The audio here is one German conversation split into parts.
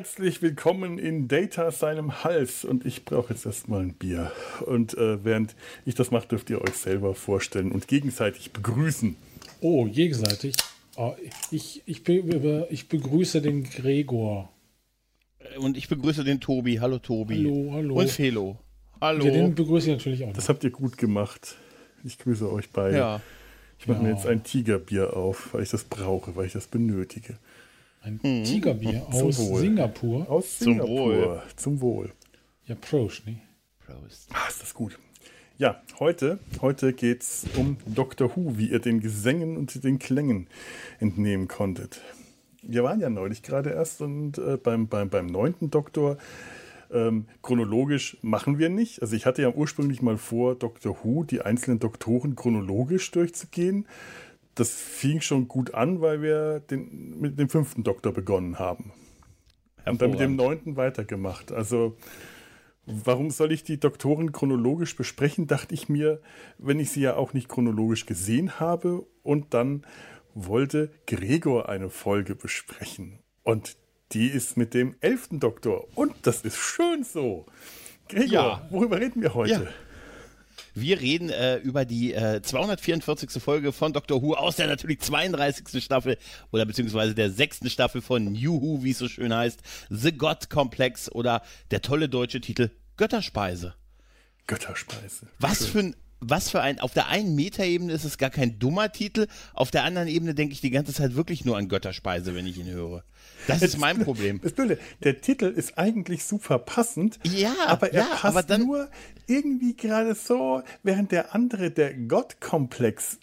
Herzlich willkommen in Data seinem Hals. Und ich brauche jetzt erstmal ein Bier. Und äh, während ich das mache, dürft ihr euch selber vorstellen und gegenseitig begrüßen. Oh, gegenseitig. Oh, ich, ich, ich begrüße den Gregor. Und ich begrüße den Tobi. Hallo Tobi. Hallo, hallo. Und Felo. Hallo. Ja, den begrüße ich natürlich auch. Noch. Das habt ihr gut gemacht. Ich grüße euch beide. Ja. Ich mache ja. mir jetzt ein Tigerbier auf, weil ich das brauche, weil ich das benötige. Ein hm. Tigerbier aus Singapur. Aus Singapur. Zum Wohl. Zum Wohl. Ja, Prost, ne? Prost. Ah, ist das gut. Ja, heute, heute geht es um Doctor Who, wie ihr den Gesängen und den Klängen entnehmen konntet. Wir waren ja neulich gerade erst und äh, beim, beim, beim neunten Doktor ähm, chronologisch machen wir nicht. Also ich hatte ja ursprünglich mal vor, Doctor Who, die einzelnen Doktoren chronologisch durchzugehen. Das fing schon gut an, weil wir den, mit dem fünften Doktor begonnen haben. Und dann mit dem neunten weitergemacht. Also warum soll ich die Doktoren chronologisch besprechen, dachte ich mir, wenn ich sie ja auch nicht chronologisch gesehen habe. Und dann wollte Gregor eine Folge besprechen. Und die ist mit dem elften Doktor. Und das ist schön so. Gregor, ja. worüber reden wir heute? Ja. Wir reden äh, über die äh, 244. Folge von Doctor Who aus der natürlich 32. Staffel oder beziehungsweise der sechsten Staffel von New Who, wie es so schön heißt, The God Complex oder der tolle deutsche Titel Götterspeise. Götterspeise. Was schön. für ein was für ein, auf der einen Metaebene ist es gar kein dummer Titel, auf der anderen Ebene denke ich die ganze Zeit wirklich nur an Götterspeise, wenn ich ihn höre. Das ist mein Problem. Das Blöde, der Titel ist eigentlich super passend, ja, aber er ja, passt aber dann, nur irgendwie gerade so, während der andere, der Gottkomplex,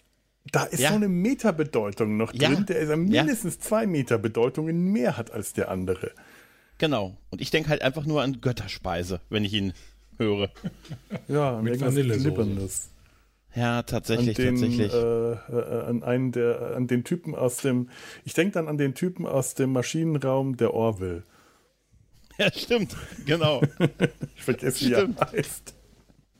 da ist ja. so eine Meterbedeutung noch drin, ja. der mindestens zwei Meterbedeutungen mehr hat als der andere. Genau. Und ich denke halt einfach nur an Götterspeise, wenn ich ihn höre. Ja, mit Vanillesoße. Ja, tatsächlich, an den, tatsächlich. Äh, äh, an einen der, an den Typen aus dem, ich denke dann an den Typen aus dem Maschinenraum der Orville. Ja, stimmt, genau. ich vergesse, wie er heißt.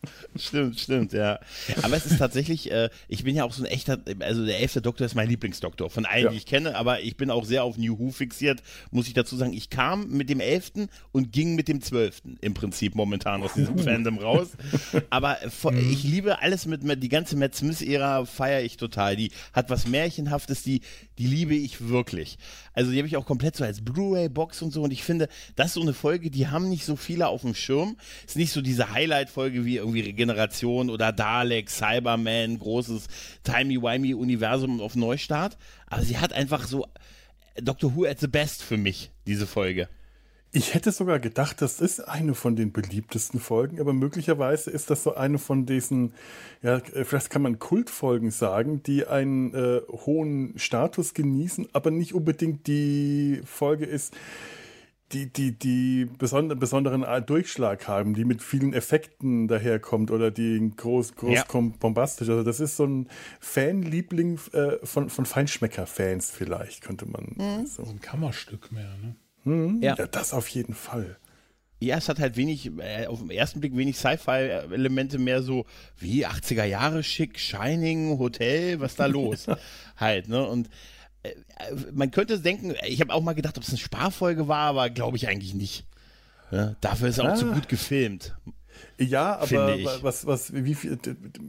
Stimmt, stimmt, ja. Aber es ist tatsächlich, äh, ich bin ja auch so ein echter, also der elfte Doktor ist mein Lieblingsdoktor von allen, ja. die ich kenne, aber ich bin auch sehr auf New Who fixiert, muss ich dazu sagen. Ich kam mit dem elften und ging mit dem zwölften im Prinzip momentan aus diesem. Fandom raus. Aber von, mhm. ich liebe alles mit, mit die ganze Matt Smith-Ära feiere ich total. Die hat was Märchenhaftes, die, die liebe ich wirklich. Also die habe ich auch komplett so als Blu-ray-Box und so und ich finde, das ist so eine Folge, die haben nicht so viele auf dem Schirm. Ist nicht so diese Highlight-Folge wie irgendwie Regeneration oder Dalek, Cyberman, großes Timey-Wimey-Universum auf Neustart. Aber sie hat einfach so Doctor Who at the best für mich, diese Folge. Ich hätte sogar gedacht, das ist eine von den beliebtesten Folgen, aber möglicherweise ist das so eine von diesen, ja, vielleicht kann man Kultfolgen sagen, die einen äh, hohen Status genießen, aber nicht unbedingt die Folge ist, die, die, die besonder, besonderen Durchschlag haben, die mit vielen Effekten daherkommt oder die groß, groß ja. bombastisch. Also das ist so ein Fanliebling äh, von, von Feinschmecker-Fans vielleicht, könnte man. Mhm. So. ein Kammerstück mehr, ne? Mhm. Ja. ja, das auf jeden Fall. Ja, es hat halt wenig, äh, auf den ersten Blick wenig Sci-Fi-Elemente mehr so wie 80er Jahre schick, Shining, Hotel, was da los? halt, ne? Und äh, man könnte denken, ich habe auch mal gedacht, ob es eine Sparfolge war, aber glaube ich eigentlich nicht. Ja, dafür ist auch ah. zu gut gefilmt. Ja, aber was, was, wie viel,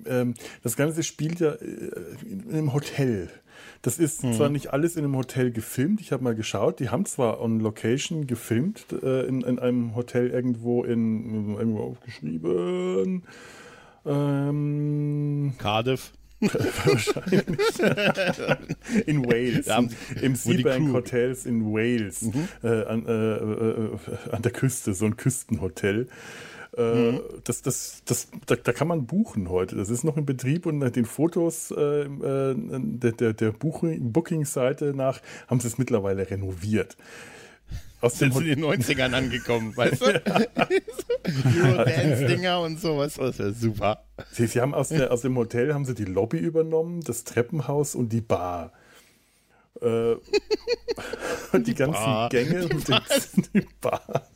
ähm, das Ganze spielt ja äh, in einem Hotel. Das ist mhm. zwar nicht alles in einem Hotel gefilmt, ich habe mal geschaut, die haben zwar on Location gefilmt, äh, in, in einem Hotel irgendwo in, irgendwo aufgeschrieben. Ähm, Cardiff. Wahrscheinlich. in Wales. Haben, Im Seabank Hotels in Wales. Mhm. Äh, an, äh, äh, an, der Küste, so ein Küstenhotel. Äh, mhm. Das, das, das, da, da, kann man buchen heute. Das ist noch in Betrieb und nach den Fotos äh, äh der, der, der Booking-Seite nach haben sie es mittlerweile renoviert. Aus Sind in den 90ern angekommen, weißt du? Eurodance-Dinger und sowas. Das ist super. Sie, sie haben aus, der, aus dem Hotel haben sie die Lobby übernommen, das Treppenhaus und die Bar. Äh, und die, die ganzen Bar. Gänge die und die Bar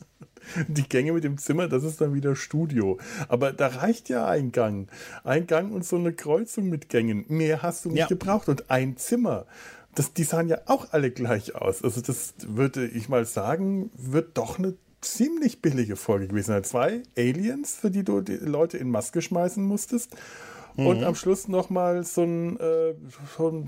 die Gänge mit dem Zimmer, das ist dann wieder Studio. Aber da reicht ja ein Gang. Ein Gang und so eine Kreuzung mit Gängen. Mehr hast du nicht ja. gebraucht. Und ein Zimmer. Das, die sahen ja auch alle gleich aus. Also das würde ich mal sagen, wird doch eine ziemlich billige Folge gewesen sein. Zwei Aliens, für die du die Leute in Maske schmeißen musstest. Mhm. Und am Schluss nochmal so ein, äh,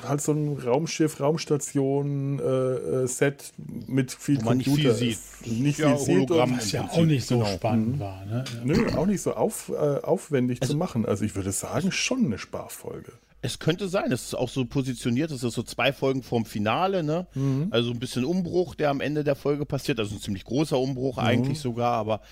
halt so ein Raumschiff, Raumstation, äh, äh Set mit viel Wo Computer. Nicht viel sieht. Nicht ja, viel sieht. Was ja auch nicht so genau. spannend mhm. war. Ne? Nö, auch nicht so auf, äh, aufwendig also, zu machen. Also ich würde sagen, schon eine Sparfolge. Es könnte sein, es ist auch so positioniert, es ist so zwei Folgen vorm Finale, ne? Mhm. Also ein bisschen Umbruch, der am Ende der Folge passiert, also ein ziemlich großer Umbruch mhm. eigentlich sogar, aber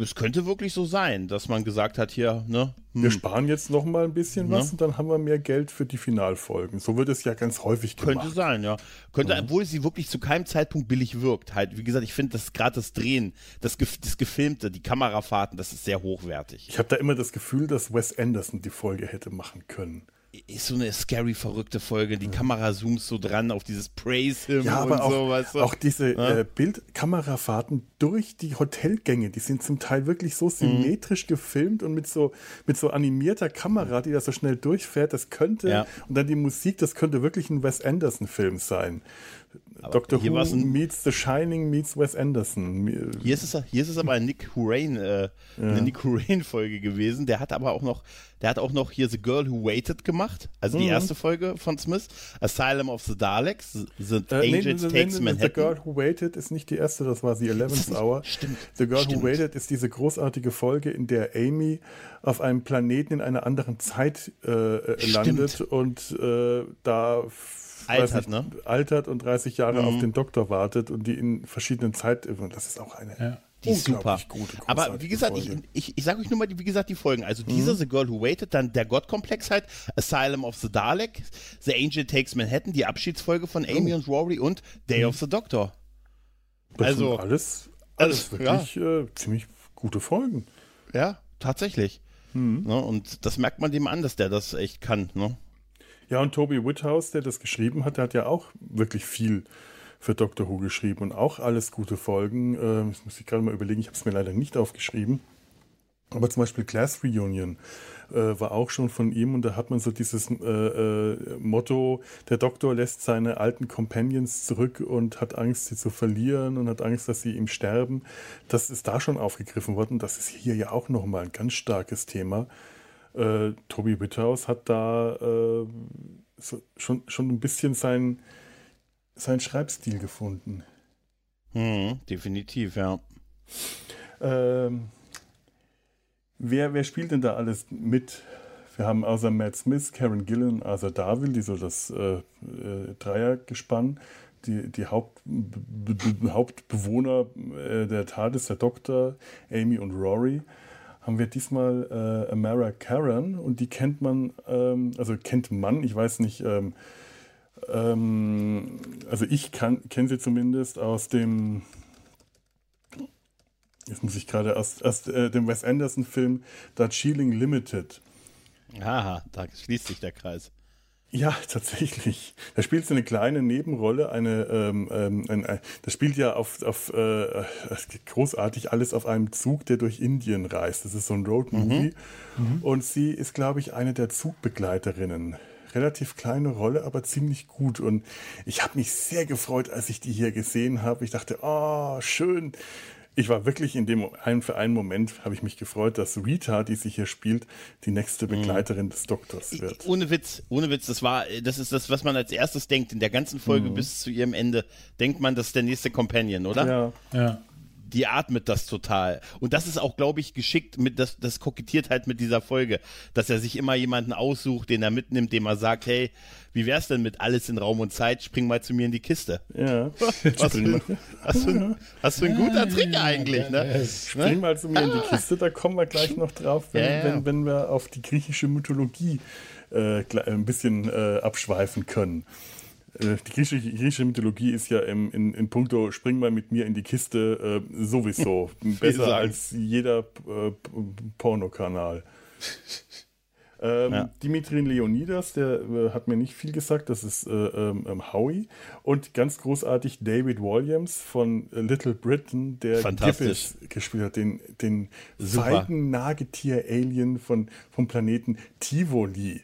es könnte wirklich so sein, dass man gesagt hat, hier, ne? Hm. Wir sparen jetzt noch mal ein bisschen was ja. und dann haben wir mehr Geld für die Finalfolgen. So wird es ja ganz häufig gemacht. Könnte sein, ja. Könnte, mhm. obwohl sie wirklich zu keinem Zeitpunkt billig wirkt. Halt, wie gesagt, ich finde, dass gerade das Drehen, das, das Gefilmte, die Kamerafahrten, das ist sehr hochwertig. Ich habe da immer das Gefühl, dass Wes Anderson die Folge hätte machen können ist so eine scary, verrückte Folge. Die Kamera zoomt so dran auf dieses Praise ja, aber und auch, so. Weißt du? Auch diese ja? äh, Bildkamerafahrten durch die Hotelgänge, die sind zum Teil wirklich so symmetrisch mhm. gefilmt und mit so, mit so animierter Kamera, die da so schnell durchfährt. Das könnte, ja. und dann die Musik, das könnte wirklich ein Wes Anderson-Film sein. Aber Dr. Who ein, meets The Shining meets Wes Anderson. Hier ist es, hier ist es aber Nick Hurain, äh, ja. eine Nick Hurain-Folge gewesen. Der hat aber auch noch, der hat auch noch hier The Girl Who Waited gemacht, also die mhm. erste Folge von Smith. Asylum of the Daleks, The äh, Angels nee, Takes nee, Manhattan. The Girl Who Waited ist nicht die erste, das war The Eleventh Hour. Stimmt. The Girl Stimmt. Who Waited ist diese großartige Folge, in der Amy auf einem Planeten in einer anderen Zeit äh, landet und äh, da altert, ne? altert und 30 Jahre mhm. auf den Doktor wartet und die in verschiedenen Zeiten. Das ist auch eine. Ja. Die ist super. Gute, Aber wie gesagt, ich, ich, ich sage euch nur mal, wie gesagt, die Folgen. Also mhm. diese The Girl Who Waited, dann der Gottkomplex halt, Asylum of the Dalek, The Angel Takes Manhattan, die Abschiedsfolge von Amy oh. und Rory und Day mhm. of the Doctor. Das also alles, alles, alles wirklich ja. äh, ziemlich gute Folgen. Ja, tatsächlich. Mhm. Ne, und das merkt man dem an, dass der das echt kann. Ne? Ja, und Toby Whithouse, der das geschrieben hat, der hat ja auch wirklich viel für Doctor Who geschrieben und auch alles gute Folgen. Äh, das muss ich gerade mal überlegen, ich habe es mir leider nicht aufgeschrieben. Aber zum Beispiel Class Reunion äh, war auch schon von ihm und da hat man so dieses äh, äh, Motto, der Doktor lässt seine alten Companions zurück und hat Angst, sie zu verlieren und hat Angst, dass sie ihm sterben. Das ist da schon aufgegriffen worden. Das ist hier ja auch nochmal ein ganz starkes Thema äh, Tobi Witthaus hat da äh, so, schon, schon ein bisschen seinen sein Schreibstil gefunden. Hm, definitiv, ja. Ähm, wer, wer spielt denn da alles mit? Wir haben außer Matt Smith, Karen Gillan, Arthur Darville, die so das äh, äh, Dreiergespann, die, die Haupt, Hauptbewohner äh, der TARDIS, der Doktor, Amy und Rory haben wir diesmal äh, Amara Karen und die kennt man, ähm, also kennt man, ich weiß nicht, ähm, ähm, also ich kenne sie zumindest aus dem, jetzt muss ich gerade aus, aus äh, dem Wes Anderson-Film Darjeeling Limited. Aha, da schließt sich der Kreis. Ja, tatsächlich. Da spielt sie eine kleine Nebenrolle. Eine, ähm, ähm, ein, das spielt ja auf, auf äh, großartig alles auf einem Zug, der durch Indien reist. Das ist so ein Roadmovie. Mhm. Mhm. Und sie ist, glaube ich, eine der Zugbegleiterinnen. Relativ kleine Rolle, aber ziemlich gut. Und ich habe mich sehr gefreut, als ich die hier gesehen habe. Ich dachte, oh, schön ich war wirklich in dem einen für einen Moment habe ich mich gefreut, dass Rita, die sich hier spielt, die nächste mhm. Begleiterin mhm. des Doktors wird. Ohne Witz, ohne Witz, das war, das ist das, was man als erstes denkt in der ganzen Folge mhm. bis zu ihrem Ende. Denkt man, das ist der nächste Companion, oder? Ja. Ja die atmet das total. Und das ist auch, glaube ich, geschickt mit, das, das kokettiert halt mit dieser Folge, dass er sich immer jemanden aussucht, den er mitnimmt, dem er sagt, hey, wie wär's denn mit alles in Raum und Zeit, spring mal zu mir in die Kiste. Ja. Was für, hast, du, hast du ein guter Trick eigentlich, ne? Spring mal zu mir in die Kiste, da kommen wir gleich noch drauf, wenn, ja, ja. wenn, wenn wir auf die griechische Mythologie äh, ein bisschen äh, abschweifen können. Äh, die griechische, griechische, Mythologie ist ja im, in, in puncto Spring mal mit mir in die Kiste äh, sowieso besser als jeder äh, Pornokanal. Ähm, ja. Dimitri Leonidas, der äh, hat mir nicht viel gesagt, das ist äh, ähm, ähm Howie. Und ganz großartig David Williams von Little Britain, der Gibbs gespielt hat, den, den feigen Nagetier-Alien vom Planeten Tivoli.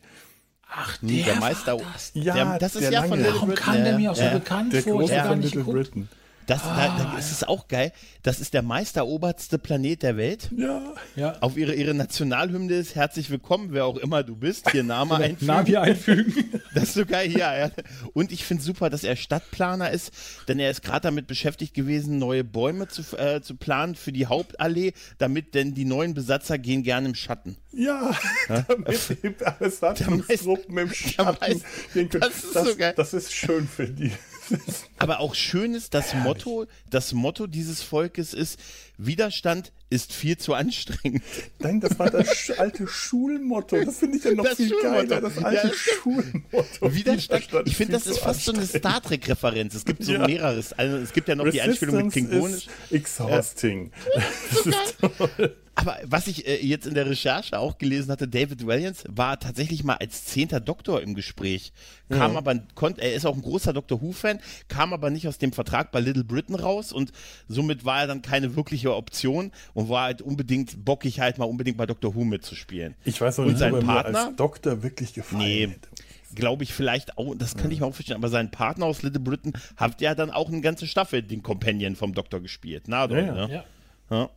Ach, Hm, der Meister. das. Ja, der, das ist der ja von lange. Little Warum Britain. kam der ja, mir auch so ja. bekannt Der vor? Große gar von Little. Britain. Das, da, Ah, da, es ist auch geil. Das ist der meisterobertste Planet der Welt. Ja. Ja. Auf ihre, ihre Nationalhymne ist herzlich willkommen, wer auch immer du bist. Hier Name einfügen. Navi einfügen. Das ist so geil hier. Ja. Und ich finde super, dass er Stadtplaner ist, denn er ist gerade damit beschäftigt gewesen, neue Bäume zu, äh, zu planen für die Hauptallee, damit denn die neuen Besatzer gehen gerne im Schatten. Ja, damit die Besatzungsgruppen im Schatten Meister- gehen können. das ist so geil. das ist schön für die. Aber auch schön ist, das Motto, das Motto dieses Volkes ist, Widerstand ist viel zu anstrengend. Nein, das war das alte Schulmotto. Das finde ich ja noch Das viel geiler. Das Ja, alte stimmt. Schulmotto. Widerstand, ich finde, das ist fast so eine. Star Trek-Referenz. Es gibt so Ja. mehreres. Also es gibt ja noch die Einspielung mit Resistance is exhausting. Das ist toll. Aber was ich äh, jetzt in der Recherche auch gelesen hatte, David Williams war tatsächlich mal als zehnter Doktor im Gespräch. Kam aber, konnt, er ist auch ein großer Doctor Who-Fan, kam aber nicht aus dem Vertrag bei Little Britain raus und somit war er dann keine wirkliche Option und war halt unbedingt bockig halt mal unbedingt bei Doctor Who mitzuspielen. Ich weiß noch nicht, ob er mir Partner? als Doktor wirklich gefallen Nee, hätte. glaube ich vielleicht auch, das kann ich mir auch verstehen, aber sein Partner aus Little Britain hat ja dann auch eine ganze Staffel den Companion vom Doktor gespielt. Na, doch, Ja, ja. ne? Ja. Ja.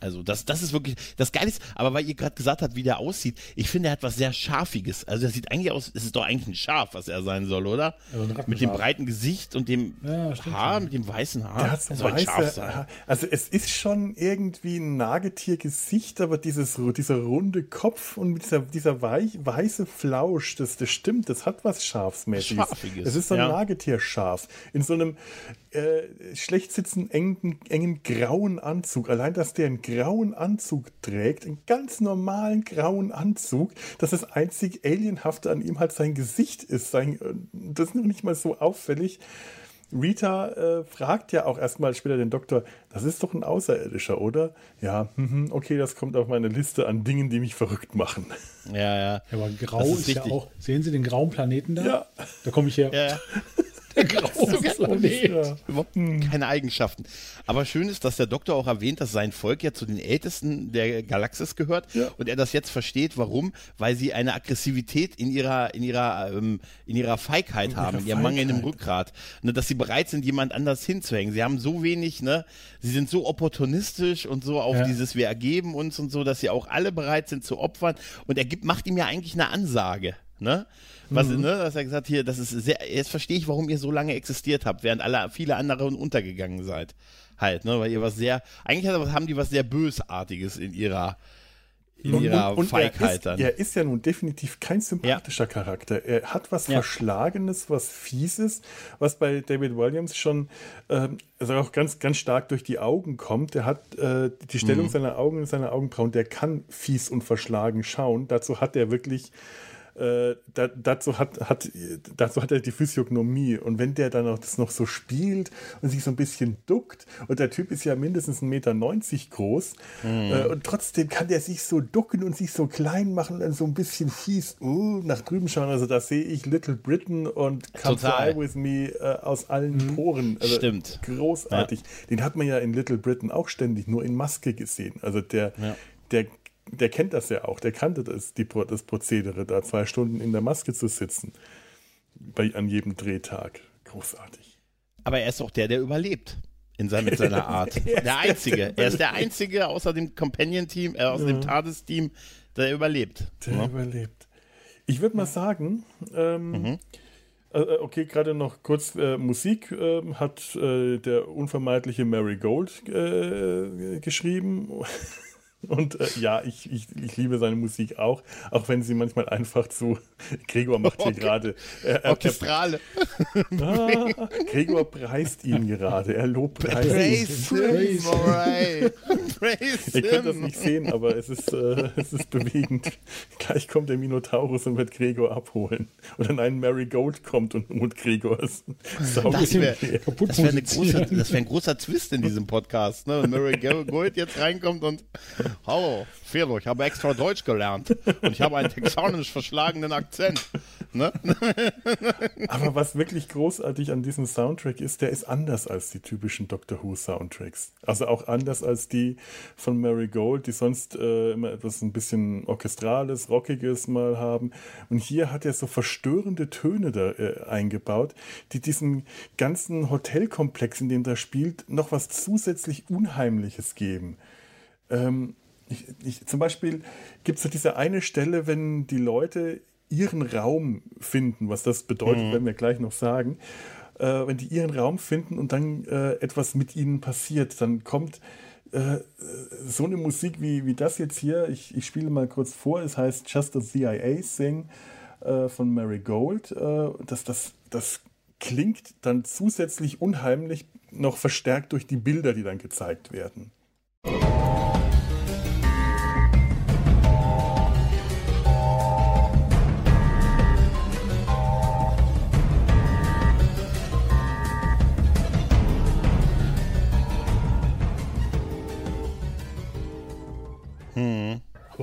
Also das, das ist wirklich, das Geile ist, aber weil ihr gerade gesagt habt, wie der aussieht, ich finde, er hat was sehr Schafiges. Also er sieht eigentlich aus, es ist doch eigentlich ein Schaf, was er sein soll, oder? Ja, ein mit dem breiten Gesicht und dem Ja, Haar, schon. mit dem weißen Haar. Der hat so soll ein Schaf sein. also es ist schon irgendwie ein Nagetiergesicht, aber dieses, dieser runde Kopf und dieser, dieser weich, weiße Flausch, das, das stimmt, das hat was Schafsmäßiges. Schafiges, Es ist so ein ja. Nagetierschaf. In so einem äh, schlecht sitzenden, engen, engen grauen Anzug. Allein, dass der einen grauen Anzug trägt, einen ganz normalen grauen Anzug, dass das einzig Alienhafte an ihm halt sein Gesicht ist. Sein, äh, das ist noch nicht mal so auffällig. Rita äh, fragt ja auch erstmal später den Doktor, das ist doch ein Außerirdischer, oder? Ja, mhm, okay, das kommt auf meine Liste an Dingen, die mich verrückt machen. Ja, ja. Ja, aber grau Das ist, ist ja auch. Sehen Sie den grauen Planeten da? Ja. Da komme ich her. ja, ja. Der graue Planet. Ja. Überhaupt keine Eigenschaften. Aber schön ist, dass der Doktor auch erwähnt, dass sein Volk ja zu den ältesten der Galaxis gehört Ja. und er das jetzt versteht. Warum? Weil sie eine Aggressivität in ihrer, in ihrer, ähm, in ihrer Feigheit haben, in ihrem mangelnden. Rückgrat. Ne, dass sie bereit sind, jemand anders hinzuhängen. Sie haben so wenig, ne, sie sind so opportunistisch und so auf Ja. dieses Wir ergeben uns und so, dass sie auch alle bereit sind zu opfern. Und er gibt, macht ihm ja eigentlich eine Ansage. Ne? Was, Mhm. ne, dass er gesagt hier, das ist sehr, jetzt verstehe ich, warum ihr so lange existiert habt, während alle, viele andere untergegangen seid. Halt, ne, weil ihr was sehr, eigentlich er- haben die was sehr Bösartiges in ihrer, in ihrer er, Feigheit ist, dann. er ist ja nun definitiv kein sympathischer Charakter. Er hat was Ja. Verschlagenes, was Fieses, was bei David Williams schon ähm, also auch ganz, ganz stark durch die Augen kommt. Er hat äh, die Stellung Mhm. seiner Augen und seiner Augenbrauen, der kann fies und verschlagen schauen. Dazu hat er wirklich äh, da, dazu, hat, hat, dazu hat er die Physiognomie. Und wenn der dann auch das noch so spielt und sich so ein bisschen duckt, und der Typ ist ja mindestens 1,90 Meter groß, äh, und trotzdem kann der sich so ducken und sich so klein machen und dann so ein bisschen fies uh, nach drüben schauen. Also da sehe ich Little Britain und Come Total. Fly With Me äh, aus allen Poren. Also Stimmt. Großartig. Den hat man ja in Little Britain auch ständig nur in Maske gesehen. Also der, Ja. der der kennt das ja auch, der kannte das, die, das Prozedere, da zwei Stunden in der Maske zu sitzen. Bei, an jedem Drehtag. Großartig. Aber er ist auch der, der überlebt. In sein, mit seiner Art. der Einzige. Er ist der Einzige außer dem Companion-Team, äh, außer dem TARDIS-Team, der überlebt. Der Ne? überlebt. Ich würde mal sagen, ähm, äh, okay, gerade noch kurz äh, Musik ähm, hat äh, der unvermeidliche Mary Gold äh, geschrieben. Und äh, ja, ich, ich, ich liebe seine Musik auch, auch wenn sie manchmal einfach zu. Gregor macht hier Okay. gerade. Er, er, Orchestrale. Ah, Gregor preist ihn gerade. Er lobpreist ihn. Praise him, alright. Praise Ihr könnt das nicht sehen, aber es ist, äh, es ist bewegend. Gleich kommt der Minotaurus und wird Gregor abholen. Und dann ein Mary Gold kommt und holt Gregor. Das Das wäre wär ein großer Twist in diesem Podcast, ne? Wenn Mary Go- Gold jetzt reinkommt und Hallo, Felo, ich habe extra Deutsch gelernt und ich habe einen texanisch verschlagenen Akzent. Ne? Aber was wirklich großartig an diesem Soundtrack ist, der ist anders als die typischen Doctor Who Soundtracks. Also auch anders als die von Mary Gold, die sonst äh, immer etwas ein bisschen orchestrales, rockiges mal haben. Und hier hat er so verstörende Töne da äh, eingebaut, die diesem ganzen Hotelkomplex, in dem er spielt, noch was zusätzlich Unheimliches geben. Ähm, ich, ich, zum Beispiel gibt es so diese eine Stelle, wenn die Leute ihren Raum finden, was das bedeutet, mhm. werden wir gleich noch sagen. Äh, wenn die ihren Raum finden und dann äh, etwas mit ihnen passiert, dann kommt äh, so eine Musik wie, wie das jetzt hier. Ich, ich spiele mal kurz vor. Es heißt Just a CIA Sing äh, von Mary Gold. Äh, das, das, das klingt dann zusätzlich unheimlich noch verstärkt durch die Bilder, die dann gezeigt werden.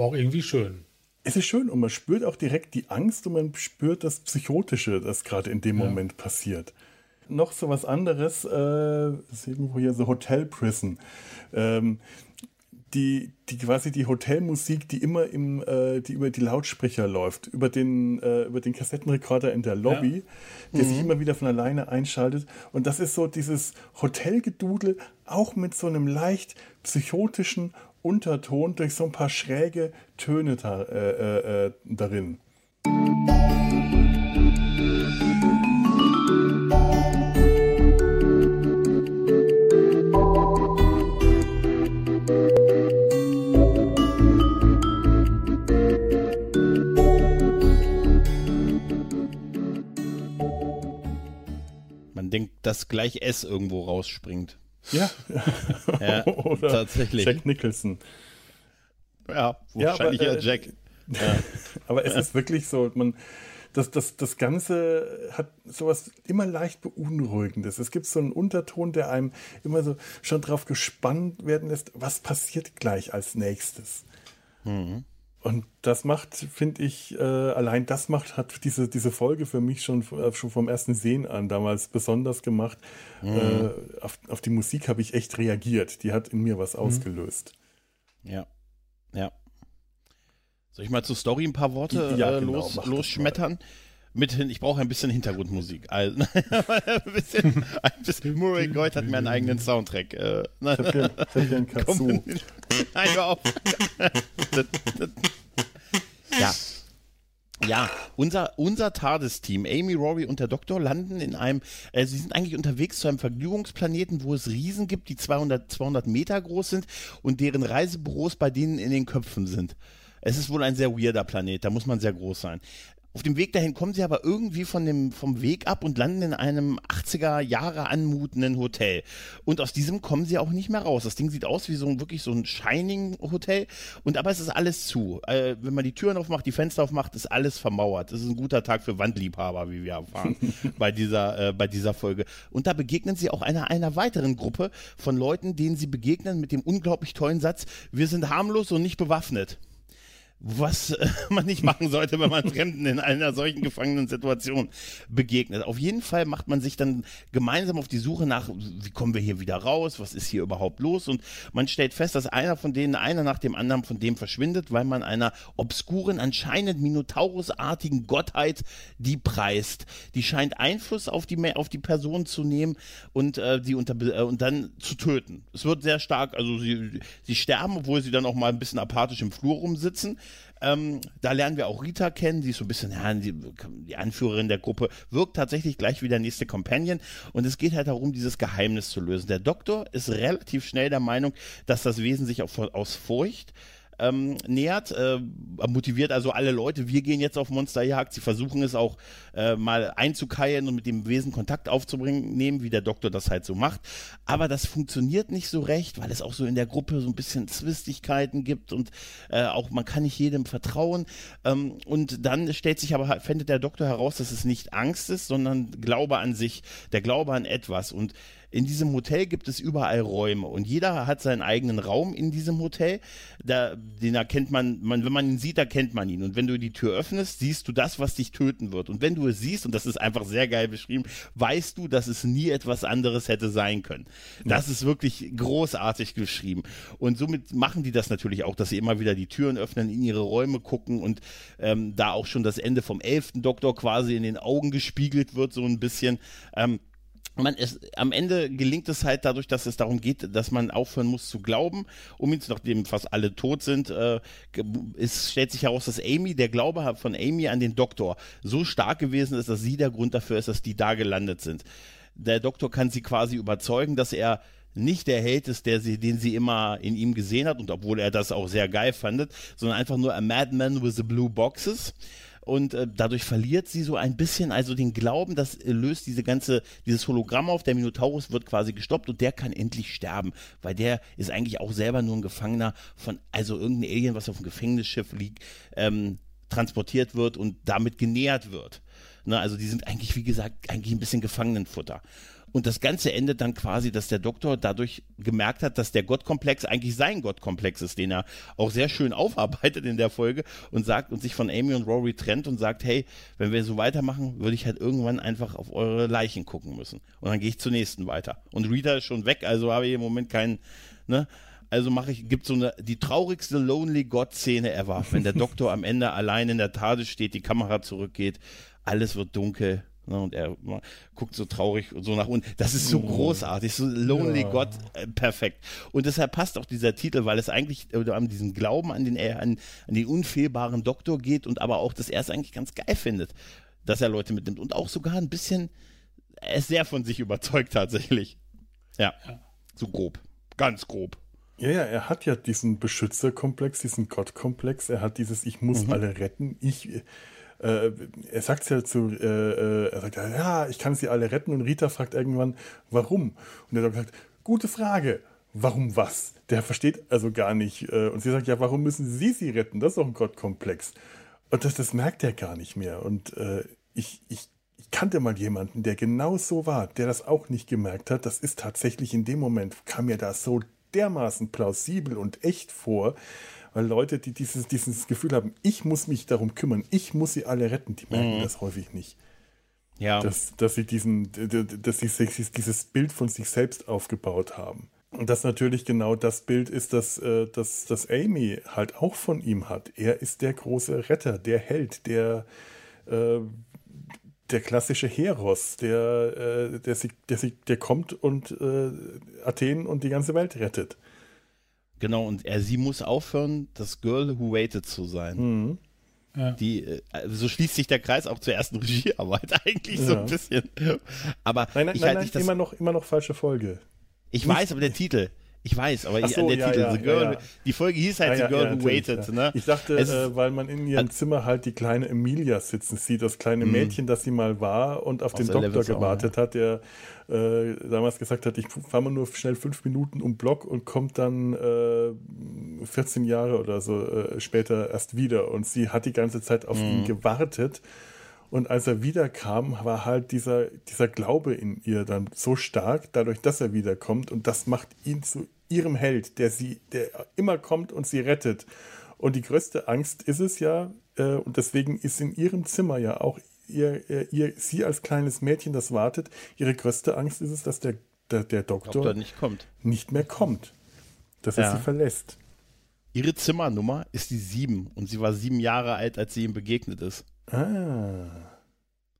Auch irgendwie schön. Es ist schön und man spürt auch direkt die Angst und man spürt das Psychotische, das gerade in dem ja. Moment passiert. Noch so was anderes, äh, ist irgendwo hier so Hotel Prison. Ähm, die, die quasi die Hotelmusik, die immer im, äh, die über die Lautsprecher läuft, über den, äh, über den Kassettenrekorder in der Lobby, ja. der mhm. sich immer wieder von alleine einschaltet. Und das ist so dieses Hotelgedudel, auch mit so einem leicht psychotischen Unterton durch so ein paar schräge Töne da, äh, äh, äh darin. Man denkt, dass gleich S irgendwo rausspringt. Ja, ja oder tatsächlich. Jack Nicholson. Ja, wahrscheinlich ja, aber, äh, Jack. Ja. aber es ist wirklich so, man, das, das, das Ganze hat sowas immer leicht Beunruhigendes. Es gibt so einen Unterton, der einem immer so schon drauf gespannt werden lässt, was passiert gleich als nächstes. Mhm. Und das macht, finde ich, äh, allein das macht, hat diese, diese Folge für mich schon, äh, schon vom ersten Sehen an damals besonders gemacht. Mhm. Äh, auf, auf die Musik habe ich echt reagiert. Die hat in mir was mhm. ausgelöst. Ja, ja. Soll ich mal zur Story ein paar Worte ja, äh, genau, los, losschmettern? Mit, ich brauche ein bisschen Hintergrundmusik. Also, ein bisschen, ein bisschen Murray Gold hat mir einen eigenen Soundtrack. Äh, ich hab ich einen Katsu. Nein, hör auf. Ja. Ja, unser, unser TARDIS-Team, Amy, Rory und der Doktor, landen in einem, äh, sie sind eigentlich unterwegs zu einem Vergnügungsplaneten, wo es Riesen gibt, die 200, 200 Meter groß sind und deren Reisebüros bei denen in den Köpfen sind. Es ist wohl ein sehr weirder Planet, da muss man sehr groß sein. Auf dem Weg dahin kommen sie aber irgendwie von dem, vom Weg ab und landen in einem 80er Jahre anmutenden Hotel. Und aus diesem kommen sie auch nicht mehr raus. Das Ding sieht aus wie so ein wirklich so ein Shining Hotel. Und aber es ist alles zu. Äh, wenn man die Türen aufmacht, die Fenster aufmacht, ist alles vermauert. Das ist ein guter Tag für Wandliebhaber, wie wir erfahren bei dieser, äh, bei dieser Folge. Und da begegnen sie auch einer, einer weiteren Gruppe von Leuten, denen sie begegnen mit dem unglaublich tollen Satz, wir sind harmlos und nicht bewaffnet was äh, man nicht machen sollte, wenn man Fremden in einer solchen gefangenen Situation begegnet. Auf jeden Fall macht man sich dann gemeinsam auf die Suche nach, wie kommen wir hier wieder raus, was ist hier überhaupt los und man stellt fest, dass einer von denen, einer nach dem anderen von dem verschwindet, weil man einer obskuren, anscheinend Minotaurus-artigen Gottheit die preist. Die scheint Einfluss auf die, auf die Person zu nehmen und äh, die unter, äh, und dann zu töten. Es wird sehr stark, also sie, sie sterben, obwohl sie dann auch mal ein bisschen apathisch im Flur rumsitzen ähm, da lernen wir auch Rita kennen, sie ist so ein bisschen ja, die, die, Anführerin der Gruppe, wirkt tatsächlich gleich wie der nächste Companion und es geht halt darum, dieses Geheimnis zu lösen. Der Doktor ist relativ schnell der Meinung, dass das Wesen sich auch aus Furcht ähm, nähert, äh, motiviert also alle Leute, wir gehen jetzt auf Monsterjagd, sie versuchen es auch äh, mal einzukeilen und mit dem Wesen Kontakt aufzubringen, nehmen, wie der Doktor das halt so macht. Aber das funktioniert nicht so recht, weil es auch so in der Gruppe so ein bisschen Zwistigkeiten gibt und äh, auch man kann nicht jedem vertrauen. Ähm, und dann stellt sich aber, findet der Doktor heraus, dass es nicht Angst ist, sondern Glaube an sich, der Glaube an etwas. Und in diesem Hotel gibt es überall Räume und jeder hat seinen eigenen Raum in diesem Hotel. Da, den erkennt man, man, wenn man ihn sieht, erkennt man ihn. Und wenn du die Tür öffnest, siehst du das, was dich töten wird. Und wenn du es siehst, und das ist einfach sehr geil beschrieben, weißt du, dass es nie etwas anderes hätte sein können. Das ist wirklich großartig geschrieben. Und somit machen die das natürlich auch, dass sie immer wieder die Türen öffnen, in ihre Räume gucken und ähm, da auch schon das Ende vom elften Doktor quasi in den Augen gespiegelt wird, so ein bisschen. Ähm, man es, am Ende gelingt es halt dadurch, dass es darum geht, dass man aufhören muss zu glauben, um jetzt, nachdem fast alle tot sind, äh, es stellt sich heraus, dass Amy, der Glaube von Amy an den Doktor so stark gewesen ist, dass sie der Grund dafür ist, dass die da gelandet sind. Der Doktor kann sie quasi überzeugen, dass er nicht der Held ist, der sie, den sie immer in ihm gesehen hat, und obwohl er das auch sehr geil fandet, sondern einfach nur a madman with the blue boxes und äh, dadurch verliert sie so ein bisschen also den Glauben, das äh, löst diese ganze, dieses Hologramm auf, der Minotaurus wird quasi gestoppt und der kann endlich sterben, weil der ist eigentlich auch selber nur ein Gefangener von, also irgendein Alien, was auf dem Gefängnisschiff liegt, ähm, transportiert wird und damit genährt wird. Ne, also die sind eigentlich, wie gesagt, eigentlich ein bisschen Gefangenenfutter. Und das Ganze endet dann quasi, dass der Doktor dadurch gemerkt hat, dass der Gottkomplex eigentlich sein Gottkomplex ist, den er auch sehr schön aufarbeitet in der Folge und sagt und sich von Amy und Rory trennt und sagt, hey, wenn wir so weitermachen, würde ich halt irgendwann einfach auf eure Leichen gucken müssen. Und dann gehe ich zur nächsten weiter. Und Rita ist schon weg, also habe ich im Moment keinen, ne? Also mache ich, gibt so eine, die traurigste Lonely God-Szene ever, wenn der Doktor am Ende allein in der Tade steht, die Kamera zurückgeht, alles wird dunkel und er guckt so traurig und so nach unten. Das ist so oh. großartig, so Lonely ja. God, äh, perfekt. Und deshalb passt auch dieser Titel, weil es eigentlich äh, um diesen Glauben an den, äh, an, an den unfehlbaren Doktor geht und aber auch, dass er es eigentlich ganz geil findet, dass er Leute mitnimmt und auch sogar ein bisschen, er ist sehr von sich überzeugt tatsächlich. Ja, ja. so grob, ganz grob. Ja, ja, er hat ja diesen Beschützerkomplex, diesen Gottkomplex, er hat dieses Ich muss mhm. alle retten, ich äh, er sagt es ja zu, äh, äh, er sagt ja, ich kann sie alle retten und Rita fragt irgendwann, warum? Und er sagt, gute Frage, warum was? Der versteht also gar nicht. Äh, und sie sagt, ja, warum müssen sie sie retten? Das ist doch ein Gottkomplex. Und das, das merkt er gar nicht mehr. Und äh, ich, ich, ich kannte mal jemanden, der genau so war, der das auch nicht gemerkt hat. Das ist tatsächlich in dem Moment, kam mir das so dermaßen plausibel und echt vor, weil Leute, die dieses, dieses Gefühl haben, ich muss mich darum kümmern, ich muss sie alle retten, die merken mhm. das häufig nicht. Ja. Dass, dass sie diesen, dass sie dieses Bild von sich selbst aufgebaut haben. Und das natürlich genau das Bild ist, das, äh, das, das Amy halt auch von ihm hat. Er ist der große Retter, der Held, der, äh, der klassische Heros, der, äh, der, der, der kommt und äh, Athen und die ganze Welt rettet. Genau, und er, sie muss aufhören, das Girl Who Waited zu sein. Mhm. Ja. Die, äh, so schließt sich der Kreis auch zur ersten Regiearbeit eigentlich ja. so ein bisschen. Aber nein, nein, ich nein, nein, immer noch, immer noch falsche Folge. Ich Nicht, weiß, aber der Titel. Ich weiß, aber so, der ja, Titel, ja, The Girl, ja, die Folge hieß halt The Girl Who Waited. Ne? Ich dachte, äh, weil man in ihrem Zimmer halt die kleine Emilia sitzen sieht, das kleine mhm. Mädchen, das sie mal war und auf den Doktor gewartet hat, der äh, damals gesagt hat, ich fahre mal nur schnell fünf Minuten um Block und kommt dann äh, 14 Jahre oder so äh, später erst wieder. Und sie hat die ganze Zeit auf mhm. ihn gewartet. Und als er wiederkam, war halt dieser, dieser Glaube in ihr dann so stark, dadurch, dass er wiederkommt. Und das macht ihn zu ihrem Held, der sie, der immer kommt und sie rettet. Und die größte Angst ist es ja, äh, und deswegen ist in ihrem Zimmer ja auch ihr, ihr, ihr, sie als kleines Mädchen, das wartet, ihre größte Angst ist es, dass der, der, der Doktor, Doktor nicht, kommt. nicht mehr kommt. Dass er ja. sie verlässt. Ihre Zimmernummer ist die sieben und sie war sieben Jahre alt, als sie ihm begegnet ist. Ah.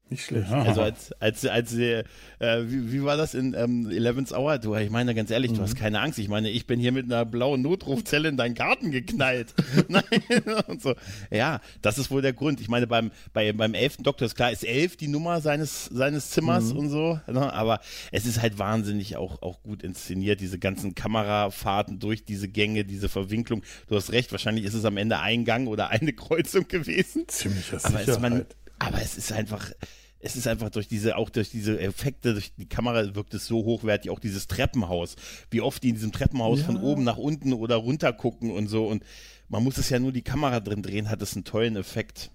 Nicht schlecht. Also als, als, als äh, wie, wie, war das in ähm, Eleven's Hour? Du, ich meine ganz ehrlich, mhm. du hast keine Angst. Ich meine, ich bin hier mit einer blauen Notrufzelle in deinen Garten geknallt. Nein, und so. Ja, das ist wohl der Grund. Ich meine, beim, bei, beim elften Doktor ist klar, ist elf die Nummer seines, seines Zimmers mhm. und so. Ne? Aber es ist halt wahnsinnig auch, auch gut inszeniert, diese ganzen Kamerafahrten durch diese Gänge, diese Verwinklung. Du hast recht, wahrscheinlich ist es am Ende ein Gang oder eine Kreuzung gewesen. Ziemlicher Sicherheit. Aber man, aber es ist einfach, es ist einfach durch diese, auch durch diese Effekte, durch die Kamera wirkt es so hochwertig, auch dieses Treppenhaus, wie oft die in diesem Treppenhaus ja. von oben nach unten oder runter gucken und so und man muss es ja nur die Kamera drin drehen, hat es einen tollen Effekt.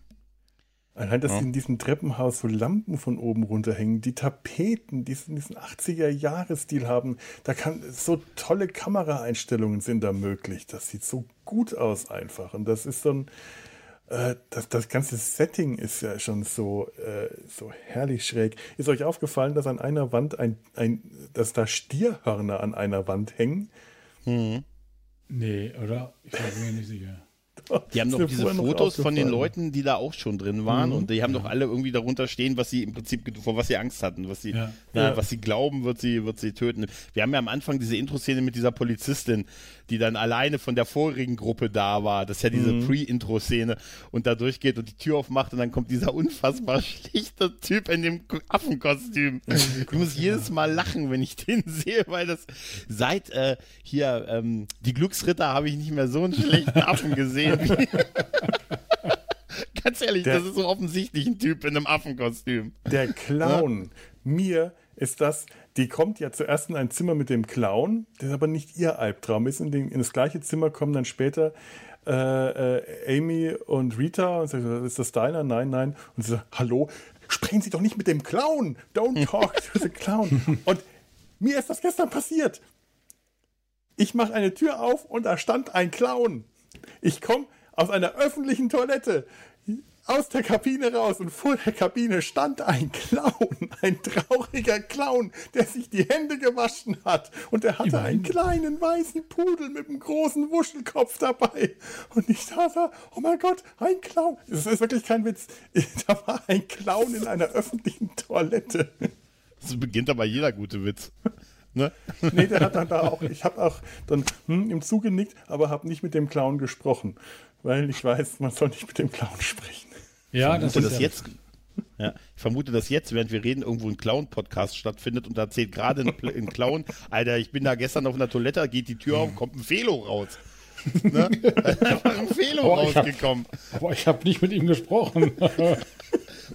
Allein, dass ja. in diesem Treppenhaus so Lampen von oben runterhängen, die Tapeten, die diesen 80er-Jahres-Stil haben, da kann so tolle Kameraeinstellungen sind da möglich. Das sieht so gut aus einfach. Und das ist so ein, äh, das, das ganze Setting ist ja schon so, äh, so herrlich schräg. Ist euch aufgefallen, dass an einer Wand ein, ein dass da Stierhörner an einer Wand hängen? Mhm. Nee, oder? Ich bin mir nicht sicher. Die haben doch diese Fotos von den Leuten, die da auch schon drin waren mhm. und die haben ja. doch alle irgendwie darunter stehen, was sie im Prinzip, vor was sie Angst hatten, was sie, ja. na, ja. was sie glauben, wird sie, wird sie töten. Wir haben ja am Anfang diese Intro-Szene mit dieser Polizistin, die dann alleine von der vorigen Gruppe da war. Das ist ja diese mhm. Pre-Intro-Szene und da durchgeht und die Tür aufmacht und dann kommt dieser unfassbar schlichte Typ in dem Affenkostüm. Ich muss jedes Mal lachen, wenn ich den sehe, weil das seit äh, hier ähm, die Glücksritter habe ich nicht mehr so einen schlechten Affen gesehen. Ganz ehrlich, der, das ist so offensichtlich ein Typ in einem Affenkostüm. Der Clown. Ja? Mir ist das, die kommt ja zuerst in ein Zimmer mit dem Clown, das aber nicht ihr Albtraum ist. In, den, in das gleiche Zimmer kommen dann später äh, äh, Amy und Rita und sagt, ist das deiner? Nein, nein. Und sie sagt, hallo, sprechen Sie doch nicht mit dem Clown. Don't talk to the Clown. Und mir ist das gestern passiert. Ich mache eine Tür auf und da stand ein Clown. Ich komme aus einer öffentlichen Toilette aus der Kabine raus und vor der Kabine stand ein Clown, ein trauriger Clown, der sich die Hände gewaschen hat und er hatte einen kleinen weißen Pudel mit einem großen Wuschelkopf dabei und ich dachte, da, oh mein Gott, ein Clown. Das ist wirklich kein Witz. Da war ein Clown in einer öffentlichen Toilette. So beginnt aber jeder gute Witz. Ne? nee, der hat dann da auch, ich habe auch dann hm, ihm zugenickt, aber habe nicht mit dem Clown gesprochen, weil ich weiß, man soll nicht mit dem Clown sprechen. Ja, das ist das jetzt. Ja, ich vermute, dass jetzt, während wir reden, irgendwo ein Clown-Podcast stattfindet und da erzählt gerade ein, ein, Clown, Alter, ich bin da gestern auf einer Toilette, geht die Tür auf, kommt ein Felo raus. Ne? Einfach ein Felo oh, rausgekommen. Ich hab, aber ich habe nicht mit ihm gesprochen.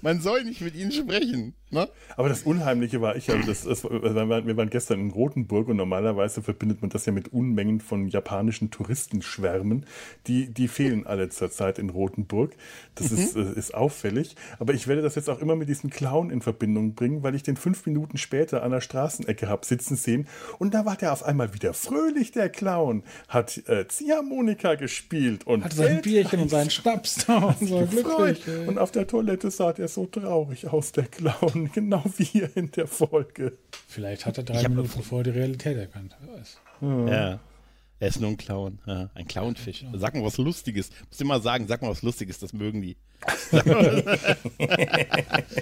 Man soll nicht mit ihnen sprechen. Ne? Aber das Unheimliche war, ich, also das, das, wir waren gestern in Rotenburg und normalerweise verbindet man das ja mit Unmengen von japanischen Touristenschwärmen. Die, die fehlen alle zurzeit in Rotenburg. Das mhm. ist, äh, ist auffällig. Aber ich werde das jetzt auch immer mit diesem Clown in Verbindung bringen, weil ich den fünf Minuten später an der Straßenecke habe sitzen sehen. Und da war der auf einmal wieder fröhlich, der Clown. Hat äh, Ziehharmonika gespielt und hat sein Bierchen und seinen Schnaps da und so glücklich. Und auf der Toilette sah der so traurig aus, der Clown, genau wie hier in der Folge. Vielleicht hat er drei Minuten vorher die Realität erkannt. Ja. Er ist nur ein Clown. Ja, ein Clownfisch. Sag mal was Lustiges. Muss immer sagen, sag mal was Lustiges, das mögen die. Du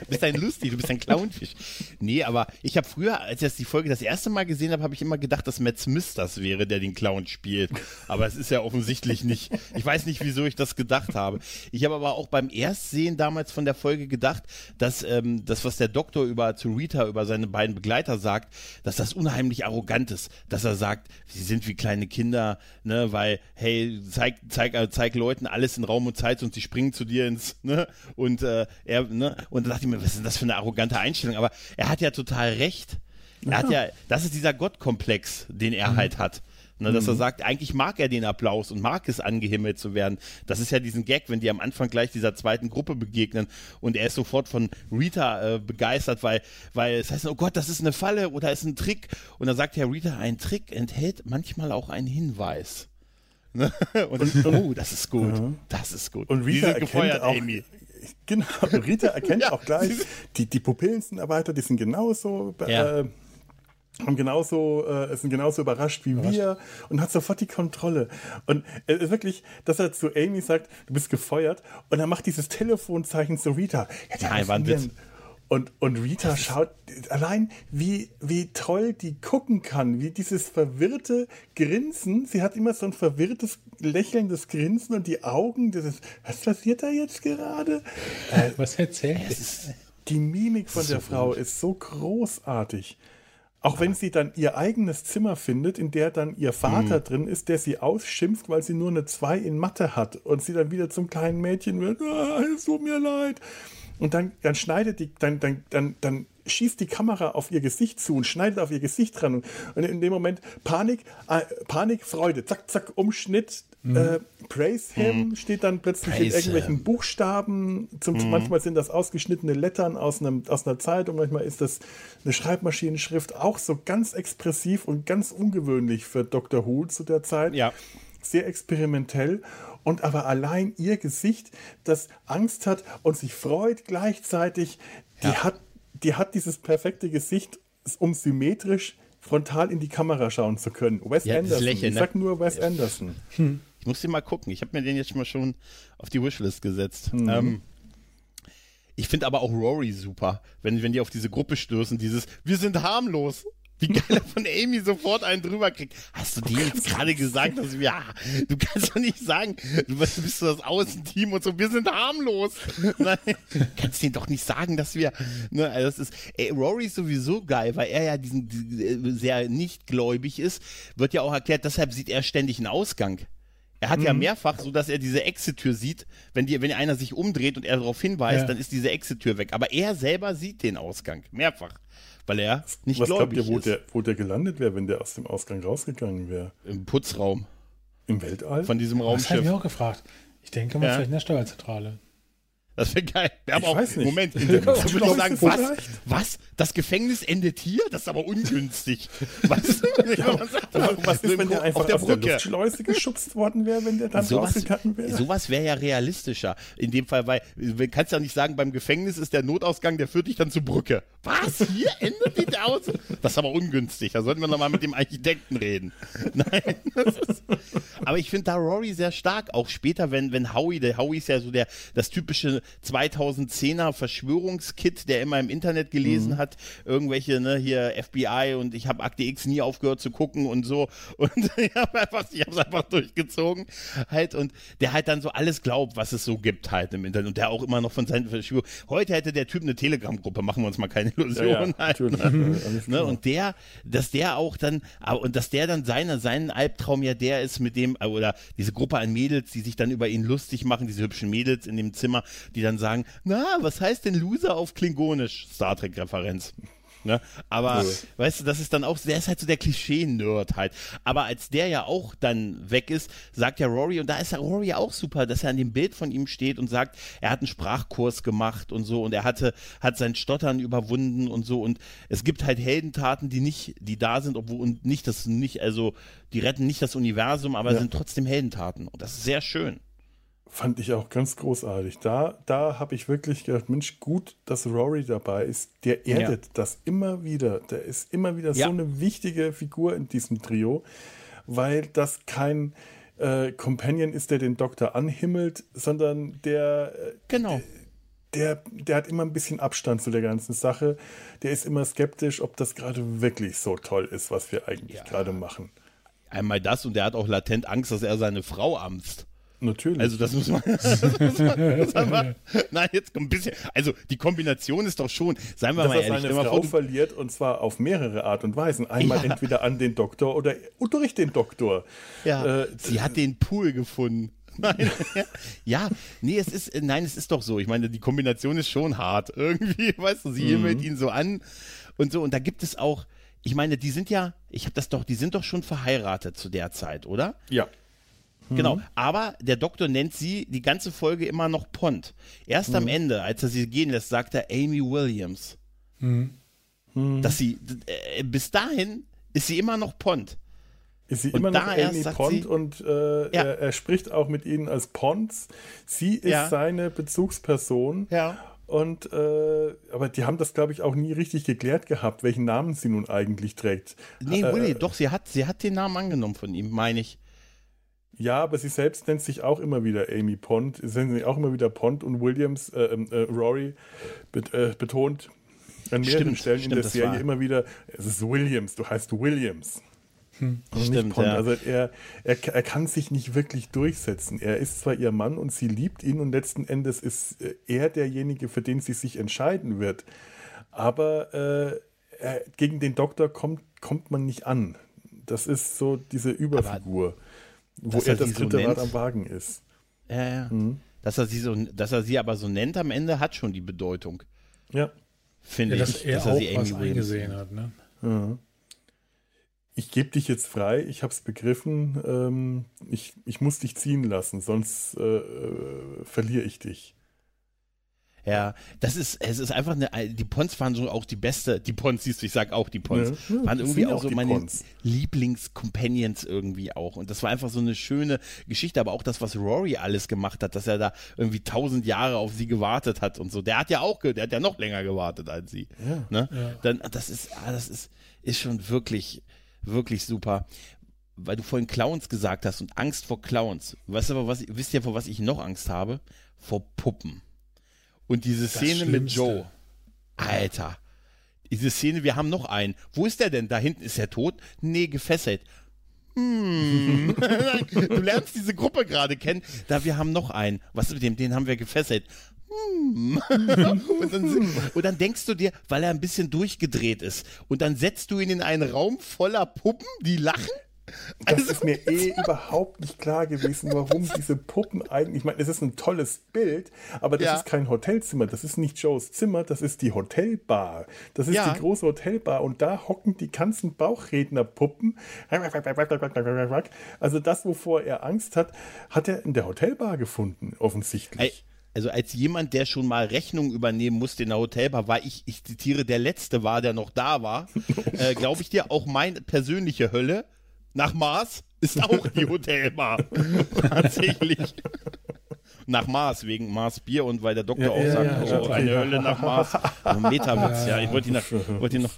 bist ein lustig, du bist ein Clownfisch. Nee, aber ich habe früher, als ich die Folge das erste Mal gesehen habe, habe ich immer gedacht, dass Matt Smith das wäre, der den Clown spielt. Aber es ist ja offensichtlich nicht. Ich weiß nicht, wieso ich das gedacht habe. Ich habe aber auch beim Erstsehen damals von der Folge gedacht, dass ähm, das, was der Doktor über zu Rita, über seine beiden Begleiter sagt, dass das unheimlich arrogant ist. Dass er sagt, sie sind wie kleine Kinder, ne, weil, hey, zeig, zeig, zeig Leuten alles in Raum und Zeit und sie springen zu dir ins ne? Und äh, er, ne? Und da dachte ich mir, was ist denn das für eine arrogante Einstellung? Aber er hat ja total recht. Er ja. hat ja, das ist dieser Gottkomplex, den er mhm. halt hat. Ne, dass mhm. er sagt, eigentlich mag er den Applaus und mag es, angehimmelt zu werden. Das ist ja diesen Gag, wenn die am Anfang gleich dieser zweiten Gruppe begegnen und er ist sofort von Rita äh, begeistert, weil, weil es heißt, oh Gott, das ist eine Falle oder ist ein Trick. Und dann sagt Herr Rita, ein Trick enthält manchmal auch einen Hinweis. Ne? Und, oh, das ist gut. Ja. Das ist gut. Und Rita erkennt auch, Amy. Genau, Rita erkennt ja. auch gleich, die, die Pupillen sind erweitert, die sind genauso, ja. äh, haben genauso, äh, sind genauso überrascht wie überrascht. wir und hat sofort die Kontrolle. Und äh, wirklich, dass er zu Amy sagt, du bist gefeuert und er macht dieses Telefonzeichen zu Rita. Ja, Nein, war ein Witz. Und, und Rita schaut allein, wie, wie toll die gucken kann, wie dieses verwirrte Grinsen. Sie hat immer so ein verwirrtes, lächelndes Grinsen und die Augen, dieses, was passiert da jetzt gerade? Äh, was erzählt Die Mimik von der Frau gut. ist so großartig. Auch wenn sie dann ihr eigenes Zimmer findet, in der dann ihr Vater mhm. drin ist, der sie ausschimpft, weil sie nur eine 2 in Mathe hat und sie dann wieder zum kleinen Mädchen wird, ah, es tut mir leid. Und dann, dann schneidet die, dann, dann, dann, dann schießt die Kamera auf ihr Gesicht zu und schneidet auf ihr Gesicht dran. Und in dem Moment Panik, äh, Panik, Freude, zack, zack, Umschnitt, mhm. äh, Praise him mhm. steht dann plötzlich Praise in irgendwelchen him. Buchstaben. Zum, mhm. Manchmal sind das ausgeschnittene Lettern aus, einem, aus einer Zeitung, manchmal ist das eine Schreibmaschinenschrift, auch so ganz expressiv und ganz ungewöhnlich für Dr. Who zu der Zeit. Ja. Sehr experimentell und aber allein ihr Gesicht, das Angst hat und sich freut gleichzeitig, die, ja. hat, die hat dieses perfekte Gesicht, um symmetrisch frontal in die Kamera schauen zu können. Wes ja, Anderson. Lächeln, ich sag ne? nur Wes Anderson. Hm. Ich muss dir mal gucken. Ich habe mir den jetzt mal schon auf die Wishlist gesetzt. Mhm. Ähm, ich finde aber auch Rory super, wenn, wenn die auf diese Gruppe stößen, dieses Wir sind harmlos. Wie geil er von Amy sofort einen drüber kriegt. Hast du dir jetzt gerade gesagt, dass wir, ja, du kannst doch nicht sagen, du bist so das Außenteam und so, wir sind harmlos. Nein, kannst dir doch nicht sagen, dass wir, ne, also das ist, ey, Rory ist sowieso geil, weil er ja diesen, diesen sehr nicht gläubig ist, wird ja auch erklärt, deshalb sieht er ständig einen Ausgang. Er hat mhm. ja mehrfach, so dass er diese Exit-Tür sieht, wenn, die, wenn einer sich umdreht und er darauf hinweist, ja. dann ist diese Exit-Tür weg. Aber er selber sieht den Ausgang. Mehrfach weil er nicht Was glaubt ihr, wo ist. Der, wo der gelandet wäre, wenn der aus dem Ausgang rausgegangen wäre? Im Putzraum. Im Weltall? Von diesem Raumschiff. Das habe ich auch gefragt. Ich denke mal, ja. vielleicht in der Steuerzentrale. Das wäre geil. Wir haben ich auch, weiß nicht. Moment, ich würde sagen, was, was? Das Gefängnis endet hier? Das ist aber ungünstig. Was, ja, was ist, wenn der einfach auf der, aus der Luftschleuse geschubst worden wäre, wenn der dann sowas, rausgegangen wäre? Sowas wäre ja realistischer. In dem Fall, weil du kannst ja nicht sagen, beim Gefängnis ist der Notausgang, der führt dich dann zur Brücke. Was? Hier endet die aus? Das ist aber ungünstig. Da sollten wir nochmal mit dem Architekten reden. Nein. Ist, aber ich finde da Rory sehr stark. Auch später, wenn, wenn Howie, der Howie ist ja so der, das typische 2010er Verschwörungskit, der immer im Internet gelesen mhm. hat, irgendwelche, ne, hier FBI und ich habe Akte X nie aufgehört zu gucken und so. Und ich habe einfach, ich habe es einfach durchgezogen. Halt, und der halt dann so alles glaubt, was es so gibt halt im Internet. Und der auch immer noch von seinen Verschwörungen. Heute hätte der Typ eine Telegram-Gruppe, machen wir uns mal keine Illusionen. Ja, ja, halt, ne? ne? Und der, dass der auch dann, und dass der dann seine, seinen Albtraum ja der ist, mit dem, oder diese Gruppe an Mädels, die sich dann über ihn lustig machen, diese hübschen Mädels in dem Zimmer, die dann sagen, na, was heißt denn Loser auf Klingonisch? Star Trek-Referenz. Ne? Aber cool. weißt du, das ist dann auch, der ist halt so der Klischee-Nerd halt. Aber als der ja auch dann weg ist, sagt ja Rory, und da ist ja Rory auch super, dass er an dem Bild von ihm steht und sagt, er hat einen Sprachkurs gemacht und so und er hatte, hat sein Stottern überwunden und so und es gibt halt Heldentaten, die nicht, die da sind, obwohl und nicht das, nicht, also die retten nicht das Universum, aber ja. sind trotzdem Heldentaten und das ist sehr schön. Fand ich auch ganz großartig. Da, da habe ich wirklich gedacht, Mensch, gut, dass Rory dabei ist. Der erdet ja. das immer wieder. Der ist immer wieder ja. so eine wichtige Figur in diesem Trio, weil das kein äh, Companion ist, der den Doktor anhimmelt, sondern der. Äh, genau. Der, der hat immer ein bisschen Abstand zu der ganzen Sache. Der ist immer skeptisch, ob das gerade wirklich so toll ist, was wir eigentlich ja. gerade machen. Einmal das und der hat auch latent Angst, dass er seine Frau amst. Natürlich. Also das muss man, das muss man das nein, jetzt ein bisschen, also die Kombination ist doch schon, seien wir Dass mal ehrlich. Dass seine Frau vor, verliert und zwar auf mehrere Art und Weisen. Einmal ja. entweder an den Doktor oder durch den Doktor. Ja, äh, sie hat den Pool gefunden. Nein, ja, nee, es ist, nein, es ist doch so. Ich meine, die Kombination ist schon hart. Irgendwie, weißt du, sie mhm. himmelt ihn so an und so. Und da gibt es auch, ich meine, die sind ja, ich habe das doch, die sind doch schon verheiratet zu der Zeit, oder? Ja. Genau, mhm. aber der Doktor nennt sie die ganze Folge immer noch Pont. Erst mhm. am Ende, als er sie gehen lässt, sagt er Amy Williams. Mhm. mhm. Dass sie, äh, bis dahin ist sie immer noch Pont. Ist sie und immer noch Amy Pont sie, und äh, ja. er, er, spricht auch mit ihnen als Ponts. Sie ist ja. seine Bezugsperson. Ja. Und äh, aber die haben das, glaube ich, auch nie richtig geklärt gehabt, welchen Namen sie nun eigentlich trägt. Nee, äh, Willy, doch, sie hat, sie hat den Namen angenommen von ihm, meine ich. Ja, aber sie selbst nennt sich auch immer wieder Amy Pond. Sie nennt sich auch immer wieder Pond und Williams, äh, ähm, äh, Rory bet, äh, betont an mehreren stimmt, Stellen stimmt, in der Serie immer wieder, es ist Williams, du heißt Williams. Hm. Stimmt, ja. Also er, er, er kann sich nicht wirklich durchsetzen. Er ist zwar ihr Mann und sie liebt ihn und letzten Endes ist äh, er derjenige, für den sie sich entscheiden wird. Aber äh, gegen den Doktor kommt, kommt man nicht an. Das ist so diese Überfigur. Aber wo er das dritte so Rad am Wagen ist. Ja, ja. Mhm. Dass er sie so, dass er sie aber so nennt am Ende, hat schon die Bedeutung. Ja. finde Ja, ich, dass er dass auch er sie was Amy Williams eingesehen hat. Ne? Ja. Ich gebe dich jetzt frei, ich habe es begriffen. Ähm, ich, ich muss dich ziehen lassen, sonst äh, äh, verliere ich dich. Ja, das ist, es ist einfach eine, die Pons waren so auch die beste, die Pons, siehst du, ich sag auch die Pons, Ja, waren irgendwie auch so meine Pons. Lieblings-Companions irgendwie auch. Und das war einfach so eine schöne Geschichte, aber auch das, was Rory alles gemacht hat, dass er da irgendwie tausend Jahre auf sie gewartet hat und so. Der hat ja auch, der hat ja noch länger gewartet als sie. Ja. Ne? Ja. Dann, das ist, ah, das ist, ist schon wirklich, wirklich super. Weil du vorhin Clowns gesagt hast und Angst vor Clowns. Weißt du aber, was, wisst ihr, vor was ich noch Angst habe? Vor Puppen. Und diese Szene mit. Joe. Alter. Diese Szene, wir haben noch einen. Wo ist der denn? Da hinten ist er tot? Nee, gefesselt. Hm. du lernst diese Gruppe gerade kennen. Da, wir haben noch einen. Was ist mit dem? Den haben wir gefesselt. Hm. und, dann, und dann denkst du dir, weil er ein bisschen durchgedreht ist, und dann setzt du ihn in einen Raum voller Puppen, die lachen. Das Also- ist mir eh überhaupt nicht klar gewesen, warum diese Puppen eigentlich. Ich meine, es ist ein tolles Bild, aber das Ja. ist kein Hotelzimmer. Das ist nicht Joes Zimmer, das ist die Hotelbar. Das ist Ja. die große Hotelbar und da hocken die ganzen Bauchrednerpuppen. Also das, wovor er Angst hat, hat er in der Hotelbar gefunden, offensichtlich. Also als jemand, der schon mal Rechnung übernehmen musste in der Hotelbar, war ich, ich zitiere, der Letzte war, der noch da war, äh, glaube ich dir, auch meine persönliche Hölle nach Mars ist auch die Hotelbar. Tatsächlich. Nach Mars, wegen Mars Bier und weil der Doktor Ja, auch ja, sagt, ja, oh, okay. eine Hölle nach Mars. Oh, Metawitz, ja, ich wollte ihn noch, wollte ihn noch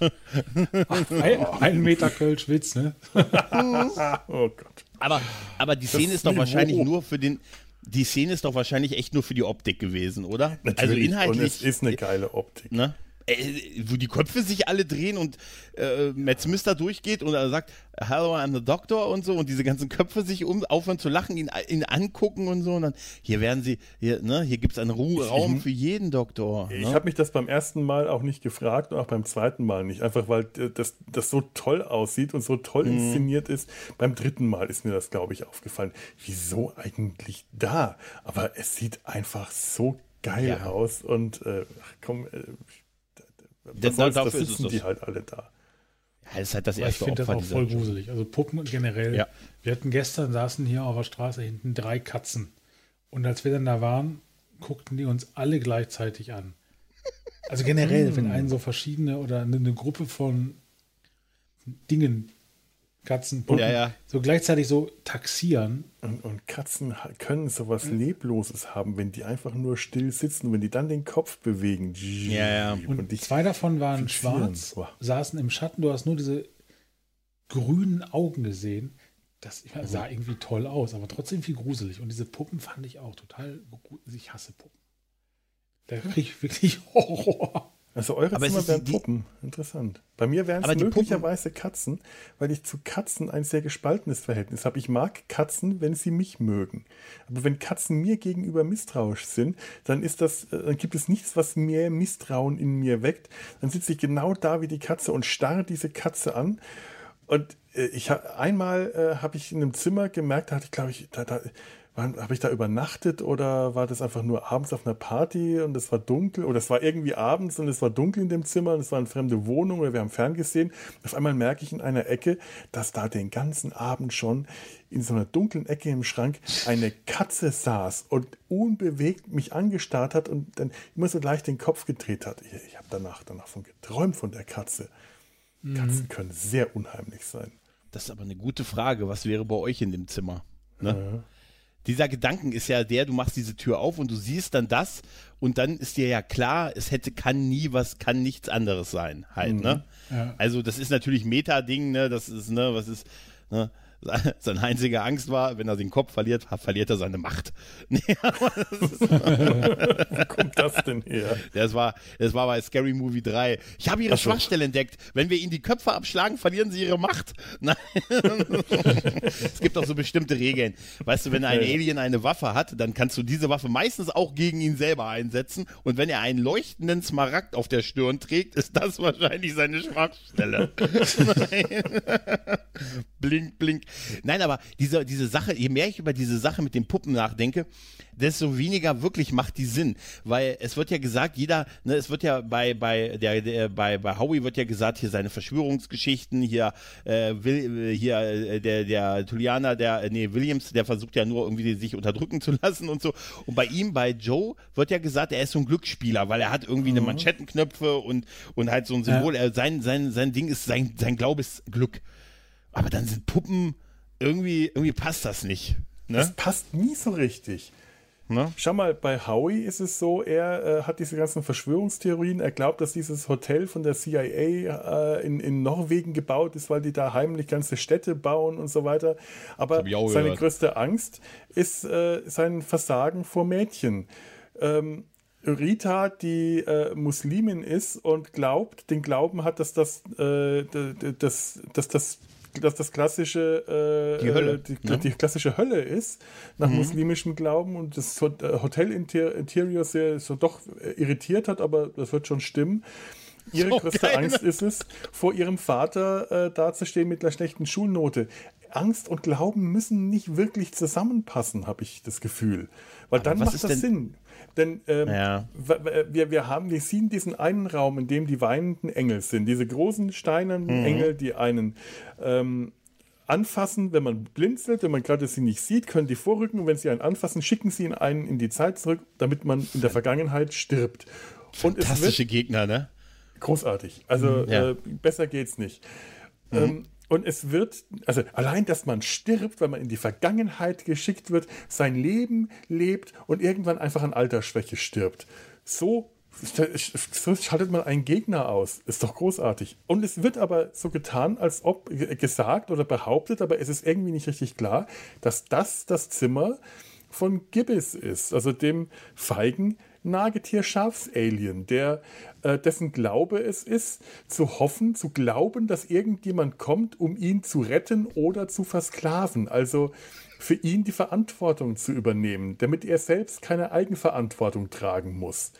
Ein, ein Meter Kölsch-Witz, ne? oh Gott. Aber, aber die Szene ist doch wahrscheinlich nur für den. Die Szene ist doch wahrscheinlich echt nur für die Optik gewesen, oder? Also Natürlich. Und inhaltlich. es ist eine geile Optik. ne? Äh, Wo die Köpfe sich alle drehen und äh, Matt Smith da durchgeht und er sagt, Hello, I'm the Doctor und so und diese ganzen Köpfe sich um, aufhören zu lachen, ihn, ihn angucken und so und dann, hier werden sie, hier, ne, hier gibt es einen Ru Raum für jeden Doktor. Ich Ne? habe mich das beim ersten Mal auch nicht gefragt und auch beim zweiten Mal nicht. Einfach weil äh, das, das so toll aussieht und so toll Mhm. inszeniert ist. Beim dritten Mal ist mir das, glaube ich, aufgefallen. Wieso eigentlich da? Aber es sieht einfach so geil Ja. aus und äh, ach komm, äh, was soll's, dafür da ist es sitzen die halt alle da. Ja, das ist halt das Aber ich erste finde das auch voll gruselig. Also Puppen generell. Ja. Wir hatten gestern, saßen hier auf der Straße hinten drei Katzen. Und als wir dann da waren, guckten die uns alle gleichzeitig an. Also generell, wenn einen so verschiedene oder eine, eine Gruppe von Dingen, Katzen, Puppen, Ja, ja. so gleichzeitig so taxieren, Und, und Katzen können sowas Lebloses haben, wenn die einfach nur still sitzen, wenn die dann den Kopf bewegen. Ja, ja. Und, Und zwei davon waren fixieren. schwarz, saßen im Schatten. Du hast nur diese grünen Augen gesehen. Das sah Mhm. irgendwie toll aus, aber trotzdem viel gruselig. Und diese Puppen fand ich auch total gut. Ich hasse Puppen. Da kriege ich wirklich Horror. Also eure Aber Zimmer wären die- Puppen. Interessant. Bei mir wären es die Puppen- möglicherweise Katzen, weil ich zu Katzen ein sehr gespaltenes Verhältnis habe. Ich mag Katzen, wenn sie mich mögen. Aber wenn Katzen mir gegenüber misstrauisch sind, dann ist das, äh, dann gibt es nichts, was mehr Misstrauen in mir weckt. Dann sitze ich genau da wie die Katze und starre diese Katze an. Und äh, ich habe einmal äh, habe ich in einem Zimmer gemerkt, da hatte ich, glaube ich, da, da habe ich da übernachtet oder war das einfach nur abends auf einer Party und es war dunkel oder es war irgendwie abends und es war dunkel in dem Zimmer und es war eine fremde Wohnung oder wir haben ferngesehen. Auf einmal merke ich in einer Ecke, dass da den ganzen Abend schon in so einer dunklen Ecke im Schrank eine Katze saß und unbewegt mich angestarrt hat und dann immer so leicht den Kopf gedreht hat. Ich, ich habe danach, danach von geträumt von der Katze. Katzen können sehr unheimlich sein. Das ist aber eine gute Frage. Was wäre bei euch in dem Zimmer? Ne? Dieser Gedanken ist ja der, du machst diese Tür auf und du siehst dann das und dann ist dir ja klar, es hätte, kann nie was, kann nichts anderes sein, halt, ne? Ja. Also das ist natürlich Meta-Ding, ne? Das ist, ne, was ist, ne? Seine einzige Angst war, wenn er den Kopf verliert, verliert er seine Macht. Nee, Wo kommt das denn her? das war, das war bei Scary Movie 3. Ich habe ihre Ach so. Schwachstelle entdeckt. Wenn wir ihnen die Köpfe abschlagen, verlieren sie ihre Macht. Nein. es gibt auch so bestimmte Regeln. Weißt du, wenn ein. Alien eine Waffe hat, dann kannst du diese Waffe meistens auch gegen ihn selber einsetzen. Und wenn er einen leuchtenden Smaragd auf der Stirn trägt, ist das wahrscheinlich seine Schwachstelle. Blink, blink. Nein, aber diese, diese Sache, je mehr ich über diese Sache mit den Puppen nachdenke, desto weniger wirklich macht die Sinn. Weil es wird ja gesagt, jeder, ne, es wird ja bei, bei, der, der, bei, bei Howie wird ja gesagt, hier seine Verschwörungsgeschichten, hier, äh, will, hier, äh, der, der Tulianer, der, nee, Williams, der versucht ja nur irgendwie sich unterdrücken zu lassen und so. Und bei ihm, bei Joe, wird ja gesagt, er ist so ein Glücksspieler, weil er hat irgendwie mhm. eine Manschettenknöpfe und, und halt so ein Symbol. Ja. Er, sein, sein, sein Ding ist, sein, sein Glaube ist Glück. Aber dann sind Puppen, irgendwie, irgendwie passt das nicht. Ne? Das passt nie so richtig. Ne? Schau mal, bei Howie ist es so, er äh, hat diese ganzen Verschwörungstheorien. Er glaubt, dass dieses Hotel von der CIA äh, in, in Norwegen gebaut ist, weil die da heimlich ganze Städte bauen und so weiter. Aber seine gehört. größte Angst ist äh, sein Versagen vor Mädchen. Ähm, Rita, die äh, Muslimin ist und glaubt, den Glauben hat, dass das, äh, das, dass das dass das klassische, äh, die, Hölle, die, ne? die, klassische Hölle ist, nach mhm. muslimischem Glauben und das äh, Hotel Interior sehr so doch äh, irritiert hat, aber das wird schon stimmen. Ihre so größte geil. Angst ist es, vor ihrem Vater äh, dazustehen mit einer schlechten Schulnote. Angst und Glauben müssen nicht wirklich zusammenpassen, habe ich das Gefühl. Weil aber dann macht das Sinn. Denn ähm, ja. wir, wir haben, wir sehen diesen einen Raum, in dem die weinenden Engel sind, diese großen steinernen mhm. Engel, die einen ähm, anfassen, wenn man blinzelt, wenn man gerade sie nicht sieht, können die vorrücken und wenn sie einen anfassen, schicken sie ihn einen in die Zeit zurück, damit man in der Vergangenheit stirbt. Fantastische Gegner, ne? Großartig. Also mhm, ja. äh, besser geht's nicht. Mhm. Ähm, und es wird, also allein, dass man stirbt, weil man in die Vergangenheit geschickt wird, sein Leben lebt und irgendwann einfach an Altersschwäche stirbt. So, so schaltet man einen Gegner aus. Ist doch großartig. Und es wird aber so getan, als ob gesagt oder behauptet, aber es ist irgendwie nicht richtig klar, dass das das Zimmer von Gibbis ist, also dem feigen Nagetier-Schafs-Alien, der, äh, dessen Glaube es ist, zu hoffen, zu glauben, dass irgendjemand kommt, um ihn zu retten oder zu versklaven. Also für ihn die Verantwortung zu übernehmen, damit er selbst keine Eigenverantwortung tragen muss.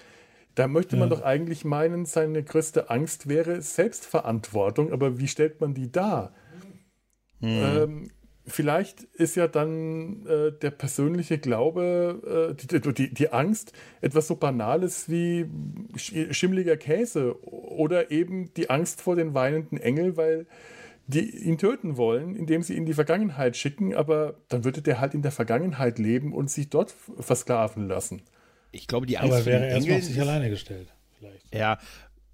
Da möchte man ja. doch eigentlich meinen, seine größte Angst wäre Selbstverantwortung, aber wie stellt man die dar? Hm. Ähm, vielleicht ist ja dann äh, der persönliche Glaube, äh, die, die, die, Angst, etwas so Banales wie schimmliger Käse oder eben die Angst vor den weinenden Engel, weil die ihn töten wollen, indem sie ihn in die Vergangenheit schicken, aber dann würde der halt in der Vergangenheit leben und sich dort versklaven lassen. Ich glaube, die Angst aber wäre erstmal auf sich alleine gestellt. Vielleicht. Ja,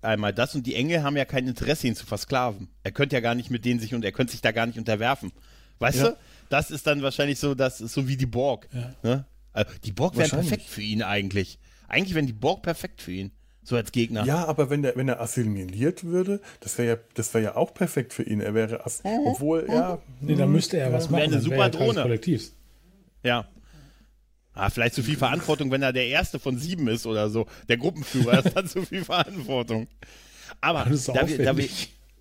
einmal das und die Engel haben ja kein Interesse, ihn zu versklaven. Er könnte ja gar nicht mit denen sich und er könnte sich da gar nicht unterwerfen. Weißt ja. du? Das ist dann wahrscheinlich so, das ist so wie die Borg. Ja. Ne? Also die Borg wären perfekt für ihn eigentlich. Eigentlich wären die Borg perfekt für ihn. So als Gegner. Ja, aber wenn, der, wenn er assimiliert würde, das wäre ja, das wär ja auch perfekt für ihn. Er wäre, mhm. obwohl, ja. Nee, dann müsste er was machen. Wäre eine super Drohne. Kollektivs. Ja. Ah, vielleicht zu viel Verantwortung, wenn er der Erste von sieben ist oder so. Der Gruppenführer ist dann zu viel Verantwortung. Aber da wir, da wir,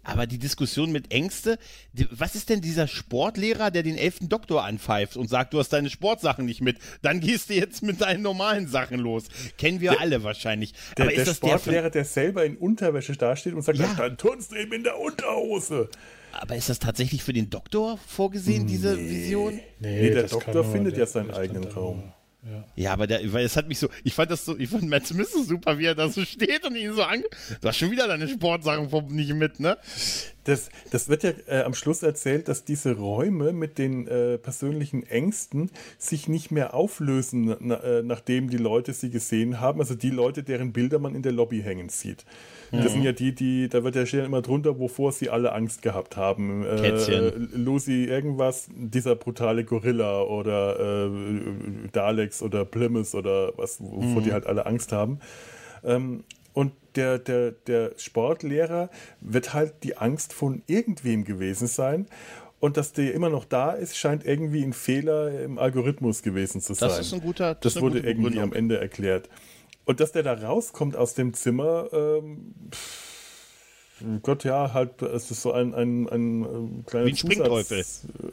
aber die Diskussion mit Ängste, die, was ist denn dieser Sportlehrer, der den elften Doktor anpfeift und sagt, du hast deine Sportsachen nicht mit, dann gehst du jetzt mit deinen normalen Sachen los. Kennen wir der, alle wahrscheinlich. Der, Aber ist der das Sportlehrer, der, der selber in Unterwäsche dasteht und sagt, ja. dann turnst du eben in der Unterhose. Aber ist das tatsächlich für den Doktor vorgesehen, diese nee. Vision? Nee, nee der Doktor findet ja seinen eigenen Raum. Ja. ja, aber der, weil es hat mich so, ich fand das so, ich fand Matt Smith so super, wie er da so steht und ihn so an. Du hast schon wieder deine Sportsachen nicht mit, ne? Das, das wird ja äh, am Schluss erzählt, dass diese Räume mit den äh, persönlichen Ängsten sich nicht mehr auflösen, na, äh, nachdem die Leute sie gesehen haben. Also die Leute, deren Bilder man in der Lobby hängen sieht. Das sind ja die, die, da wird ja stehen immer drunter, wovor sie alle Angst gehabt haben. Äh, Kätzchen. Lucy irgendwas, dieser brutale Gorilla oder äh, Daleks oder Plymouth oder was, wovor mhm. die halt alle Angst haben. Ähm, und der, der, der Sportlehrer wird halt die Angst von irgendwem gewesen sein. Und dass der immer noch da ist, scheint irgendwie ein Fehler im Algorithmus gewesen zu sein. Das ist ein guter. Das, das wurde irgendwie am Ende erklärt. Und dass der da rauskommt aus dem Zimmer, ähm, Gott, ja, halt, es ist so ein, ein, ein, ein kleiner Wie ein Springteufel.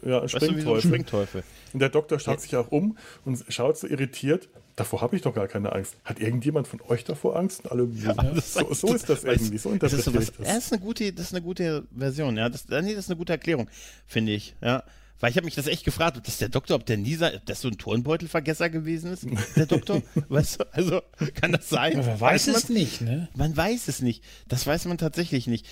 Ja, ein Springteufel. Weißt du, so ein Springteufel. Und der Doktor schaut ja. sich auch um und schaut so irritiert. davor habe ich doch gar keine Angst. Hat irgendjemand von euch davor Angst? Alle, ja, so, so, ist das irgendwie, so interpretiere das. das ist eine gute, das ist eine gute Version, ja. Das, nee, das ist eine gute Erklärung, finde ich, ja. Weil ich habe mich das echt gefragt, ob das der Doktor, ob der nie, ob das so ein Turnbeutelvergesser gewesen ist, der Doktor. weißt du, also kann das sein? Aber wer weiß, weiß es nicht, ne? Man weiß es nicht. Das weiß man tatsächlich nicht.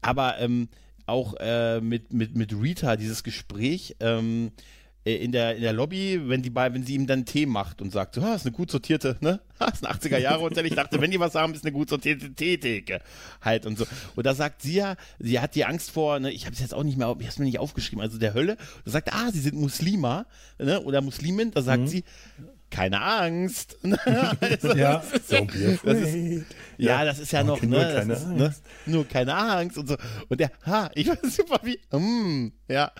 Aber ähm, auch äh, mit, mit, mit Rita, dieses Gespräch, ähm, äh, in der, in der Lobby, wenn die wenn sie ihm dann Tee macht und sagt, so, ah, ist eine gut sortierte, ne? Ah, ist ein 80er Jahre Hotel. Ich dachte, wenn die was haben, ist eine gut sortierte Teetheke. Halt und so. Und da sagt sie ja, sie hat die Angst vor, ne, ich habe es jetzt auch nicht mehr, ich habe mir nicht aufgeschrieben, also der Hölle. Da sagt, ah, sie sind Muslima, ne? Oder Muslimin, da sagt mhm. sie, keine Angst. also, ja. Das ist, das ist, ja, das ist ja noch, ne, keine ist, ne, nur keine Angst und so. Und der, ha, ich weiß super wie, mm, ja.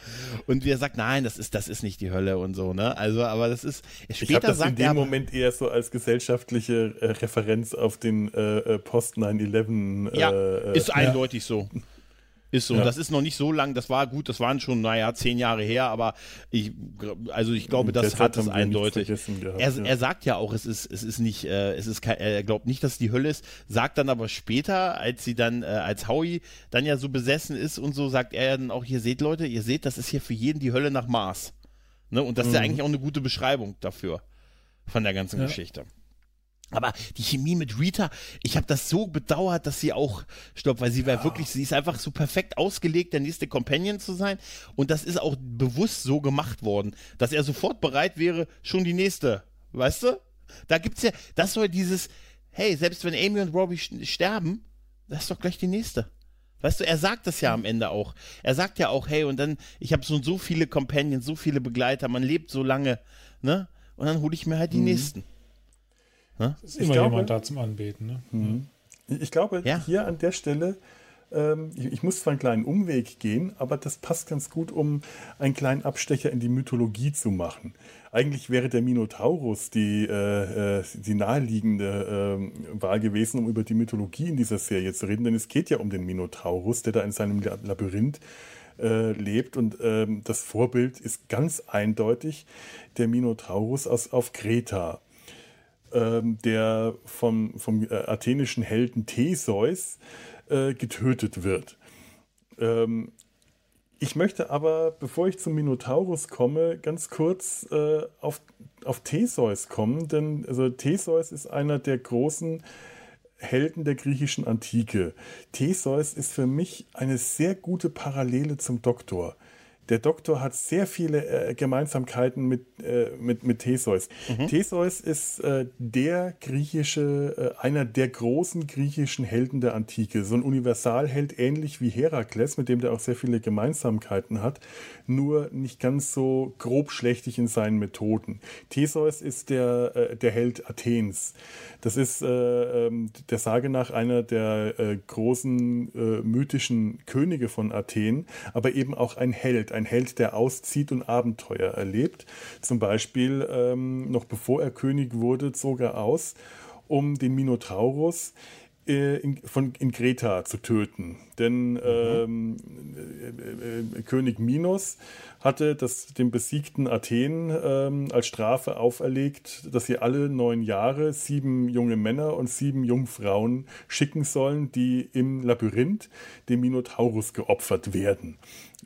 Und wie er sagt, nein, das ist, das ist nicht die Hölle und so, ne? Also, aber das ist, später ich das sagt in dem er, Moment eher so als gesellschaftliche äh, Referenz auf den äh, äh Post 9-11. Ja, äh, ist eindeutig ja. so. Ist so. Ja. Das ist noch nicht so lang. Das war gut. Das waren schon, naja, zehn Jahre her. Aber ich, also ich glaube, das hat es eindeutig. Gehabt, er, ja. er sagt ja auch, es ist, es ist nicht, äh, es ist kein, er glaubt nicht, dass es die Hölle ist. Sagt dann aber später, als sie dann, äh, als Howie dann ja so besessen ist und so, sagt er dann auch, ihr seht Leute, ihr seht, das ist hier für jeden die Hölle nach Mars. Ne? Und das mhm. ist ja mhm. eigentlich auch eine gute Beschreibung dafür. Von der ganzen ja. Geschichte. Aber die Chemie mit Rita, ich habe das so bedauert, dass sie auch, stopp, weil sie war ja. wirklich, sie ist einfach so perfekt ausgelegt, der nächste Companion zu sein. Und das ist auch bewusst so gemacht worden, dass er sofort bereit wäre, schon die nächste, weißt du? Da gibt's ja, das soll dieses, hey, selbst wenn Amy und Robbie sterben, das ist doch gleich die nächste. Weißt du, er sagt das ja am Ende auch. Er sagt ja auch, hey, und dann, ich habe so und so viele Companions, so viele Begleiter, man lebt so lange, ne? Und dann hole ich mir halt die mhm. nächsten. Ne? Ist immer glaube, jemand da zum Anbeten. Ne? Mhm. Ich glaube, ja. hier an der Stelle, ähm, ich, ich, muss zwar einen kleinen Umweg gehen, aber das passt ganz gut, um einen kleinen Abstecher in die Mythologie zu machen. Eigentlich wäre der Minotaurus die, äh, äh die naheliegende äh, Wahl gewesen, um über die Mythologie in dieser Serie zu reden, denn es geht ja um den Minotaurus, der da in seinem Labyrinth äh, lebt. Und ähm, das Vorbild ist ganz eindeutig der Minotaurus aus, auf Kreta ähm, der vom, vom äh, athenischen Helden Theseus äh, getötet wird. Ähm, ich möchte aber, bevor ich zum Minotaurus komme, ganz kurz äh, auf, auf Theseus kommen, denn also Theseus ist einer der großen Helden der griechischen Antike. Theseus ist für mich eine sehr gute Parallele zum Doktor der Doktor hat sehr viele äh, Gemeinsamkeiten mit, äh, mit, mit Theseus. Mhm. Theseus ist äh, der griechische, äh, einer der großen griechischen Helden der Antike. So ein Universalheld, ähnlich wie Herakles, mit dem der auch sehr viele Gemeinsamkeiten hat, nur nicht ganz so grobschlächtig in seinen Methoden. Theseus ist der, äh, der Held Athens. Das ist äh, ähm, der Sage nach einer der großen mythischen Könige von Athen, aber eben auch ein Held ein Held, der auszieht und Abenteuer erlebt. Zum Beispiel, ähm, noch bevor er König wurde, zog er aus, um den Minotaurus äh, in, von, in Kreta zu töten. Denn mhm. ähm, äh, äh, König Minos hatte das dem besiegten Athen ähm, als Strafe auferlegt, dass sie alle neun Jahre sieben junge Männer und sieben Jungfrauen schicken sollen, die im Labyrinth dem Minotaurus geopfert werden.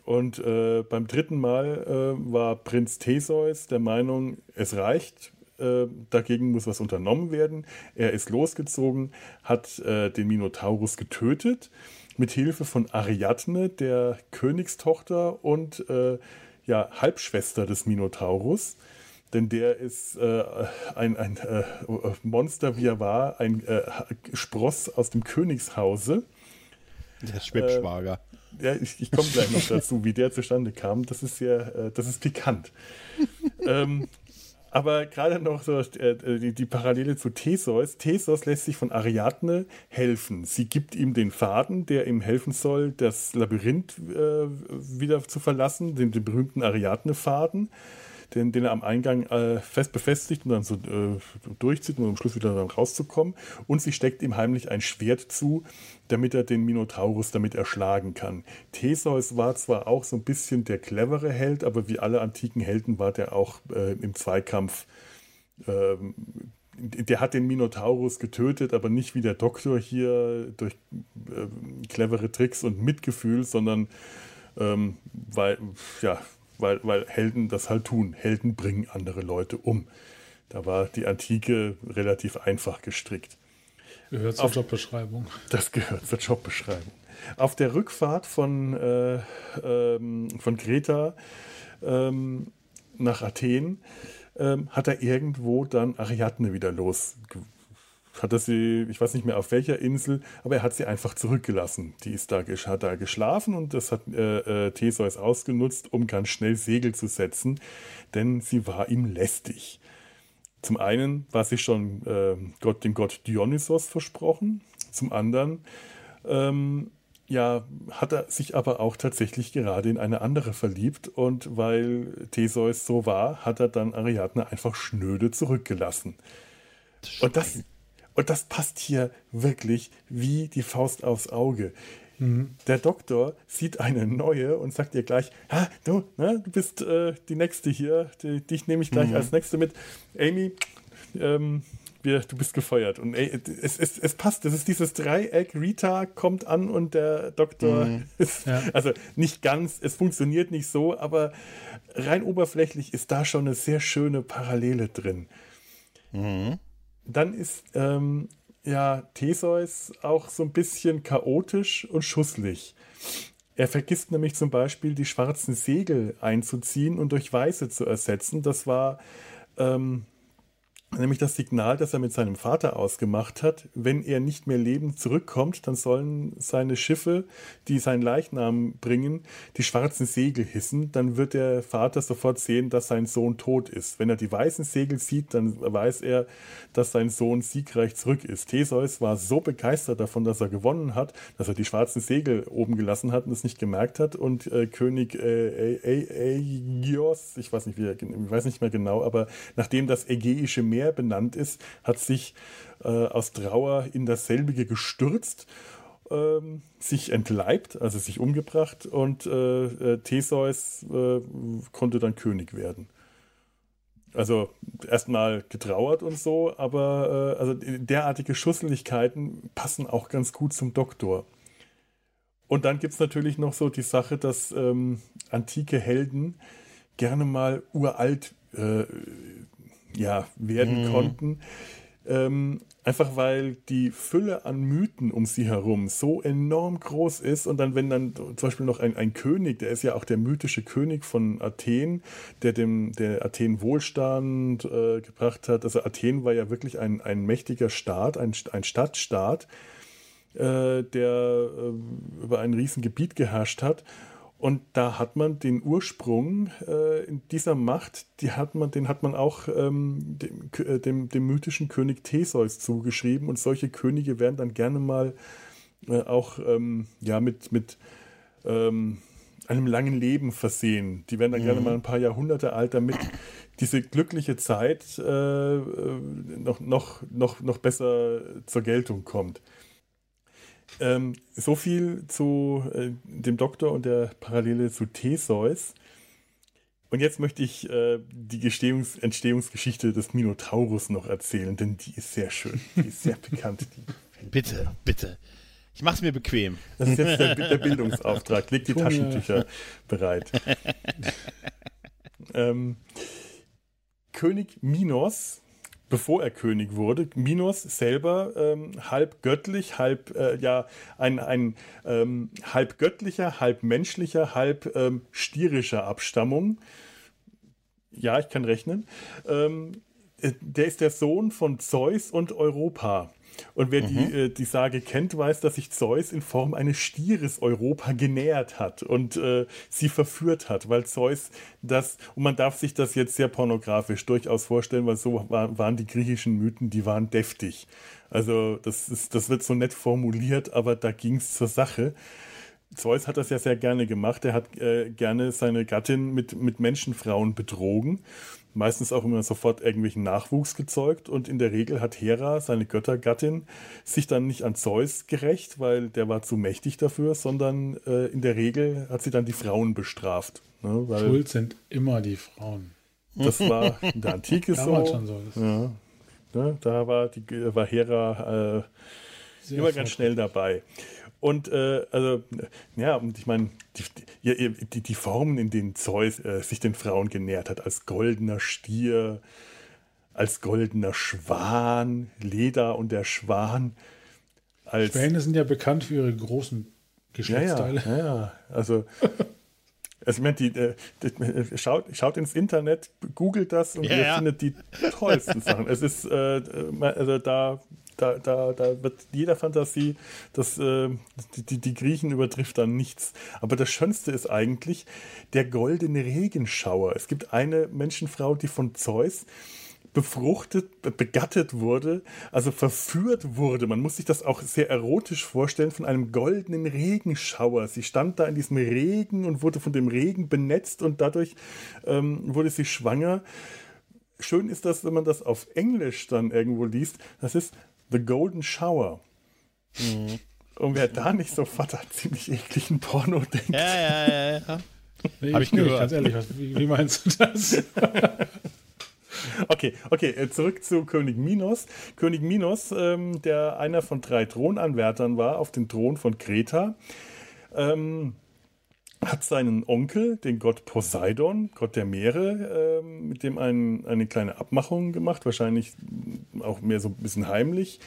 Und äh, beim dritten Mal äh, war Prinz Theseus der Meinung, es reicht, äh, dagegen muss was unternommen werden. Er ist losgezogen, hat äh, den Minotaurus getötet, mit Hilfe von Ariadne, der Königstochter und äh, ja, Halbschwester des Minotaurus. Denn der ist äh, ein, ein Monster, wie er war, ein Spross aus dem Königshause. Der Schwibschwager ja, ich, ich komme gleich noch dazu, wie der zustande kam. Das ist ja, äh, das ist pikant. ähm, aber gerade noch so äh, die, die, Parallele zu Theseus. Theseus lässt sich von Ariadne helfen. Sie gibt ihm den Faden, der ihm helfen soll, das Labyrinth äh, wieder zu verlassen, den, den berühmten Ariadne-Faden den, den er am Eingang äh, fest befestigt und dann so äh, durchzieht, um am Schluss wieder rauszukommen. Und sie steckt ihm heimlich ein Schwert zu, damit er den Minotaurus damit erschlagen kann. Theseus war zwar auch so ein bisschen der clevere Held, aber wie alle antiken Helden war der auch äh, im Zweikampf ähm, der hat den Minotaurus getötet, aber nicht wie der Doktor hier durch äh, clevere Tricks und Mitgefühl, sondern ähm, weil, ja, weil, weil Helden das halt tun. Helden bringen andere Leute um. Da war die Antike relativ einfach gestrickt. Gehört zur Auf, Jobbeschreibung. Das gehört zur Jobbeschreibung. Auf der Rückfahrt von, äh, ähm, von Kreta ähm, nach Athen ähm, hat er irgendwo dann Ariadne wieder los. Hat er sie, ich weiß nicht mehr auf welcher Insel, aber er hat sie einfach zurückgelassen. Die ist da, hat da geschlafen und das hat äh, äh, Theseus ausgenutzt, um ganz schnell Segel zu setzen, denn sie war ihm lästig. Zum einen war sie schon äh, Gott, dem Gott Dionysos versprochen, zum anderen ähm, ja, hat er sich aber auch tatsächlich gerade in eine andere verliebt und weil Theseus so war, hat er dann Ariadne einfach schnöde zurückgelassen. Und das, und das passt hier wirklich wie die Faust aufs Auge. Mhm. Der Doktor sieht eine neue und sagt ihr gleich, ha, du, ne, du bist äh, die Nächste hier, die, dich nehme ich gleich mhm. als Nächste mit. Amy, ähm, wir, du bist gefeuert. Und ey, es, es, es passt, das ist dieses Dreieck, Rita kommt an und der Doktor mhm. ist, ja. also nicht ganz, es funktioniert nicht so, aber rein oberflächlich ist da schon eine sehr schöne Parallele drin. Mhm. Dann ist ähm, ja Theseus auch so ein bisschen chaotisch und schusslich. Er vergisst nämlich zum Beispiel die schwarzen Segel einzuziehen und durch weiße zu ersetzen. Das war ähm, nämlich das Signal, das er mit seinem Vater ausgemacht hat, wenn er nicht mehr lebend zurückkommt, dann sollen seine Schiffe, die seinen Leichnam bringen, die schwarzen Segel hissen, dann wird der Vater sofort sehen, dass sein Sohn tot ist. Wenn er die weißen Segel sieht, dann weiß er, dass sein Sohn siegreich zurück ist. Theseus war so begeistert davon, dass er gewonnen hat, dass er die schwarzen Segel oben gelassen hat und es nicht gemerkt hat und äh, König äh, ich weiß nicht, wie ich weiß nicht mehr genau, aber nachdem das Ägäische Meer Meer benannt ist, hat sich äh, aus Trauer in dasselbige gestürzt, ähm, sich entleibt, also sich umgebracht und äh, äh Theseus äh, konnte dann König werden. Also erstmal getrauert und so, aber äh, also derartige Schusseligkeiten passen auch ganz gut zum Doktor. Und dann gibt es natürlich noch so die Sache, dass ähm, antike Helden gerne mal uralt äh, ja, werden mhm. konnten. Ähm, einfach weil die Fülle an Mythen um sie herum so enorm groß ist und dann, wenn dann zum Beispiel noch ein, ein König, der ist ja auch der mythische König von Athen, der dem der Athen Wohlstand äh, gebracht hat. Also Athen war ja wirklich ein, ein mächtiger Staat, ein, ein Stadtstaat, äh, der äh, über ein Riesengebiet geherrscht hat. Und da hat man den Ursprung äh, in dieser Macht, die hat man, den hat man auch ähm, dem, äh, dem, dem, mythischen König Theseus zugeschrieben. Und solche Könige werden dann gerne mal äh, auch ähm, ja, mit, mit ähm, einem langen Leben versehen. Die werden dann mhm. gerne mal ein paar Jahrhunderte alt, damit diese glückliche Zeit äh, äh, noch, noch, noch, noch besser zur Geltung kommt. Ähm, so viel zu äh, dem Doktor und der Parallele zu Theseus. Und jetzt möchte ich äh, die Gestehungs Entstehungsgeschichte des Minotaurus noch erzählen, denn die ist sehr schön. Die ist sehr bekannt. bitte, bitte. Ich mache es mir bequem. Das ist jetzt der, der Bildungsauftrag. Leg die Taschentücher bereit. ähm, König Minos bevor er König wurde. Minos selber ähm, halb göttlich, halb äh, ja ein, ein ähm, halb göttlicher, halb menschlicher, halb ähm, stierischer Abstammung. Ja, ich kann rechnen. Ähm, äh, der ist der Sohn von Zeus und Europa. Und wer mhm. die, äh, die Sage kennt, weiß, dass sich Zeus in Form eines Stieres Europa genähert hat und äh, sie verführt hat, weil Zeus das, und man darf sich das jetzt sehr pornografisch durchaus vorstellen, weil so war, waren die griechischen Mythen, die waren deftig. Also das, ist, das wird so nett formuliert, aber da ging es zur Sache. Zeus hat das ja sehr gerne gemacht. Er hat äh, gerne seine Gattin mit, mit Menschenfrauen betrogen meistens auch immer sofort irgendwelchen Nachwuchs gezeugt und in der Regel hat Hera, seine Göttergattin, sich dann nicht an Zeus gerecht, weil der war zu mächtig dafür, sondern äh, in der Regel hat sie dann die Frauen bestraft. Ne, Schuld sind immer die Frauen. Das war in der Antike so. Schon so. Ja. Ne? Da war, die, war Hera äh, immer ganz schnell dabei. Und äh, also, ja, und ich meine, die, die, die, Formen, in denen Zeus äh, sich den Frauen genährt hat, als goldener Stier, als goldener Schwan, Leda und der Schwan. Als, Schwäne sind ja bekannt für ihre großen Geschlechtsteile. Ja, ja, ja. also also, ich meine, die, äh, die, schaut, schaut ins Internet, googelt das und yeah, ihr ja. findet die tollsten Sachen. Es ist, äh, also da, da, da, da wird jeder Fantasie, das, äh, die, die Griechen übertrifft dann nichts. Aber das Schönste ist eigentlich der goldene Regenschauer. Es gibt eine Menschenfrau, die von Zeus befruchtet, begattet wurde, also verführt wurde. Man muss sich das auch sehr erotisch vorstellen von einem goldenen Regenschauer. Sie stand da in diesem Regen und wurde von dem Regen benetzt und dadurch ähm, wurde sie schwanger. Schön ist das, wenn man das auf Englisch dann irgendwo liest. Das ist The Golden Shower. Mhm. Und wer da nicht sofort an ziemlich ekligen Porno denkt. Ja, ja, ja, ja. Nee, Habe ich gehört. Ganz ehrlich, was, wie, wie meinst du das? Okay, okay, äh, zurück zu König Minos. König Minos, ähm, der einer von drei Thronanwärtern war auf den Thron von Kreta. Ähm, hat seinen Onkel, den Gott Poseidon, Gott der Meere, äh, mit dem ein, eine kleine Abmachung gemacht, wahrscheinlich auch mehr so ein bisschen heimlich.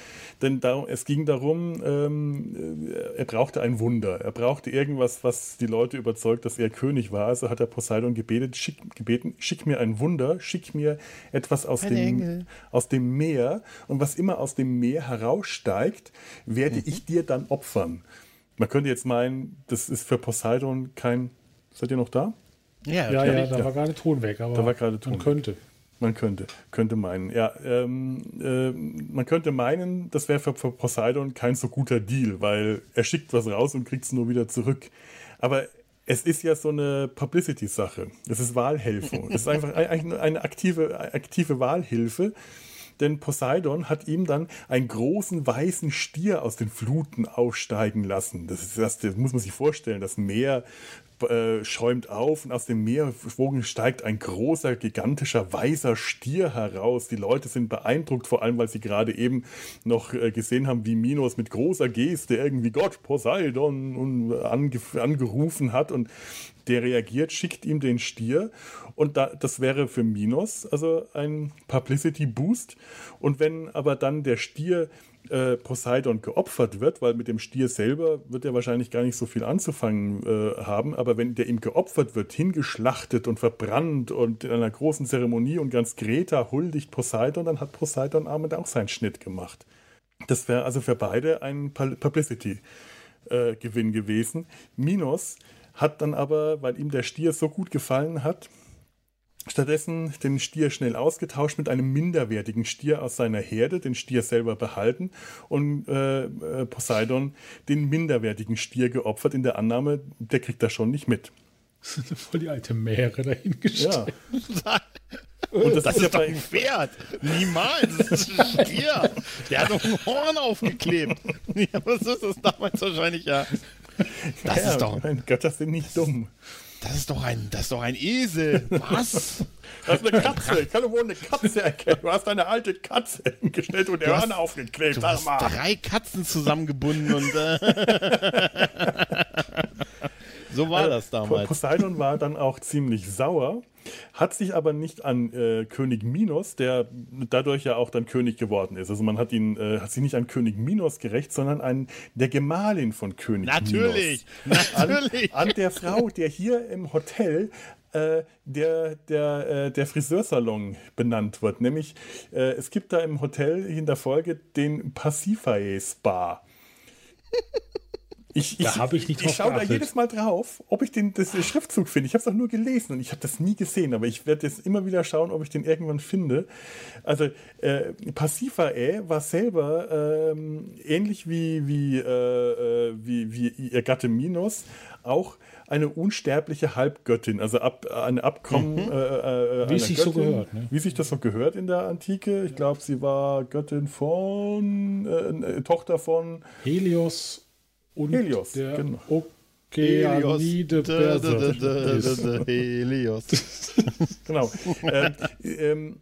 Denn da, es ging darum, ähm, er brauchte ein Wunder. Er brauchte irgendwas, was die Leute überzeugt, dass er König war. Also hat er Poseidon gebetet, schick, gebeten, schick mir ein Wunder, schick mir etwas aus, dem, aus dem Meer. Und was immer aus dem Meer heraussteigt, werde mhm. ich dir dann opfern. Man könnte jetzt meinen, das ist für Poseidon kein. Seid ihr noch da? Ja, ja, ja da ja. war gerade Ton weg, aber da war gerade Ton man könnte. Man könnte, könnte meinen. Ja, ähm, äh, man könnte meinen, das wäre für, für Poseidon kein so guter Deal, weil er schickt was raus und kriegt es nur wieder zurück. Aber es ist ja so eine Publicity-Sache. Es ist Wahlhelfer. es ist einfach eine, eine aktive, aktive Wahlhilfe denn Poseidon hat ihm dann einen großen weißen Stier aus den Fluten aufsteigen lassen. Das, ist, das, das muss man sich vorstellen. Das Meer äh, schäumt auf und aus dem Meerwogen steigt ein großer, gigantischer, weißer Stier heraus. Die Leute sind beeindruckt, vor allem, weil sie gerade eben noch äh, gesehen haben, wie Minos mit großer Geste irgendwie Gott Poseidon ange angerufen hat und der reagiert, schickt ihm den Stier und da, das wäre für Minos also ein Publicity Boost. Und wenn aber dann der Stier äh, Poseidon geopfert wird, weil mit dem Stier selber wird er wahrscheinlich gar nicht so viel anzufangen äh, haben, aber wenn der ihm geopfert wird, hingeschlachtet und verbrannt und in einer großen Zeremonie und ganz Greta huldigt Poseidon, dann hat Poseidon damit auch seinen Schnitt gemacht. Das wäre also für beide ein Publicity-Gewinn äh, gewesen. Minos hat dann aber, weil ihm der Stier so gut gefallen hat, Stattdessen den Stier schnell ausgetauscht mit einem minderwertigen Stier aus seiner Herde, den Stier selber behalten und äh, äh Poseidon den minderwertigen Stier geopfert in der Annahme, der kriegt das schon nicht mit. Das sind voll die alte Meere dahingestellt. Ja. Und das, das ist ja doch ein Pferd. Niemals. Das ist ein Stier. Der hat doch ein Horn aufgeklebt. Ja, was ist das damals wahrscheinlich ja? Das ja, ist doch. Mein Götter sind nicht dumm. Das ist doch ein, das ist doch ein Esel. Was? Das ist eine Katze. Ich kann doch wohl eine Katze erkennen. Du hast eine alte Katze hingestellt und der Hörner aufgeklebt. Du hast drei Katzen zusammengebunden und äh so war äh, das damals. Poseidon war dann auch ziemlich sauer, hat sich aber nicht an äh, König Minos, der dadurch ja auch dann König geworden ist. Also man hat ihn, äh, hat sich nicht an König Minos gerecht, sondern an der Gemahlin von König natürlich, Minos. Natürlich, an, an der Frau, der hier im Hotel äh, der, der, äh, der Friseursalon benannt wird. Nämlich, äh, es gibt da im Hotel in der Folge den Pasiphae Spa. Ich, da habe ich nicht drauf Ich schaue da jedes Mal drauf, ob ich den das Schriftzug finde. Ich habe es auch nur gelesen und ich habe das nie gesehen, aber ich werde jetzt immer wieder schauen, ob ich den irgendwann finde. Also äh, Passifae war selber ähm, ähnlich wie, wie, äh, äh wie, wie ihr Gatte Minos auch eine unsterbliche Halbgöttin, also ab, eine Abkommen mhm. äh, äh, wie sich Göttin, so gehört, ne? wie sich das so gehört in der Antike. Ich glaube, sie war Göttin von äh, äh Tochter von Helios und Helios, der genau. Okeanide Helios. genau. ähm, ähm,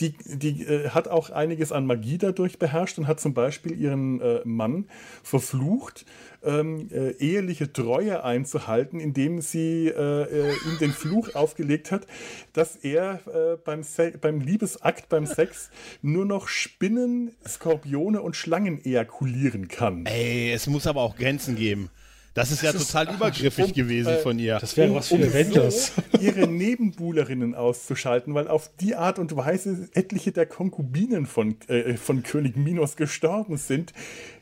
die, die äh, hat auch einiges an Magie dadurch beherrscht und hat zum Beispiel ihren äh, Mann verflucht, ähm, äh, eheliche Treue einzuhalten, indem sie äh, äh, ihm den Fluch aufgelegt hat, dass er äh, beim, beim Liebesakt, beim Sex nur noch Spinnen, Skorpione und Schlangen ejakulieren kann. Ey, es muss aber auch Grenzen geben. Das ist ja das total ist, übergriffig um, gewesen äh, von ihr. Das wäre was für um Avengers. So ihre Nebenbuhlerinnen auszuschalten, weil auf die Art und Weise etliche der Konkubinen von, äh, von König Minos gestorben sind,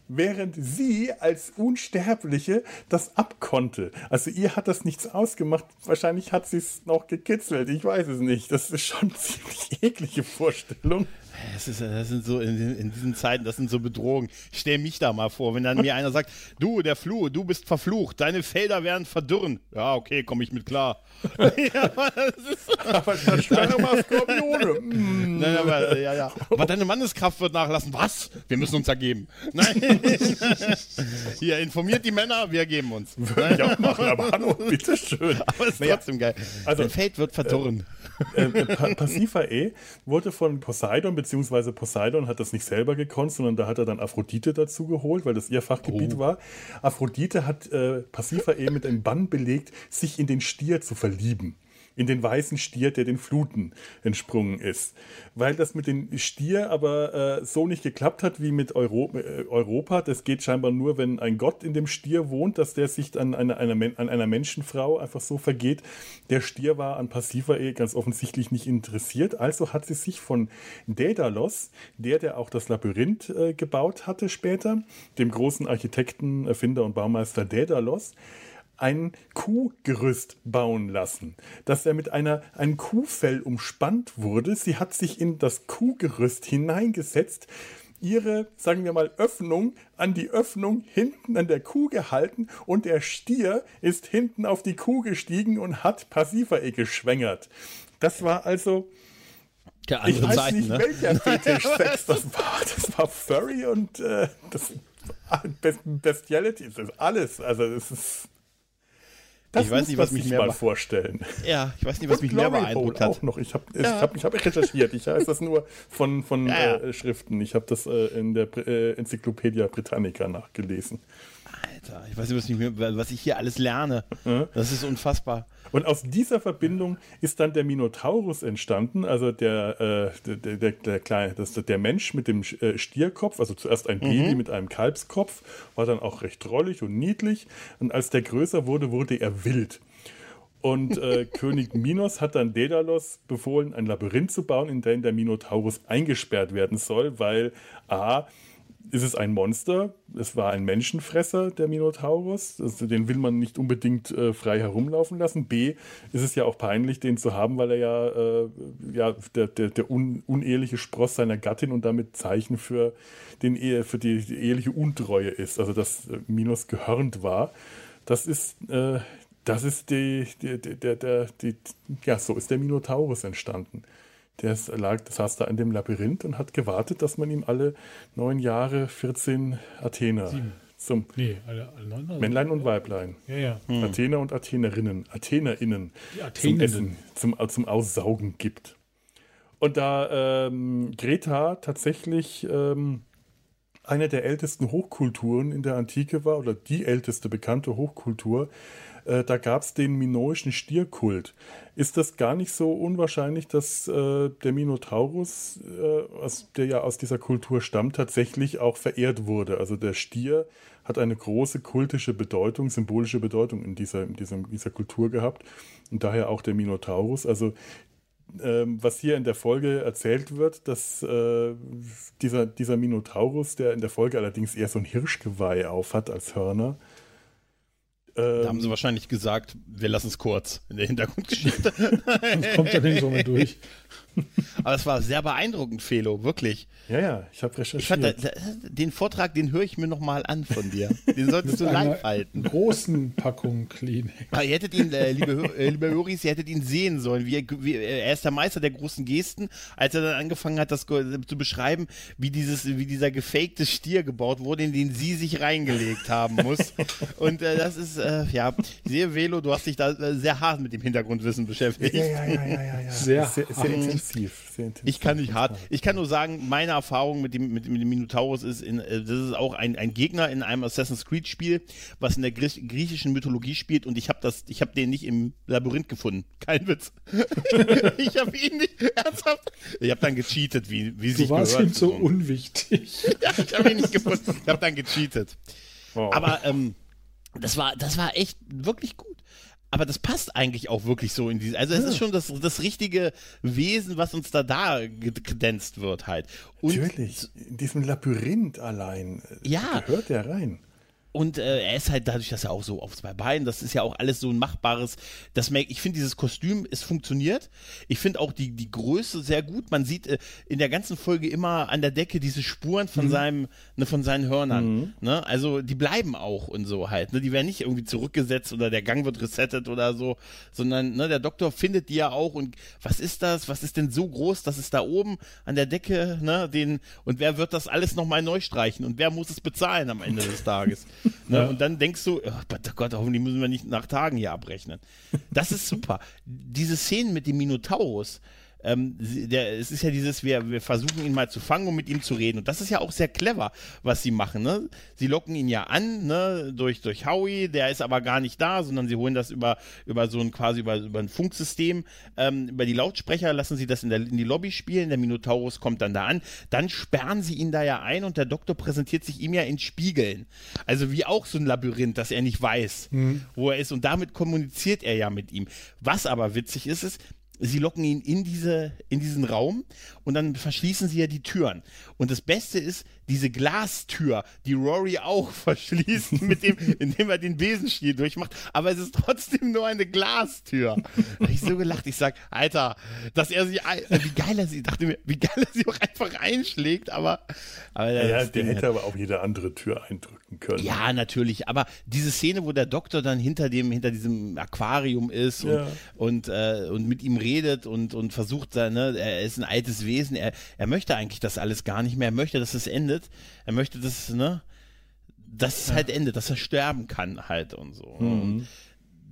während sie als Unsterbliche das abkonnte. Also ihr hat das nichts ausgemacht. Wahrscheinlich hat sie es noch gekitzelt. Ich weiß es nicht. Das ist schon eine ziemlich eklige Vorstellung. Das, ist, das sind so in, in, diesen Zeiten, das sind so Bedrohungen. Ich stell mich da mal vor, wenn dann mir einer sagt, du, der Fluh, du bist verflucht, deine Felder werden verdürren. Ja, okay, komme ich mit klar. ja, das ist, aber dann schwere mal Skorpione. Mm. Nein, aber, ja, ja. aber deine Manneskraft wird nachlassen. Was? Wir müssen uns ergeben. Nein. Hier, informiert die Männer, wir ergeben uns. Würde ich auch machen, aber hallo, bitteschön. Aber es ist naja, trotzdem geil. Also, Dein Feld wird verdurren. Äh, äh, Pasiphae wurde von Poseidon beziehungsweise Poseidon hat das nicht selber gekonnt, sondern da hat er dann Aphrodite dazu geholt, weil das ihr Fachgebiet oh. war. Aphrodite hat äh, Pasiphae mit einem Bann belegt, sich in den Stier zu verlieben in den weißen Stier, der den Fluten entsprungen ist. Weil das mit dem Stier aber äh, so nicht geklappt hat wie mit Euro äh, Europa. Das geht scheinbar nur, wenn ein Gott in dem Stier wohnt, dass der sich an einer, einer, an einer Menschenfrau einfach so vergeht. Der Stier war an Passivae ganz offensichtlich nicht interessiert. Also hat sie sich von Daedalus, der, der auch das Labyrinth äh, gebaut hatte später, dem großen Architekten, Erfinder und Baumeister Daedalus, ein Kuhgerüst bauen lassen, dass er mit einer, einem Kuhfell umspannt wurde. Sie hat sich in das Kuhgerüst hineingesetzt, ihre, sagen wir mal, Öffnung an die Öffnung hinten an der Kuh gehalten und der Stier ist hinten auf die Kuh gestiegen und hat Passivae geschwängert. Das war also. Ja, ich weiß Seiten, nicht, ne? welcher Fetisch-Sex das war. Das war Furry und äh, das Bestiality, das ist alles. Also, das ist. Das ich weiß nicht, was mich mehr mal vorstellen. Ja, ich weiß nicht, was Und mich Glory mehr beeindruckt hat. auch noch. Ich habe ja. hab, ich hab recherchiert. Ich weiß das nur von, von ja, äh, Schriften. Ich habe das äh, in der äh, Enzyklopädia Britannica nachgelesen. Alter, ich weiß nicht, was, was ich hier alles lerne. Das ist unfassbar. Und aus dieser Verbindung ist dann der Minotaurus entstanden, also der, äh, der, der, der, kleine, das, der Mensch mit dem äh, Stierkopf, also zuerst ein Baby mhm. mit einem Kalbskopf, war dann auch recht drollig und niedlich. Und als der größer wurde, wurde er wild. Und äh, König Minos hat dann Daedalus befohlen, ein Labyrinth zu bauen, in dem der Minotaurus eingesperrt werden soll, weil A, ist es ein Monster. Es war ein Menschenfresser, der Minotaurus. Also den will man nicht unbedingt äh, frei herumlaufen lassen. B, ist es ja auch peinlich, den zu haben, weil er ja, äh, ja der, der, der un, uneheliche Spross seiner Gattin und damit Zeichen für, den Ehe, für die, die eheliche Untreue ist. Also, dass äh, Minos gehörnt war. Das ist, äh, das ist die, die, der, der, die, ja, so ist der Minotaurus entstanden. Der lag, das saß da in dem Labyrinth und hat gewartet, dass man ihm alle neun Jahre 14 Athener Sieben. zum nee, alle, alle neun, also Männlein und Weiblein. Ja, ja. Hm. Athener und Athenerinnen, AthenerInnen zum Essen, zum, zum Aussaugen gibt. Und da ähm, Greta tatsächlich ähm, eine der ältesten Hochkulturen in der Antike war, oder die älteste bekannte Hochkultur, äh, da gab es den minoischen Stierkult. Ist das gar nicht so unwahrscheinlich, dass äh, der Minotaurus, äh, aus, der ja aus dieser Kultur stammt, tatsächlich auch verehrt wurde? Also der Stier hat eine große kultische Bedeutung, symbolische Bedeutung in dieser, in dieser, dieser Kultur gehabt und daher auch der Minotaurus. Also ähm, was hier in der Folge erzählt wird, dass äh, dieser, dieser Minotaurus, der in der Folge allerdings eher so ein Hirschgeweih aufhat als Hörner, da haben sie wahrscheinlich gesagt, wir lassen es kurz in der Hintergrundgeschichte. das kommt dann so mit durch. Aber es war sehr beeindruckend, Felo, wirklich. Ja, ja, ich habe recherchiert. Ich fand, den Vortrag, den höre ich mir nochmal an von dir. Den solltest du live halten. großen Packung Clean. ihr hättet ihn, äh, liebe, äh, liebe Höris, ihr hättet ihn sehen sollen. Wie er, wie, er ist der Meister der großen Gesten, als er dann angefangen hat, das zu beschreiben, wie, dieses, wie dieser gefakte Stier gebaut wurde, in den sie sich reingelegt haben muss. Und äh, das ist, äh, ja, ich sehe, Velo, du hast dich da äh, sehr hart mit dem Hintergrundwissen beschäftigt. Ja, ja, ja, ja, ja. ja. Sehr, sehr, sehr intensiv, sehr intensiv. Ich kann nicht hart. Ich kann nur sagen, meine Erfahrung mit dem, mit, mit dem Minotaurus ist, in, äh, das ist auch ein, ein Gegner in einem Assassin's Creed Spiel, was in der griechischen Mythologie spielt und ich habe das, ich habe den nicht im Labyrinth gefunden. Kein Witz. ich habe ihn nicht ernsthaft. Ich habe dann gecheatet, wie, wie du sich warst ihm so unwichtig. ja, ich habe ihn nicht gefunden. Ich habe dann gecheatet. Wow. Aber ähm, das war, das war echt wirklich gut aber das passt eigentlich auch wirklich so in diese. Also es ja. ist schon das, das richtige Wesen, was uns da da gedenzt wird halt. Und Natürlich, in diesem Labyrinth allein. Äh, ja. Gehört der rein. Und äh, er ist halt dadurch, dass er auch so auf zwei Beinen, das ist ja auch alles so ein machbares. Das ich finde dieses Kostüm, es funktioniert. Ich finde auch die, die Größe sehr gut. Man sieht äh, in der ganzen Folge immer an der Decke diese Spuren von mhm. seinem, ne, von seinen Hörnern. Mhm. Ne? Also die bleiben auch und so halt. Ne? Die werden nicht irgendwie zurückgesetzt oder der Gang wird resettet oder so, sondern ne, der Doktor findet die ja auch und was ist das? Was ist denn so groß, dass es da oben an der Decke, ne, den, und wer wird das alles nochmal neu streichen und wer muss es bezahlen am Ende des Tages? Ne? Ja. Und dann denkst du, oh Gott, hoffentlich müssen wir nicht nach Tagen hier abrechnen. Das ist super. Diese Szenen mit dem Minotaurus, ähm, der, es ist ja dieses, wir, wir versuchen ihn mal zu fangen, um mit ihm zu reden. Und das ist ja auch sehr clever, was sie machen. Ne? Sie locken ihn ja an, ne? durch, durch Howie, der ist aber gar nicht da, sondern sie holen das über, über so ein quasi über, über ein Funksystem, ähm, über die Lautsprecher, lassen sie das in, der, in die Lobby spielen, der Minotaurus kommt dann da an, dann sperren sie ihn da ja ein und der Doktor präsentiert sich ihm ja in Spiegeln. Also wie auch so ein Labyrinth, das er nicht weiß, mhm. wo er ist. Und damit kommuniziert er ja mit ihm. Was aber witzig ist, ist, sie locken ihn in, diese, in diesen Raum und dann verschließen sie ja die Türen. Und das Beste ist, diese Glastür, die Rory auch verschließt, mit dem, indem er den Besenstiel durchmacht, aber es ist trotzdem nur eine Glastür. Da hab ich so gelacht, ich sag, Alter, dass er sie, wie geil er sie, dachte mir, wie geil er sie auch einfach einschlägt, aber. aber ja, der hätte aber auch jede andere Tür eindrücken können. Ja, natürlich, aber diese Szene, wo der Doktor dann hinter dem, hinter diesem Aquarium ist und, ja. und, äh, und mit ihm redet und, und versucht, ne, er ist ein altes Wesen, er, er möchte eigentlich das alles gar nicht mehr, er möchte, dass es endet, er möchte das, ne, dass es halt endet, dass er sterben kann halt und so. Mhm. Und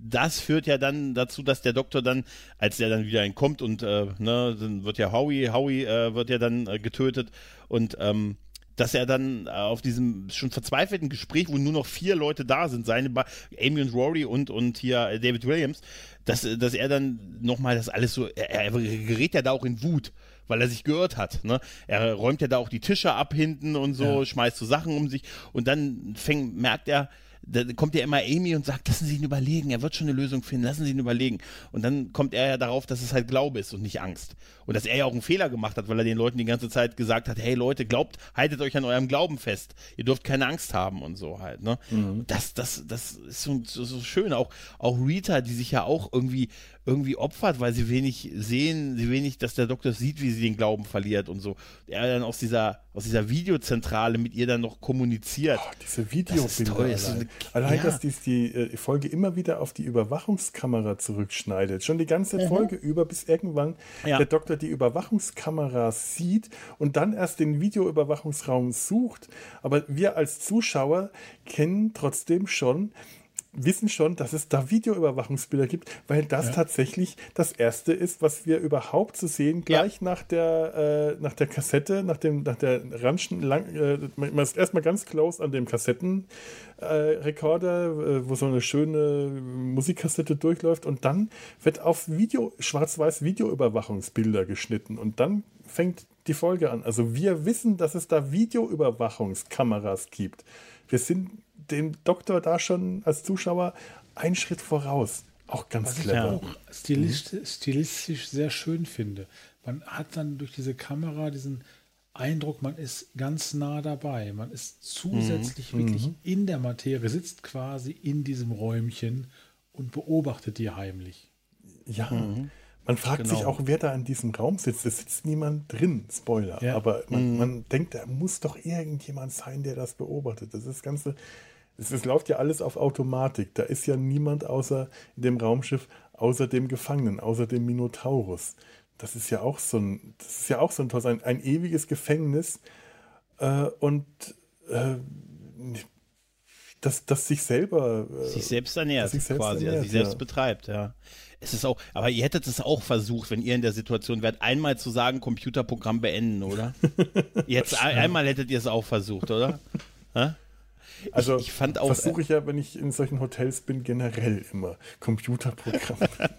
das führt ja dann dazu, dass der Doktor dann, als er dann wieder entkommt und äh, ne, dann wird ja Howie, Howie äh, wird ja dann äh, getötet und ähm, dass er dann auf diesem schon verzweifelten Gespräch, wo nur noch vier Leute da sind, seine ba Amy und Rory und, und hier David Williams, dass, dass er dann nochmal das alles so, er, er gerät ja da auch in Wut weil er sich gehört hat. Ne? Er räumt ja da auch die Tische ab hinten und so, ja. schmeißt so Sachen um sich und dann fängt, merkt er, da kommt ja immer Amy und sagt, lassen Sie ihn überlegen, er wird schon eine Lösung finden, lassen Sie ihn überlegen. Und dann kommt er ja darauf, dass es halt Glaube ist und nicht Angst. Und dass er ja auch einen Fehler gemacht hat, weil er den Leuten die ganze Zeit gesagt hat, hey Leute, glaubt, haltet euch an eurem Glauben fest. Ihr dürft keine Angst haben und so halt. Ne? Mhm. Das, das, das ist so, so, so schön. Auch, auch Rita, die sich ja auch irgendwie irgendwie opfert, weil sie wenig sehen, sie wenig, dass der Doktor sieht, wie sie den Glauben verliert und so. Er dann aus dieser, aus dieser Videozentrale mit ihr dann noch kommuniziert. Oh, diese Videobilder. Allein, so eine, allein ja. dass dies die äh, Folge immer wieder auf die Überwachungskamera zurückschneidet. Schon die ganze mhm. Folge über, bis irgendwann ja. der Doktor die Überwachungskamera sieht und dann erst den Videoüberwachungsraum sucht. Aber wir als Zuschauer kennen trotzdem schon, wissen schon, dass es da Videoüberwachungsbilder gibt, weil das ja. tatsächlich das erste ist, was wir überhaupt zu sehen, gleich ja. nach, der, äh, nach der Kassette, nach, dem, nach der Ramschen, lang, äh, man ist erstmal ganz close an dem Kassettenrekorder, äh, wo so eine schöne Musikkassette durchläuft und dann wird auf Video, schwarz-weiß Videoüberwachungsbilder geschnitten und dann fängt die Folge an. Also wir wissen, dass es da Videoüberwachungskameras gibt. Wir sind dem Doktor da schon als Zuschauer einen Schritt voraus. Auch ganz Was clever. Was ich auch stilistisch, stilistisch sehr schön finde. Man hat dann durch diese Kamera diesen Eindruck, man ist ganz nah dabei. Man ist zusätzlich mhm. wirklich mhm. in der Materie, sitzt quasi in diesem Räumchen und beobachtet die heimlich. Ja. Mhm. Man fragt genau. sich auch, wer da in diesem Raum sitzt. Es sitzt niemand drin, Spoiler. Ja. Aber man, mhm. man, denkt, da muss doch irgendjemand sein, der das beobachtet. Das ist das Ganze es, läuft ja alles auf Automatik. Da ist ja niemand außer in dem Raumschiff, außer dem Gefangenen, außer dem Minotaurus. Das ist ja auch so ein, das ist ja auch so ein tolles, ein, ein ewiges Gefängnis. Äh, und äh, das, das sich selber. Äh, sich selbst ernährt, sich selbst quasi, ernährt, also sich selbst ja. betreibt, ja. Es ist auch, aber ihr hättet es auch versucht, wenn ihr in der Situation wärt, einmal zu sagen, Computerprogramm beenden, oder? Jetzt einmal hättet ihr es auch versucht, oder? Ha? Also ich, ich fand auch. Versuche ich ja, wenn ich in solchen Hotels bin, generell immer Computerprogramm.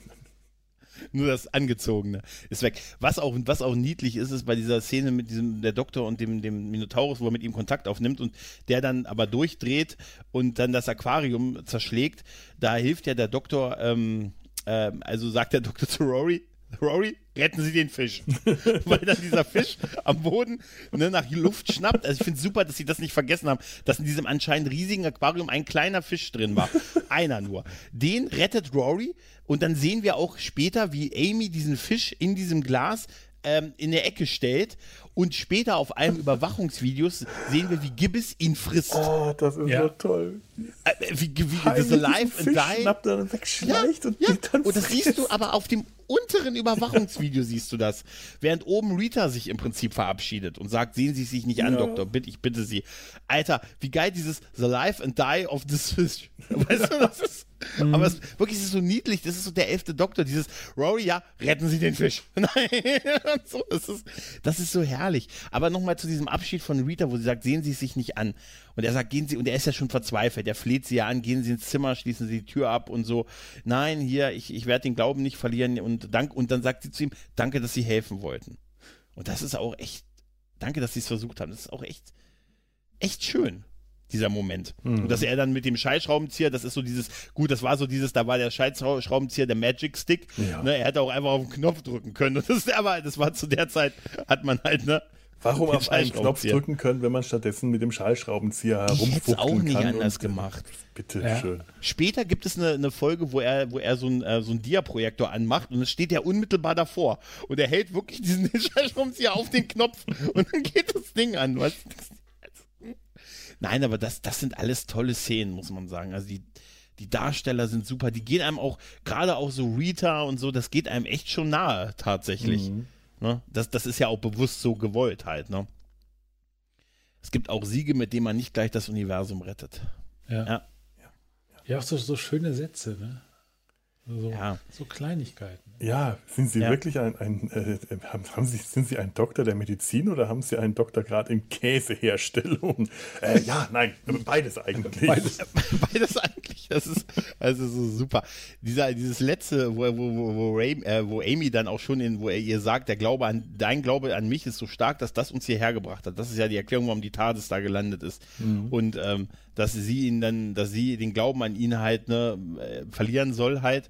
Nur das Angezogene ist weg. Was auch, was auch niedlich ist, ist bei dieser Szene mit diesem, der Doktor und dem, dem Minotaurus, wo er mit ihm Kontakt aufnimmt und der dann aber durchdreht und dann das Aquarium zerschlägt. Da hilft ja der Doktor, ähm, äh, also sagt der Doktor zu Rory, Rory, retten Sie den Fisch. Weil dann dieser Fisch am Boden ne, nach Luft schnappt. Also ich finde es super, dass sie das nicht vergessen haben, dass in diesem anscheinend riesigen Aquarium ein kleiner Fisch drin war. Einer nur. Den rettet Rory und dann sehen wir auch später, wie Amy diesen Fisch in diesem Glas ähm, in der Ecke stellt und später auf einem Überwachungsvideos sehen wir, wie Gibbs ihn frisst. Oh, das ist ja, so toll. Äh, wie, wie, wie das Alive and Die. Schnappt dann wegschleicht ja, und ja. dann Und das siehst du aber auf dem unteren Überwachungsvideo siehst du das. Während oben Rita sich im Prinzip verabschiedet und sagt, sehen Sie sich nicht an, ja. Doktor, bitte, ich bitte Sie. Alter, wie geil dieses The Life and Die of this Fish. Weißt du, das ist Mhm. Aber es, wirklich, es ist so niedlich. Das ist so der elfte Doktor. Dieses Rory, ja, retten Sie den Fisch. Nein, so, das, ist, das ist so herrlich. Aber nochmal zu diesem Abschied von Rita, wo sie sagt, sehen Sie es sich nicht an. Und er sagt, gehen Sie, und er ist ja schon verzweifelt. Er fleht sie ja an, gehen Sie ins Zimmer, schließen Sie die Tür ab und so. Nein, hier, ich, ich werde den Glauben nicht verlieren. Und, dank, und dann sagt sie zu ihm, danke, dass Sie helfen wollten. Und das ist auch echt, danke, dass Sie es versucht haben. Das ist auch echt, echt schön dieser Moment. Mhm. Und dass er dann mit dem Schallschraubenzieher, das ist so dieses, gut, das war so dieses, da war der Schallschraubenzieher der Magic Stick. Ja. Ne, er hätte auch einfach auf den Knopf drücken können. Und das, aber das war zu der Zeit, hat man halt, ne? Warum auf einen Knopf drücken können, wenn man stattdessen mit dem Schallschraubenzieher herumfuchteln kann? auch nicht anders gemacht. Bitte ja. schön. Später gibt es eine, eine, Folge, wo er, wo er so, ein, äh, so einen Diaprojektor anmacht und es steht ja unmittelbar davor. Und er hält wirklich diesen Schallschraubenzieher auf den Knopf und dann geht das Ding an. Was? Nein, aber das, das sind alles tolle Szenen, muss man sagen. Also die, die Darsteller sind super. Die gehen einem auch, gerade auch so Rita und so, das geht einem echt schon nahe, tatsächlich. Mhm. Ne? Das, das ist ja auch bewusst so gewollt halt, ne? Es gibt auch Siege, mit denen man nicht gleich das Universum rettet. Ja. Ja, ja auch so, so schöne Sätze, ne? So, ja. so Kleinigkeiten. Ja, sind Sie ja. wirklich ein, ein äh, haben Sie, sind Sie ein Doktor der Medizin oder haben Sie einen Doktor gerade in Käseherstellung? Äh, ja, nein, beides eigentlich. Beides, beides eigentlich. Das ist also so super. Dieser, dieses letzte, wo, wo, wo, wo, Ray, äh, wo Amy dann auch schon in, wo er ihr sagt, der Glaube an, dein Glaube an mich ist so stark, dass das uns hierher gebracht hat. Das ist ja die Erklärung, warum die TARDIS da gelandet ist. Mhm. Und ähm, dass sie ihn dann, dass sie den Glauben an ihn halt ne, äh, verlieren soll halt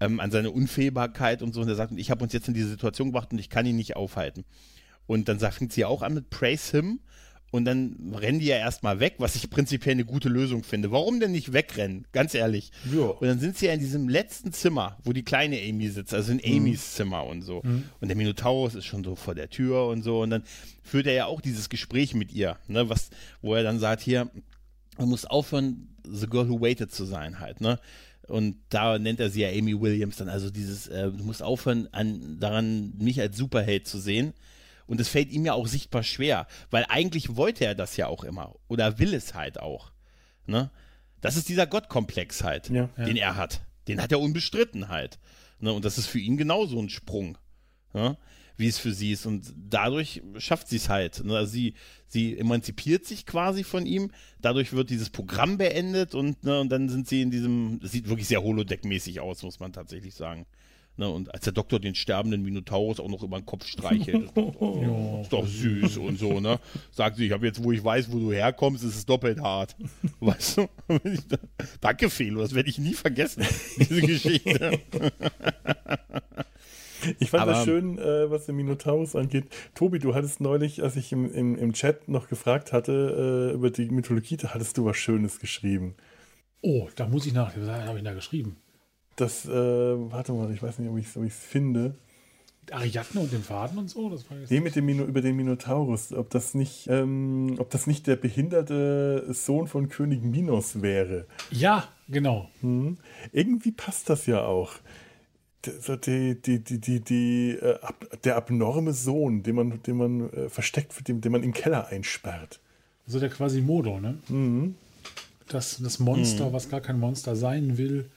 ähm, an seine Unfehlbarkeit und so. Und er sagt, ich habe uns jetzt in diese Situation gebracht und ich kann ihn nicht aufhalten. Und dann fängt sie auch an mit Praise Him. Und dann rennen die ja erstmal weg, was ich prinzipiell eine gute Lösung finde. Warum denn nicht wegrennen? Ganz ehrlich. Ja. Und dann sind sie ja in diesem letzten Zimmer, wo die kleine Amy sitzt, also in mhm. Amys Zimmer und so. Mhm. Und der Minotaurus ist schon so vor der Tür und so. Und dann führt er ja auch dieses Gespräch mit ihr, ne, was, wo er dann sagt, hier, man muss aufhören, The Girl Who Waited zu sein halt, ne? Und da nennt er sie ja Amy Williams dann. Also dieses, äh, du musst aufhören, an, daran mich als Superheld zu sehen. Und es fällt ihm ja auch sichtbar schwer, weil eigentlich wollte er das ja auch immer oder will es halt auch. Ne? Das ist dieser Gottkomplex halt, ja, den ja. er hat. Den hat er unbestritten halt. Ne? Und das ist für ihn genauso ein Sprung. Ne? Wie es für sie ist. Und dadurch schafft sie es halt. Ne? Also sie, sie emanzipiert sich quasi von ihm. Dadurch wird dieses Programm beendet und, ne, und dann sind sie in diesem, das sieht wirklich sehr Holodeck-mäßig aus, muss man tatsächlich sagen. Ne, und als der Doktor den sterbenden Minotaurus auch noch über den Kopf streichelt, ist doch, ist doch süß und so, ne? Sagt sie, ich habe jetzt, wo ich weiß, wo du herkommst, ist es doppelt hart. Weißt du? Danke, Felo, das werde ich nie vergessen, diese Geschichte. Ich fand Aber, das schön, äh, was den Minotaurus angeht. Tobi, du hattest neulich, als ich im, im, im Chat noch gefragt hatte äh, über die Mythologie, da hattest du was Schönes geschrieben. Oh, da muss ich nach. Was habe ich da geschrieben? Das, äh, warte mal, ich weiß nicht, ob ich es finde. Ariadne und den Faden und so? Das war jetzt nee, mit dem Mino, über den Minotaurus. Ob das, nicht, ähm, ob das nicht der behinderte Sohn von König Minos wäre. Ja, genau. Hm. Irgendwie passt das ja auch so die, die, die, die, die, äh, der abnorme Sohn, den man, den man äh, versteckt, den, den man im Keller einsperrt. Also der quasi Modo, ne? Mhm. dass das Monster, mhm. was gar kein Monster sein will,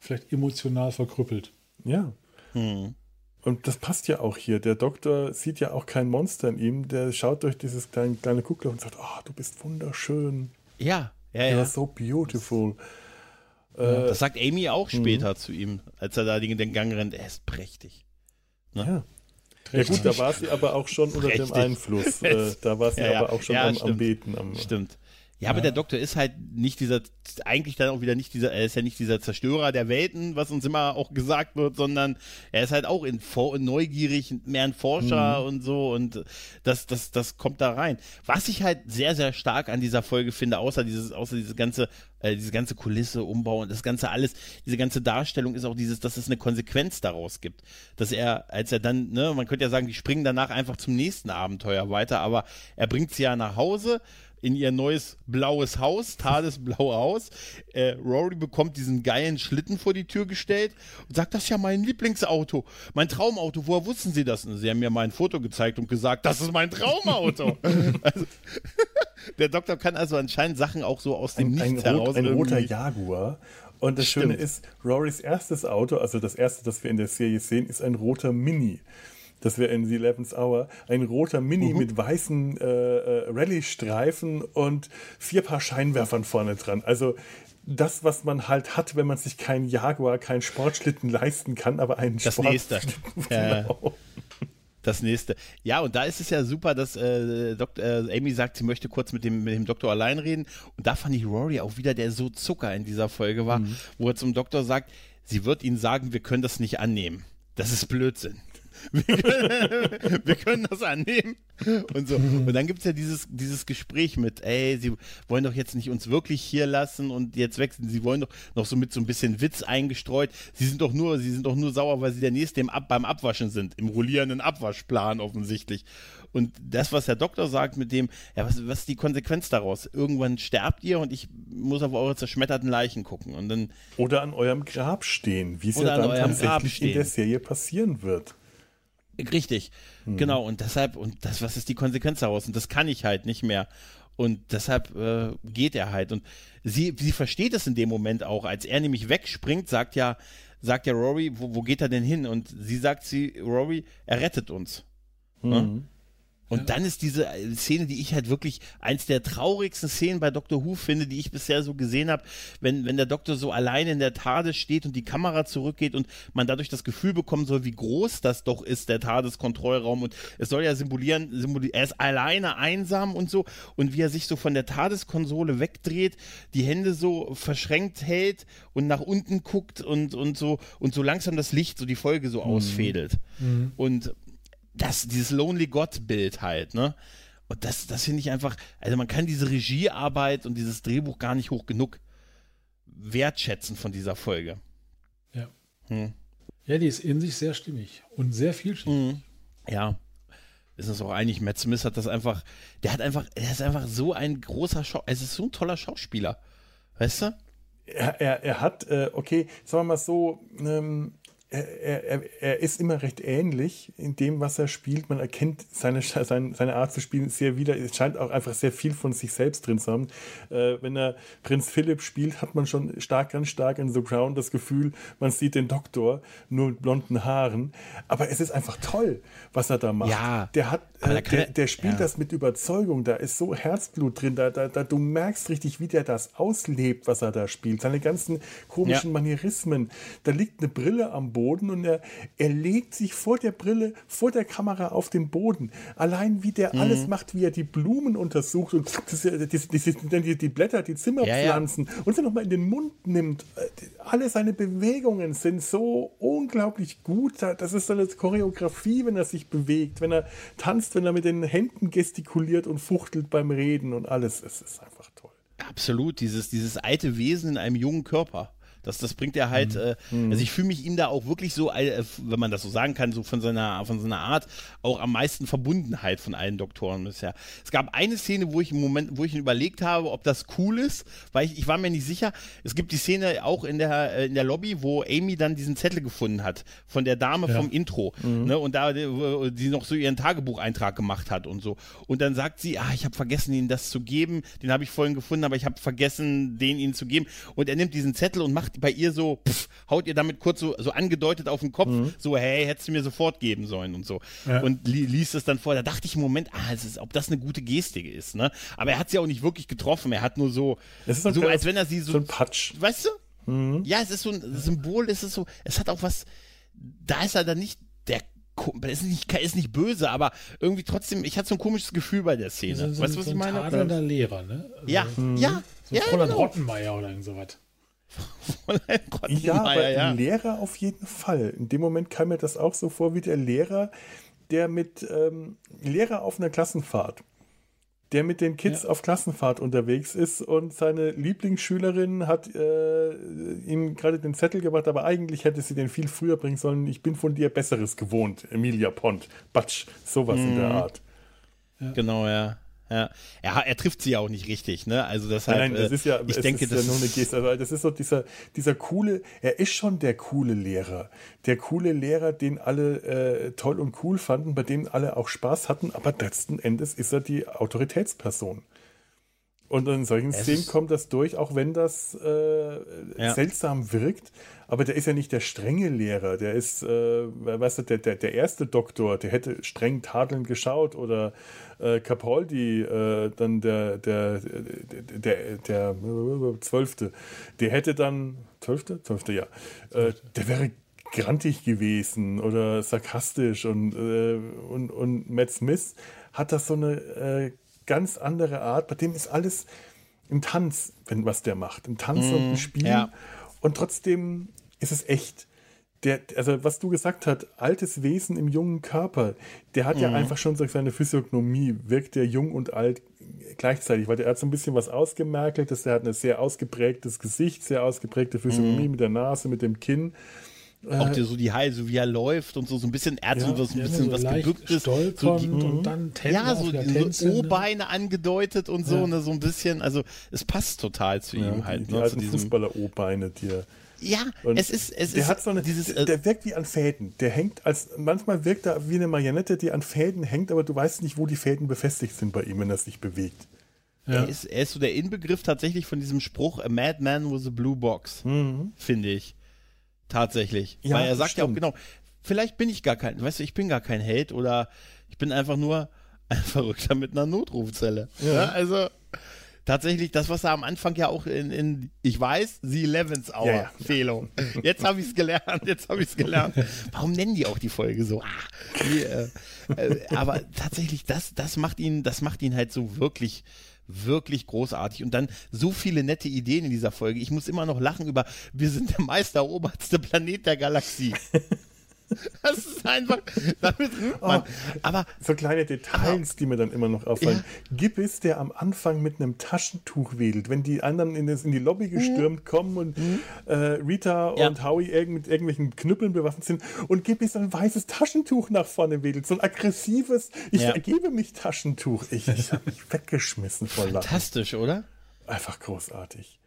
vielleicht emotional verkrüppelt. Ja. Mhm. Und das passt ja auch hier. Der Doktor sieht ja auch kein Monster in ihm. Der schaut durch dieses kleine, kleine Guckloch und sagt: Oh, du bist wunderschön. Ja, ja, ja. You're so beautiful. Ja, das sagt Amy auch mhm. später zu ihm, als er da den Gang rennt. Er ist prächtig. Ne? Ja. Ja gut, da war sie aber auch schon unter dem Einfluss. Äh, da war sie ja, aber auch schon am, am, Beten. Am, stimmt. Ja, aber der Doktor ist halt nicht dieser, eigentlich dann auch wieder nicht dieser, er ist ja nicht dieser Zerstörer der Welten, was uns immer auch gesagt wird, sondern er ist halt auch in, neugierig, mehr ein Forscher mhm. und so und das, das, das kommt da rein. Was ich halt sehr, sehr stark an dieser Folge finde, außer dieses, außer diese ganze, äh, diese ganze Kulisse, Umbau und das ganze alles, diese ganze Darstellung ist auch dieses, dass es eine Konsequenz daraus gibt. Dass er, als er dann, ne, man könnte ja sagen, die springen danach einfach zum nächsten Abenteuer weiter, aber er bringt sie ja nach Hause, in ihr neues blaues Haus, Tades blaue Haus. Äh, Rory bekommt diesen geilen Schlitten vor die Tür gestellt und sagt, das ist ja mein Lieblingsauto, mein Traumauto. Woher wussten Sie das? Und sie haben mir mein Foto gezeigt und gesagt, das ist mein Traumauto. also, der Doktor kann also anscheinend Sachen auch so aus dem ein, Nichts ein heraus. Rot, ein roter Jaguar. Und das Stimmt. Schöne ist, Rorys erstes Auto, also das erste, das wir in der Serie sehen, ist ein roter Mini das wäre in The Eleventh Hour, ein roter Mini uh mit weißen äh, äh, Rallye-Streifen und vier Paar Scheinwerfern vorne dran. Also das, was man halt hat, wenn man sich keinen Jaguar, keinen Sportschlitten leisten kann, aber einen das Sportschlitten. Nächste. genau. Das nächste. Ja, und da ist es ja super, dass äh, Dr., äh, Amy sagt, sie möchte kurz mit dem, mit dem Doktor allein reden. Und da fand ich Rory auch wieder, der so Zucker in dieser Folge war, mhm. wo er zum Doktor sagt, sie wird ihnen sagen, wir können das nicht annehmen. Das ist Blödsinn. Wir können, wir können das annehmen. Und so. Und dann gibt es ja dieses, dieses Gespräch mit, ey, sie wollen doch jetzt nicht uns wirklich hier lassen und jetzt wechseln. Sie wollen doch noch so mit so ein bisschen Witz eingestreut. Sie sind doch nur, sie sind doch nur sauer, weil sie der Nächste im Ab beim Abwaschen sind, im rollierenden Abwaschplan offensichtlich. Und das, was der Doktor sagt mit dem, ja, was, was ist die Konsequenz daraus? Irgendwann sterbt ihr und ich muss auf eure zerschmetterten Leichen gucken. Und dann, oder an eurem Grab stehen, wie es ja dann tatsächlich in der Serie passieren wird. Richtig, mhm. genau. Und deshalb, und das, was ist die Konsequenz daraus? Und das kann ich halt nicht mehr. Und deshalb äh, geht er halt. Und sie, sie versteht es in dem Moment auch. Als er nämlich wegspringt, sagt ja, sagt ja Rory, wo, wo geht er denn hin? Und sie sagt sie, Rory, er rettet uns. Mhm. Ne? Und ja. dann ist diese äh, Szene, die ich halt wirklich eins der traurigsten Szenen bei Dr. Who finde, die ich bisher so gesehen habe, wenn, wenn der Doktor so alleine in der TARDIS steht und die Kamera zurückgeht und man dadurch das Gefühl bekommen soll, wie groß das doch ist, der TARDIS-Kontrollraum. Und es soll ja symbolieren, symbolieren, er ist alleine einsam und so. Und wie er sich so von der TARDIS-Konsole wegdreht, die Hände so verschränkt hält und nach unten guckt und, und so und so langsam das Licht, so die Folge so mhm. ausfädelt. Mhm. Und das, dieses Lonely God-Bild halt, ne? Und das, das finde ich einfach, also man kann diese Regiearbeit und dieses Drehbuch gar nicht hoch genug wertschätzen von dieser Folge. Ja. Hm. Ja, die ist in sich sehr stimmig und sehr vielschichtig. Mhm. Ja. Ist es auch eigentlich, Matt Smith hat das einfach, der hat einfach, er ist einfach so ein großer Schau, es ist so ein toller Schauspieler. Weißt du? Er, er, er hat, äh, okay, sagen wir mal so, ähm, er, er, er ist immer recht ähnlich in dem, was er spielt. Man erkennt seine, seine, seine Art zu spielen sehr wieder. Es scheint auch einfach sehr viel von sich selbst drin zu haben. Äh, wenn er Prinz Philipp spielt, hat man schon stark, ganz stark in The Crown das Gefühl, man sieht den Doktor nur mit blonden Haaren. Aber es ist einfach toll, was er da macht. Ja, der, hat, äh, der, der, spielt ja. das mit Überzeugung. Da ist so Herzblut drin. Da, da, da, du merkst richtig, wie der das auslebt, was er da spielt. Seine ganzen komischen ja. Manierismen. Da liegt eine Brille am Boden und er, er legt sich vor der Brille, vor der Kamera auf den Boden. Allein wie der mhm. alles macht, wie er die Blumen untersucht und die, die, die, die Blätter, die Zimmerpflanzen ja, ja. und sie nochmal in den Mund nimmt. Alle seine Bewegungen sind so unglaublich gut. Das ist so eine Choreografie, wenn er sich bewegt, wenn er tanzt, wenn er mit den Händen gestikuliert und fuchtelt beim Reden und alles. Es ist einfach toll. Absolut, dieses, dieses alte Wesen in einem jungen Körper. Das, das bringt er halt, äh, also ich fühle mich ihm da auch wirklich so, äh, wenn man das so sagen kann, so von seiner, von seiner Art auch am meisten Verbundenheit von allen Doktoren bisher. Es gab eine Szene, wo ich im Moment, wo ich überlegt habe, ob das cool ist, weil ich, ich war mir nicht sicher. Es gibt die Szene auch in der, äh, in der Lobby, wo Amy dann diesen Zettel gefunden hat von der Dame Ja. vom Intro, ne, und da äh, die noch so ihren Tagebucheintrag gemacht hat und so. Und dann sagt sie, ah, ich habe vergessen, ihnen das zu geben. Den habe ich vorhin gefunden, aber ich habe vergessen, den ihnen zu geben. Und er nimmt diesen Zettel und macht bei ihr so, pff, haut ihr damit kurz so, so angedeutet auf den Kopf, so, hey, hättest du mir sofort geben sollen und so. Ja. Und li liest es dann vor. Da dachte ich im Moment, ah, es ist, ob das eine gute Gestik ist, ne? Aber er hat sie auch nicht wirklich getroffen. Er hat nur so, so ein als wenn er sie so, So ein Patsch. weißt du? Ja, es ist so ein Symbol, es ist so, es hat auch was, da ist er dann nicht der, er ist nicht, ist nicht böse, aber irgendwie trotzdem, ich hatte so ein komisches Gefühl bei der Szene. So, so, weißt du, was so ich ein meine? tadelnder Lehrer, ne? Also, Ja, ja, So ja, Fräulein genau. Rottenmeier oder irgend sowas. Fräulein Ja, aber Rottenmeier, ja. ein Lehrer auf jeden Fall. In dem Moment kam mir das auch so vor wie der Lehrer, der mit ähm, Lehrer auf einer Klassenfahrt, der mit den Kids auf Klassenfahrt unterwegs ist und seine Lieblingsschülerin hat äh, ihm gerade den Zettel gebracht, aber eigentlich hätte sie den viel früher bringen sollen. Ich bin von dir Besseres gewohnt, Emilia Pont. Batsch, sowas in Mhm. der Art. Genau, ja. Ja. Er, er trifft sie ja auch nicht richtig, ne? Also deshalb, Nein, nein, das äh, ist ja, ich denke, ist das ja nur eine Geste. Also das ist so dieser, dieser coole, er ist schon der coole Lehrer. Der coole Lehrer, den alle äh, toll und cool fanden, bei dem alle auch Spaß hatten, aber letzten Endes ist er die Autoritätsperson. Und in solchen Es Szenen kommt das durch, auch wenn das äh, Ja. seltsam wirkt. Aber der ist ja nicht der strenge Lehrer. Der ist, äh, weißt du, der, der, der erste Doktor, der hätte streng tadelnd geschaut. Oder äh, Capaldi, äh, dann der, der, der, der, der, der Zwölfte, der hätte dann, Zwölfte? Zwölfte, ja. Äh, der wäre grantig gewesen oder sarkastisch und, äh, und, und Matt Smith hat das so eine äh, ganz andere Art. Bei dem ist alles ein Tanz, wenn was der macht. Ein Tanz und ein Spiel. ja. Und trotzdem ist es echt. Der, also was du gesagt hast, altes Wesen im jungen Körper, der hat ja einfach schon durch seine Physiognomie, wirkt der jung und alt gleichzeitig, weil der hat so ein bisschen was ausgemerkelt, dass der hat ein sehr ausgeprägtes Gesicht, sehr ausgeprägte Physiognomie mit der Nase, mit dem Kinn. Auch die, so die Haie, so wie er läuft und so, so ein bisschen, er hat so, Ja, was, ein Ja, bisschen so was gebücktes. So die, stolpernd und dann ja, so, der so ne? O-Beine angedeutet und so, Ja. ne, so ein bisschen. Also es passt total zu ihm halt. die Ne, zu alten diesem, Fußballer-O-Beine, die er ja, Und es ist, es der ist hat so eine, dieses, äh, der wirkt wie an Fäden. Der hängt als, manchmal wirkt er wie eine Marionette, die an Fäden hängt, aber du weißt nicht, wo die Fäden befestigt sind bei ihm, wenn er sich bewegt. Ja. Er, ist, er ist so der Inbegriff tatsächlich von diesem Spruch, a madman with a blue box, finde ich. Tatsächlich. Ja, Weil er sagt ja auch stimmt. genau, vielleicht bin ich gar kein, weißt du, ich bin gar kein Held oder ich bin einfach nur ein Verrückter mit einer Notrufzelle. Ja. also tatsächlich, das, was er am Anfang ja auch in, in ich weiß, The Eleventh Hour Ja, ja. Fehlung. Jetzt habe ich es gelernt, jetzt habe ich es gelernt. Warum nennen die auch die Folge so? Ah, die, äh, äh, aber tatsächlich, das, das macht ihn, das macht ihn halt so wirklich wirklich großartig und dann so viele nette Ideen in dieser Folge. Ich muss immer noch lachen über, wir sind der meisteroberste Planet der Galaxie. Das ist einfach, damit rührt man. Aber So kleine Details, die mir dann immer noch auffallen. Gibbis, der am Anfang mit einem Taschentuch wedelt, wenn die anderen in, das, in die Lobby gestürmt kommen und äh, Rita Ja. und Howie irgend, mit irgendwelchen Knüppeln bewaffnet sind und Gibbis ein weißes Taschentuch nach vorne wedelt, so ein aggressives, ich Ja. ergebe mich Taschentuch. Ich, ich habe mich weggeschmissen vor Lachen. fantastisch, oder? Einfach großartig.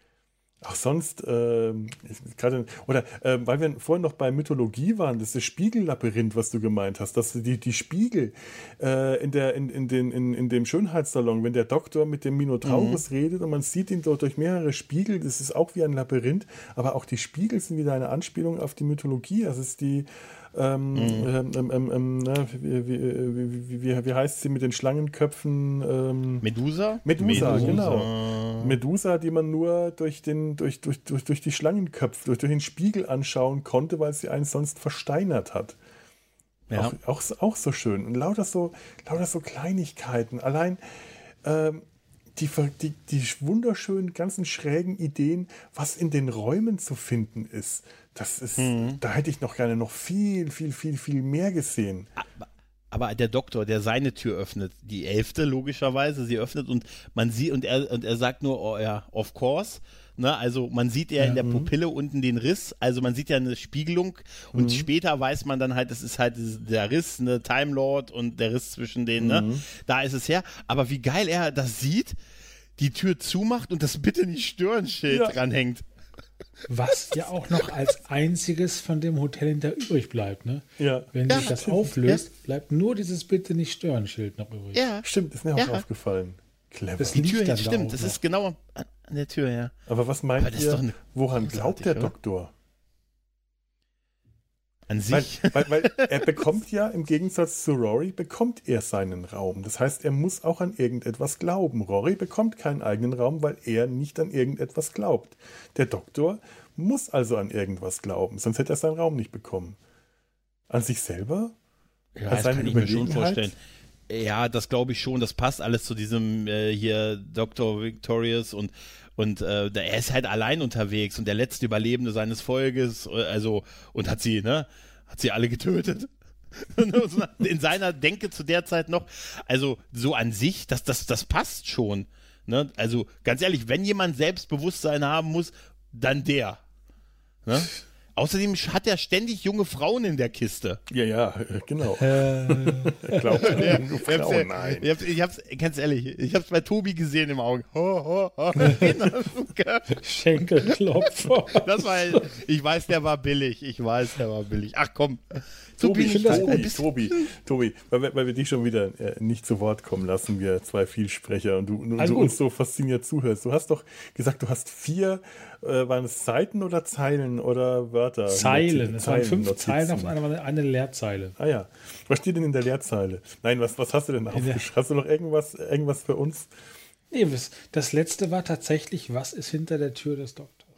Auch sonst, ähm, ich- gerade, oder äh, weil wir vorhin noch bei Mythologie waren, das ist das Spiegellabyrinth, was du gemeint hast, dass die, die Spiegel äh, in, der, in, in, den, in, in dem Schönheitssalon, wenn der Doktor mit dem Minotaurus redet und man sieht ihn dort durch mehrere Spiegel, das ist auch wie ein Labyrinth, aber auch die Spiegel sind wieder eine Anspielung auf die Mythologie. Das ist die, ähm, ähm, ähm, ähm, ähm, na, wie, wie, wie, wie, heißt sie mit den Schlangenköpfen? Ähm, Medusa? Medusa, genau. Medusa, die man nur durch, den, durch, durch, durch, durch die Schlangenköpfe, durch, durch den Spiegel anschauen konnte, weil sie einen sonst versteinert hat. Ja. Auch, auch, so- auch so schön. Und lauter so, lauter so Kleinigkeiten. Allein ähm, die, die, die wunderschönen, ganzen schrägen Ideen, was in den Räumen zu finden ist. Das ist, Mhm. da hätte ich noch gerne noch viel, viel, viel, viel mehr gesehen. aber der Doktor, der seine Tür öffnet, die elfte logischerweise, sie öffnet und man sieht und er und er sagt nur, oh ja, of course. Ne, also man sieht ja, in der mhm. Pupille unten den Riss, also man sieht ja eine Spiegelung und Mhm. später weiß man dann halt, es ist halt der Riss, ne, Time Lord und der Riss zwischen denen, ne? Mhm. Da ist es her. Aber wie geil er das sieht, die Tür zumacht und das bitte nicht stören Schild Ja. dranhängt. Was ja auch noch als einziges von dem Hotel hinter übrig bleibt. Ne? Ja. Wenn Ja, sich das stimmt. auflöst, bleibt nur dieses Bitte nicht stören Schild noch übrig. Ja, Stimmt, ist mir auch Ja. aufgefallen. Clever. Das die liegt Tür, dann ja, da stimmt, das noch. ist genau an, an der Tür, ja. Aber was meint Aber ihr, eine- woran glaubt der oder? Doktor? An Weil, sich. weil, weil er bekommt ja im Gegensatz zu Rory, bekommt er seinen Raum. Das heißt, er muss auch an irgendetwas glauben. Rory bekommt keinen eigenen Raum, weil er nicht an irgendetwas glaubt. Der Doktor muss also an irgendwas glauben, sonst hätte er seinen Raum nicht bekommen. An sich selber? Ja, Als das seine kann ich mir schon vorstellen. Ja, das glaube ich schon. Das passt alles zu diesem äh, hier Dr. Victorious und und äh, er ist halt allein unterwegs und der letzte Überlebende seines Volkes, äh, also und hat sie, ne, hat sie alle getötet. In seiner Denke zu der Zeit noch. Also so an sich, das, das, das passt schon. Ne? Also ganz ehrlich, wenn jemand Selbstbewusstsein haben muss, dann der. Ne? Außerdem hat er ständig junge Frauen in der Kiste. Ja, ja, äh, genau. Äh, Er glaubt Ja, junge Frauen, ja- nein. ich hab's, ich hab's, ganz ehrlich, ich hab's bei Tobi gesehen im Auge. Ho, ho, ho. Schenkelklopfer. Das war, ich weiß, der war billig. Ich weiß, der war billig. Ach komm. Tobi, Tobi, gut. Tobi, Tobi, weil, wir- weil wir dich schon wieder äh, nicht zu Wort kommen lassen, wir zwei Vielsprecher und du, und Alles du uns so fasziniert zuhörst. Du hast doch gesagt, du hast vier, äh, waren es Seiten oder Zeilen oder Wörter? Zeilen. Es waren fünf Notizen. Zeilen auf einer eine Leerzeile. Ah ja. Was steht denn in der Leerzeile? Nein, was, was hast du denn aufgeschrieben? Hast du noch irgendwas, irgendwas für uns? Nee, das, das letzte war tatsächlich, was ist hinter der Tür des Doktors?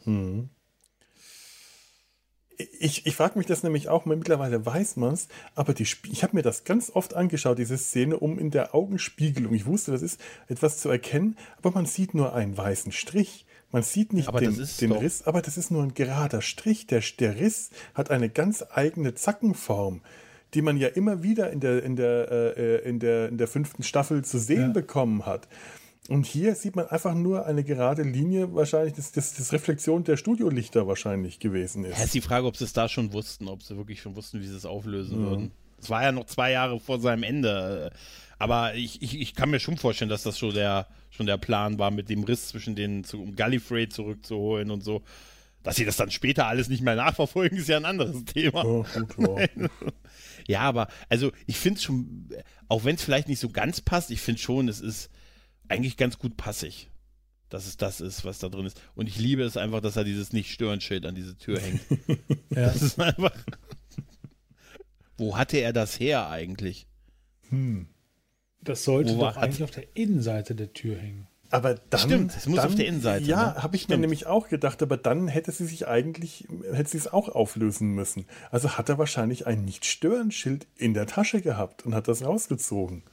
Ich, ich frage mich das nämlich auch, mittlerweile weiß man es, aber die, Sp- ich habe mir das ganz oft angeschaut, diese Szene, um in der Augenspiegelung. Ich wusste, das ist etwas zu erkennen, aber man sieht nur einen weißen Strich. Man sieht nicht Aber den, den doch- Riss, aber das ist nur ein gerader Strich. Der, der Riss hat eine ganz eigene Zackenform, die man ja immer wieder in der, in der, äh, in der, in der fünften Staffel zu sehen Ja. bekommen hat. Und hier sieht man einfach nur eine gerade Linie, wahrscheinlich, das, das, das Reflexion der Studiolichter wahrscheinlich gewesen ist. Ja, ist die Frage, ob sie es da schon wussten, ob sie wirklich schon wussten, wie sie es auflösen würden. Es war ja noch zwei Jahre vor seinem Ende. Aber ich, ich, ich kann mir schon vorstellen, dass das schon der, schon der Plan war, mit dem Riss zwischen den, um Gallifrey zurückzuholen und so. Dass sie das dann später alles nicht mehr nachverfolgen, ist ja ein anderes Thema. Oh, gut, ja. Ja, aber also ich finde es schon, auch wenn es vielleicht nicht so ganz passt, ich finde schon, es ist eigentlich ganz gut passig, dass es das ist, was da drin ist. Und ich liebe es einfach, dass er dieses Nicht-Stören-Schild an diese Tür hängt. Ja. Das ist einfach. Wo hatte er das her eigentlich? Das sollte Wo war- doch eigentlich auf der Innenseite der Tür hängen. Aber dann. Stimmt, es muss dann, auf der Innenseite, Ja, ne? habe ich mir Stimmt. nämlich auch gedacht, aber dann hätte sie sich eigentlich, hätte sie es auch auflösen müssen. Also hat er wahrscheinlich ein Nicht-Stören-Schild in der Tasche gehabt und hat das rausgezogen.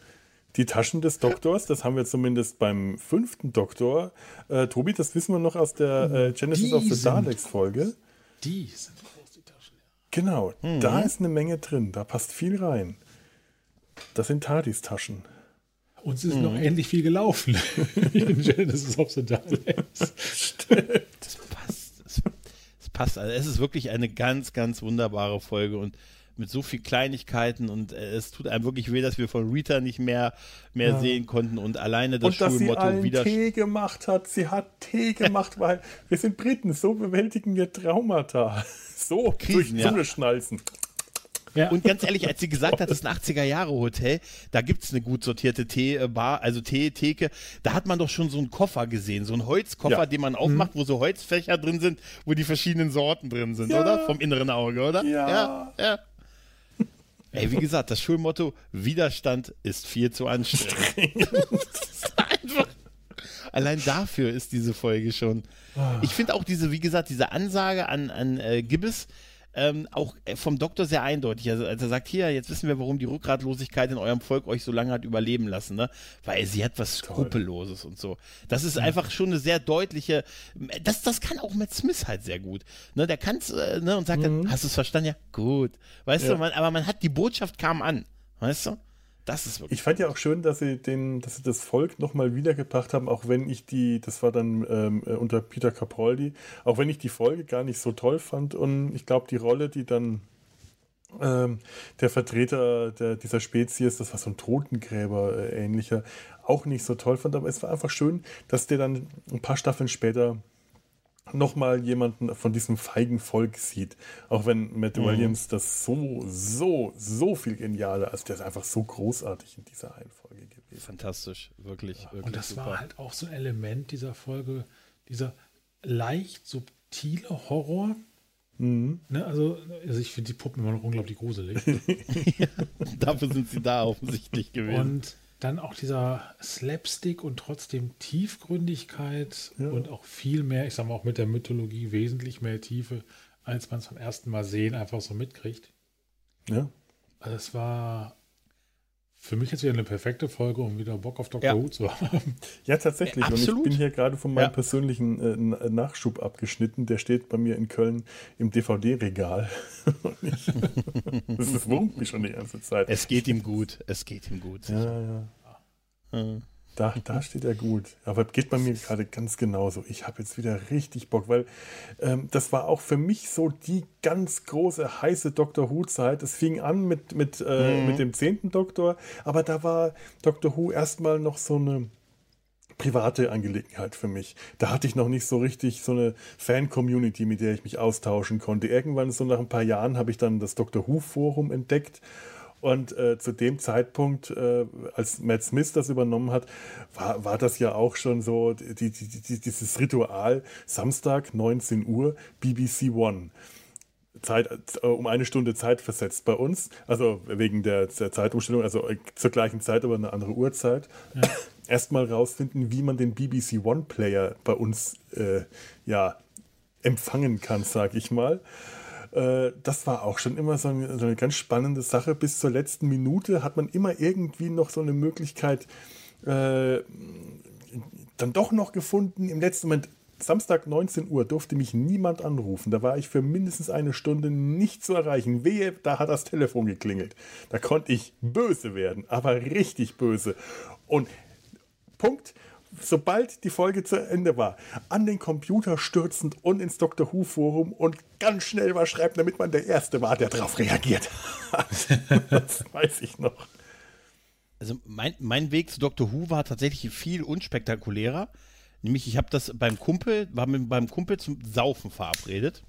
Die Taschen des Doktors, das haben wir zumindest beim fünften Doktor. Äh, Tobi, das wissen wir noch aus der äh, Genesis Die of the Daleks-Folge. Die sind groß, die Taschen. Genau, Mhm. da ist eine Menge drin, da passt viel rein. Das sind Tardis Taschen. Uns ist noch ähnlich viel gelaufen. In Genesis of the Daleks. Das passt. Es, es passt. Also es ist wirklich eine ganz, ganz wunderbare Folge und mit so viel Kleinigkeiten und äh, es tut einem wirklich weh, dass wir von Rita nicht mehr, mehr sehen konnten und alleine das und dass sie Schulmotto allen wieder. Tee gemacht hat. Sie hat Tee gemacht, weil wir sind Briten. So bewältigen wir Traumata. So Krisen, durch ja. Zunge schnalzen. Ja. Und ganz ehrlich, als sie gesagt hat, das ist ein 80er-Jahre-Hotel, da gibt es eine gut sortierte Teebar, also Tee-Theke, da hat man doch schon so einen Koffer gesehen, so einen Holzkoffer, Ja. den man aufmacht, wo so Holzfächer drin sind, wo die verschiedenen Sorten drin sind, Ja. oder? Vom inneren Auge, oder? Ja. ja. Ey, wie gesagt, das Schulmotto, Widerstand ist viel zu anstrengend. das ist einfach. Allein dafür ist diese Folge schon. Ich finde auch diese, wie gesagt, diese Ansage an, an äh, Gibbes ähm, auch äh, vom Doktor sehr eindeutig. Also, als er sagt, hier, jetzt wissen wir, warum die Rückgratlosigkeit in eurem Volk euch so lange hat überleben lassen, ne? Weil sie hat was Skrupelloses und so. Das ist einfach schon eine sehr deutliche, das, das kann auch Matt Smith halt sehr gut. Ne? Der kann äh, ne? und sagt dann, hast du es verstanden? Ja, gut. Weißt Ja. du, man, aber man hat, die Botschaft kam an. Weißt du? Das ist wirklich. Ich fand ja auch schön, dass sie den, dass sie das Volk nochmal wiedergebracht haben, auch wenn ich die, das war dann ähm, äh, unter Peter Capaldi, auch wenn ich die Folge gar nicht so toll fand und ich glaube, die Rolle, die dann ähm, der Vertreter der, dieser Spezies, das war so ein Totengräber äh, ähnlicher, auch nicht so toll fand, aber es war einfach schön, dass der dann ein paar Staffeln später nochmal jemanden von diesem feigen Volk sieht. Auch wenn Matt mhm. Williams das so, so, so viel genialer, also der ist einfach so großartig in dieser einen Folge gewesen. Fantastisch, wirklich. Ja. wirklich Und das super. war halt auch so ein Element dieser Folge, dieser leicht subtile Horror. Mhm. Ne, also, also ich finde die Puppen immer noch unglaublich gruselig. ja, dafür sind sie da offensichtlich gewesen. Und dann auch dieser Slapstick und trotzdem Tiefgründigkeit ja. und auch viel mehr, ich sag mal auch mit der Mythologie wesentlich mehr Tiefe, als man es beim ersten Mal sehen einfach so mitkriegt. Ja. Also es war für mich jetzt wieder eine perfekte Folge, um wieder Bock auf Dr. Ja. Who zu haben. Ja, tatsächlich. Ja, und ich bin hier gerade von meinem ja. persönlichen äh, Nachschub abgeschnitten. Der steht bei mir in Köln im DVD-Regal. das wurmt mich schon die ganze Zeit. Es geht ihm gut. Es geht ihm gut. Ja, ja. Hm. Da, da steht er gut. Aber geht bei mir gerade ganz genauso. Ich habe jetzt wieder richtig Bock, weil ähm, das war auch für mich so die ganz große, heiße Doctor Who-Zeit. Es fing an mit, mit, äh, mhm. mit dem zehnten Doktor, aber da war Doctor Who erstmal noch so eine private Angelegenheit für mich. Da hatte ich noch nicht so richtig so eine Fan-Community, mit der ich mich austauschen konnte. Irgendwann, so nach ein paar Jahren, habe ich dann das Doctor Who-Forum entdeckt und äh, zu dem Zeitpunkt, äh, als Matt Smith das übernommen hat, war, war das ja auch schon so die, die, die, dieses Ritual, Samstag 19 Uhr, BBC One. Zeit, äh, um eine Stunde Zeit versetzt bei uns, also wegen der, der Zeitumstellung, also äh, zur gleichen Zeit, aber eine andere Uhrzeit. Ja. Erstmal rausfinden, wie man den BBC One Player bei uns äh, ja, empfangen kann, sag ich mal. Äh, das war auch schon immer so eine, so eine, ganz spannende Sache. Bis zur letzten Minute hat man immer irgendwie noch so eine Möglichkeit äh, dann doch noch gefunden. Im letzten Moment, Samstag 19 Uhr, durfte mich niemand anrufen. Da war ich für mindestens eine Stunde nicht zu erreichen. Wehe, da hat das Telefon geklingelt. Da konnte ich böse werden, aber richtig böse. Und Punkt sobald die Folge zu Ende war, an den Computer stürzend und ins Doctor Who Forum und ganz schnell was schreiben, damit man der Erste war, der darauf reagiert hat. das weiß ich noch. Also mein, mein Weg zu Doctor Who war tatsächlich viel unspektakulärer. Nämlich, ich habe das beim Kumpel, war mit beim Kumpel zum Saufen verabredet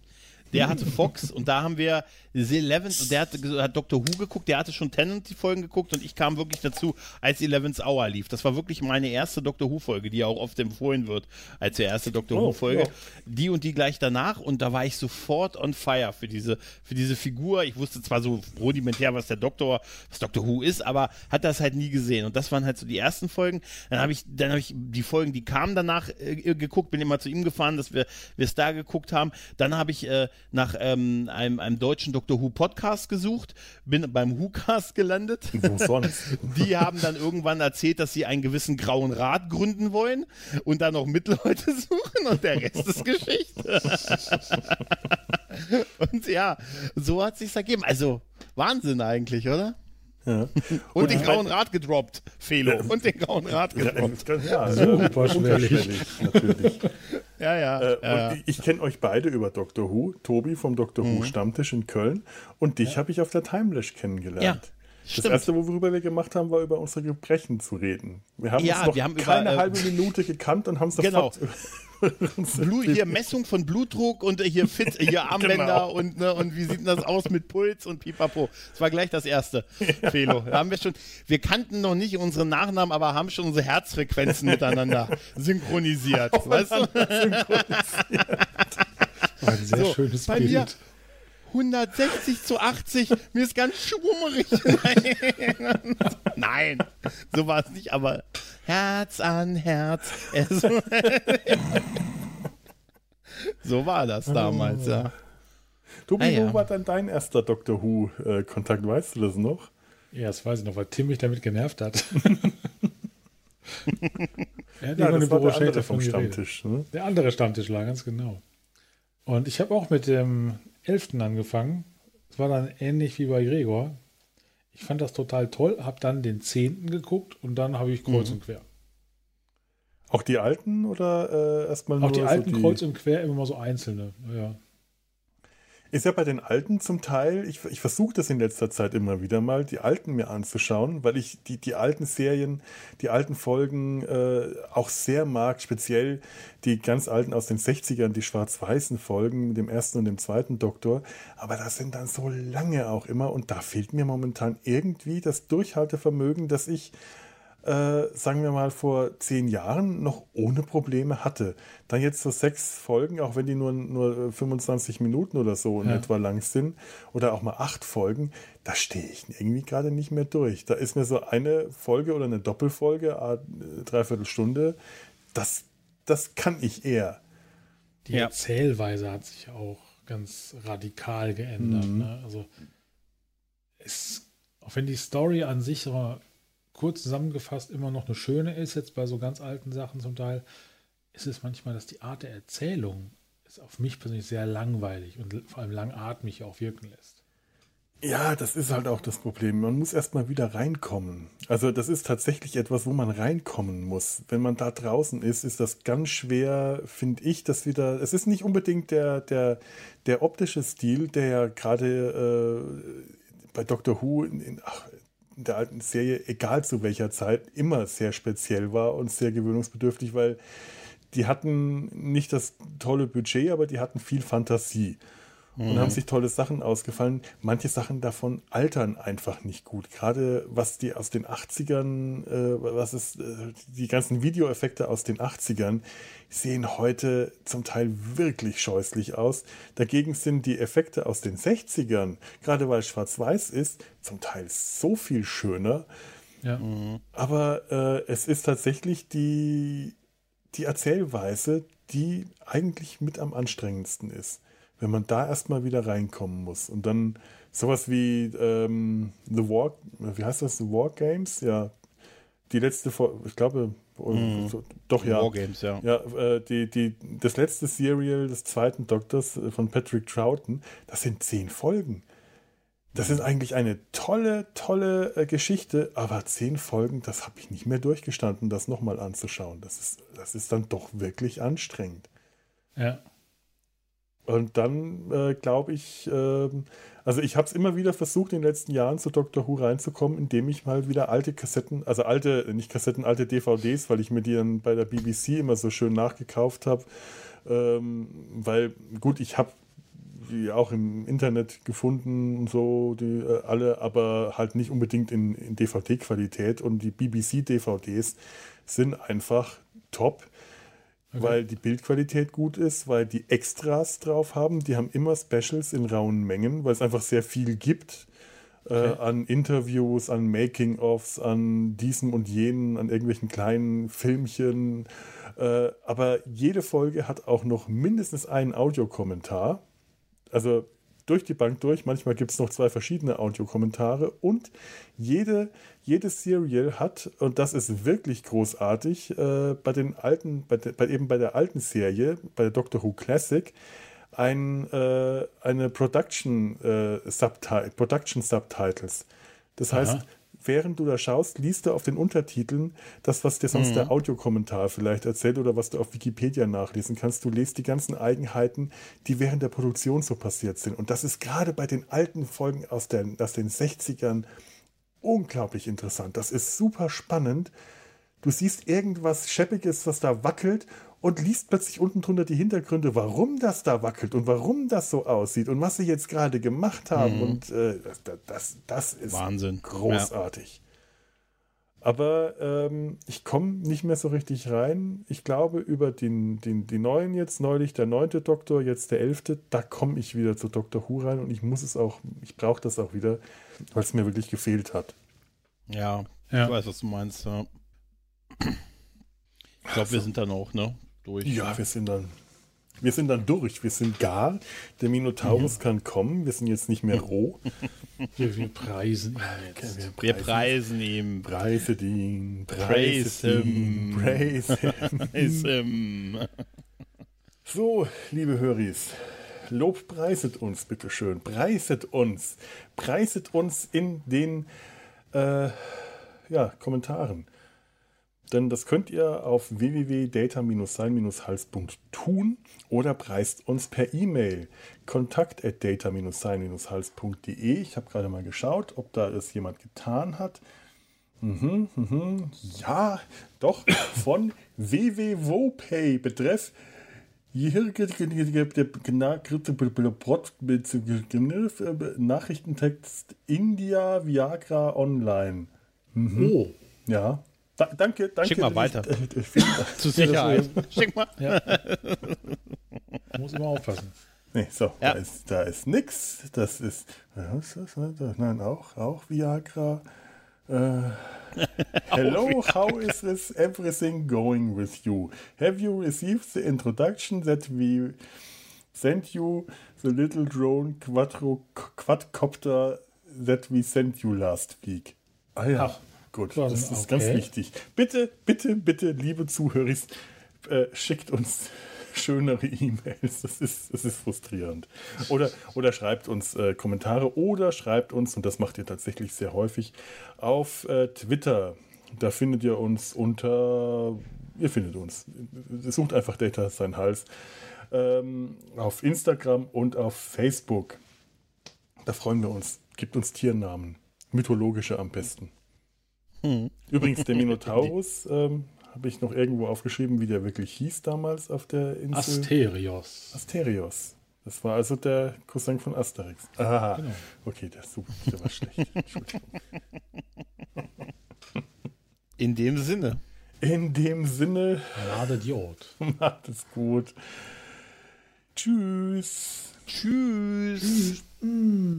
der hatte Fox und da haben wir The Eleventh und der hat, hat Doctor Who geguckt, der hatte schon Tennant die Folgen geguckt und ich kam wirklich dazu, als Eleventh Hour lief. Das war wirklich meine erste Doctor Who Folge, die ja auch oft empfohlen wird als die erste Doctor oh, Who Folge. Ja. Die und die gleich danach und da war ich sofort on fire für diese, für diese Figur. Ich wusste zwar so rudimentär, was der Doktor, was Doctor Who ist, aber hat das halt nie gesehen und das waren halt so die ersten Folgen. Dann habe ich, dann habe ich die Folgen, die kamen danach äh, geguckt, bin immer zu ihm gefahren, dass wir es da geguckt haben. Dann habe ich äh, nach ähm, einem, einem deutschen Doctor Who Podcast gesucht, bin beim WhoCast gelandet. Wo sonst? Die haben dann irgendwann erzählt, dass sie einen gewissen grauen Rat gründen wollen und dann noch Mitleute suchen und der Rest ist Geschichte. und ja, so hat sich's ergeben. Also Wahnsinn eigentlich, oder? Ja. Und, den grauen Rad gedroppt, Felo. Und den grauen Rad gedroppt. Ja, super schwerlich. Natürlich. Ja, ja. Äh, ja. ich, ich kenne euch beide über Dr. Who. Tobi vom Dr. Mhm. Who Stammtisch in Köln. Und dich ja. habe ich auf der Timelash kennengelernt. Ja. Das Stimmt. erste, worüber wir gemacht haben, war über unsere Gebrechen zu reden. Wir haben ja, uns noch wir haben keine über, äh, halbe Minute gekannt und haben es genau. Blut, hier Messung von Blutdruck und hier Fit, hier Armbänder genau. und, ne, und wie sieht denn das aus mit Puls und pipapo. Das war gleich das erste, ja. Felo. Da haben wir schon, wir kannten noch nicht unsere Nachnamen, aber haben schon unsere Herzfrequenzen miteinander synchronisiert. weißt du? Synchronisiert. Ein sehr so, schönes Bild. Mir, 160 zu 80, mir ist ganz schwummerig. Nein, so war es nicht, aber Herz an Herz. so war das damals, ja. Tobi, ah, ja. wo war dann dein erster Doctor Who-Kontakt? Weißt du das noch? Ja, das weiß ich noch, weil Tim mich damit genervt hat. er hat ja, das war der andere vom Stammtisch. Ne? Der andere Stammtisch lag, ganz genau. Und ich habe auch mit dem 11. angefangen. Es war dann ähnlich wie bei Gregor. Ich fand das total toll, habe dann den zehnten geguckt und dann habe ich kreuz mhm. und quer. Auch die alten oder äh, erstmal nur Auch die alten so die... kreuz und quer immer mal so einzelne. Ja. Ist ja bei den alten zum Teil, ich, ich versuche das in letzter Zeit immer wieder mal, die alten mir anzuschauen, weil ich die, die alten Serien, die alten Folgen äh, auch sehr mag, speziell die ganz alten aus den 60ern, die schwarz-weißen Folgen mit dem ersten und dem zweiten Doktor. Aber das sind dann so lange auch immer und da fehlt mir momentan irgendwie das Durchhaltevermögen, dass ich äh, sagen wir mal, vor zehn Jahren noch ohne Probleme hatte. Dann jetzt so sechs Folgen, auch wenn die nur, nur 25 Minuten oder so in etwa lang sind, oder auch mal acht Folgen, da stehe ich irgendwie gerade nicht mehr durch. Da ist mir so eine Folge oder eine Doppelfolge, dreiviertel Stunde, das, das kann ich eher. Die ja. Erzählweise hat sich auch ganz radikal geändert. Mhm. Ne? Also es, auch wenn die Story an sich kurz zusammengefasst immer noch eine schöne ist, jetzt bei so ganz alten Sachen zum Teil, ist es manchmal, dass die Art der Erzählung ist auf mich persönlich sehr langweilig und vor allem langatmig auch wirken lässt. Ja, das ist halt auch das Problem. Man muss erstmal wieder reinkommen. Also das ist tatsächlich etwas, wo man reinkommen muss. Wenn man da draußen ist, ist das ganz schwer, finde ich, das wieder. Es ist nicht unbedingt der, der, der optische Stil, der ja gerade äh, bei Doctor Who in, in, ach, der alten Serie, egal zu welcher Zeit, immer sehr speziell war und sehr gewöhnungsbedürftig, weil die hatten nicht das tolle Budget, aber die hatten viel Fantasie und haben mhm. sich tolle Sachen ausgefallen. Manche Sachen davon altern einfach nicht gut. Gerade was die aus den 80ern, äh, was ist, äh, die ganzen Videoeffekte aus den 80ern sehen heute zum Teil wirklich scheußlich aus. Dagegen sind die Effekte aus den 60ern, gerade weil schwarz-weiß ist, zum Teil so viel schöner. Ja. Mhm. Aber äh, es ist tatsächlich die, die Erzählweise, die eigentlich mit am anstrengendsten ist wenn man da erstmal wieder reinkommen muss. Und dann sowas wie ähm, The War, wie heißt das, The War Games? Ja, die letzte, ich glaube, mm. doch ja. Wargames, ja. Ja, äh, die, die, das letzte Serial des zweiten Doktors äh, von Patrick Troughton, das sind zehn Folgen. Das ist eigentlich eine tolle, tolle äh, Geschichte, aber zehn Folgen, das habe ich nicht mehr durchgestanden, das nochmal anzuschauen. Das ist, das ist dann doch wirklich anstrengend. Ja. Und dann äh, glaube ich, äh, also ich habe es immer wieder versucht, in den letzten Jahren zu Doctor Who reinzukommen, indem ich mal wieder alte Kassetten, also alte, nicht Kassetten, alte DVDs, weil ich mir die dann bei der BBC immer so schön nachgekauft habe. Ähm, weil, gut, ich habe die auch im Internet gefunden und so, die äh, alle, aber halt nicht unbedingt in, in DVD-Qualität. Und die BBC-DVDs sind einfach top Okay. Weil die Bildqualität gut ist, weil die Extras drauf haben. Die haben immer Specials in rauen Mengen, weil es einfach sehr viel gibt. Äh, okay. Äh, an Interviews, an Making-ofs, an diesem und jenen, an irgendwelchen kleinen Filmchen. Äh, aber jede Folge hat auch noch mindestens einen Audiokommentar. Also durch die Bank durch. Manchmal gibt es noch zwei verschiedene Audiokommentare und jede, jedes Serial hat, und das ist wirklich großartig, äh, bei den alten, bei, de, bei, eben bei der alten Serie, bei der Doctor Who Classic, ein, äh, eine Production, äh, Subti Production Subtitles. Das Aha. Während du da schaust, liest du auf den Untertiteln das, was dir sonst mhm. der Audiokommentar vielleicht erzählt oder was du auf Wikipedia nachlesen kannst. Du lest die ganzen Eigenheiten, die während der Produktion so passiert sind. Und das ist gerade bei den alten Folgen aus, der, aus den 60ern unglaublich interessant. Das ist super spannend. Du siehst irgendwas Scheppiges, was da wackelt und liest plötzlich unten drunter die Hintergründe, warum das da wackelt und warum das so aussieht und was sie jetzt gerade gemacht haben. Mhm. Und äh, das, das, das, ist Wahnsinn. großartig. Ja. Aber ähm, ich komme nicht mehr so richtig rein. Ich glaube, über den, den, die neuen jetzt, neulich der neunte Doktor, jetzt der elfte, da komme ich wieder zu Dr. Who rein und ich muss es auch, ich brauche das auch wieder, weil es mir wirklich gefehlt hat. Ja, ja, ich weiß, was du meinst. Ja. Ich glaube, wir sind dann auch, ne? Durch. Ja, wir sind dann. Wir sind dann durch, wir sind gar. Der Minotaurus mhm. kann kommen, wir sind jetzt nicht mehr roh. wir, wir preisen ihn jetzt. Wir, wir preisen ihn. Preise ihn. Praise him. Praise him. Praise him. So, liebe Höris, Lob preiset uns, bitteschön. Preiset uns. Preiset uns in den äh, ja, Kommentaren. Denn das könnt ihr auf www.data-sein-hals.tun oder preist uns per E-Mail kontakt at data-sein-hals.de. Ich habe gerade mal geschaut, ob da es jemand getan hat. Mhm, mhm, ja, doch, von www.pay betreff Nachrichtentext India Viagra Online. Mhm. Oh. Ja. Da, danke, danke. Schick mal weiter. Zu Sicherheit. Schick mal. Ja. Muss immer aufpassen. Nee, so, ja. da ist, da ist nix. Das ist, was ist das? Nein, auch, auch Viagra. Uh, hello, how is this everything going with you? Have you received the introduction that we sent you the little drone quadro quadcopter that we sent you last week? Ah ja, Ach, gut, das ist okay. ganz wichtig. Bitte, bitte, bitte, liebe Zuhörer, äh, schickt uns schönere E-Mails. Das ist, das ist frustrierend. Oder, oder schreibt uns äh, Kommentare oder schreibt uns, und das macht ihr tatsächlich sehr häufig, auf äh, Twitter. Da findet ihr uns unter, ihr findet uns. Sucht einfach Data sein Hals. Ähm, auf Instagram und auf Facebook. Da freuen wir uns. Gibt uns Tiernamen. Mythologische am besten. Hm. Übrigens, der Minotaurus ähm, habe ich noch irgendwo aufgeschrieben, wie der wirklich hieß damals auf der Insel. Asterios. Asterios. Das war also der Cousin von Asterix. Aha. Genau. Okay, der, ist super, der war schlecht. Entschuldigung. In dem Sinne. In dem Sinne. Lade Idiot. Macht es gut. Tschüss. Tschüss. Tschüss. Mm.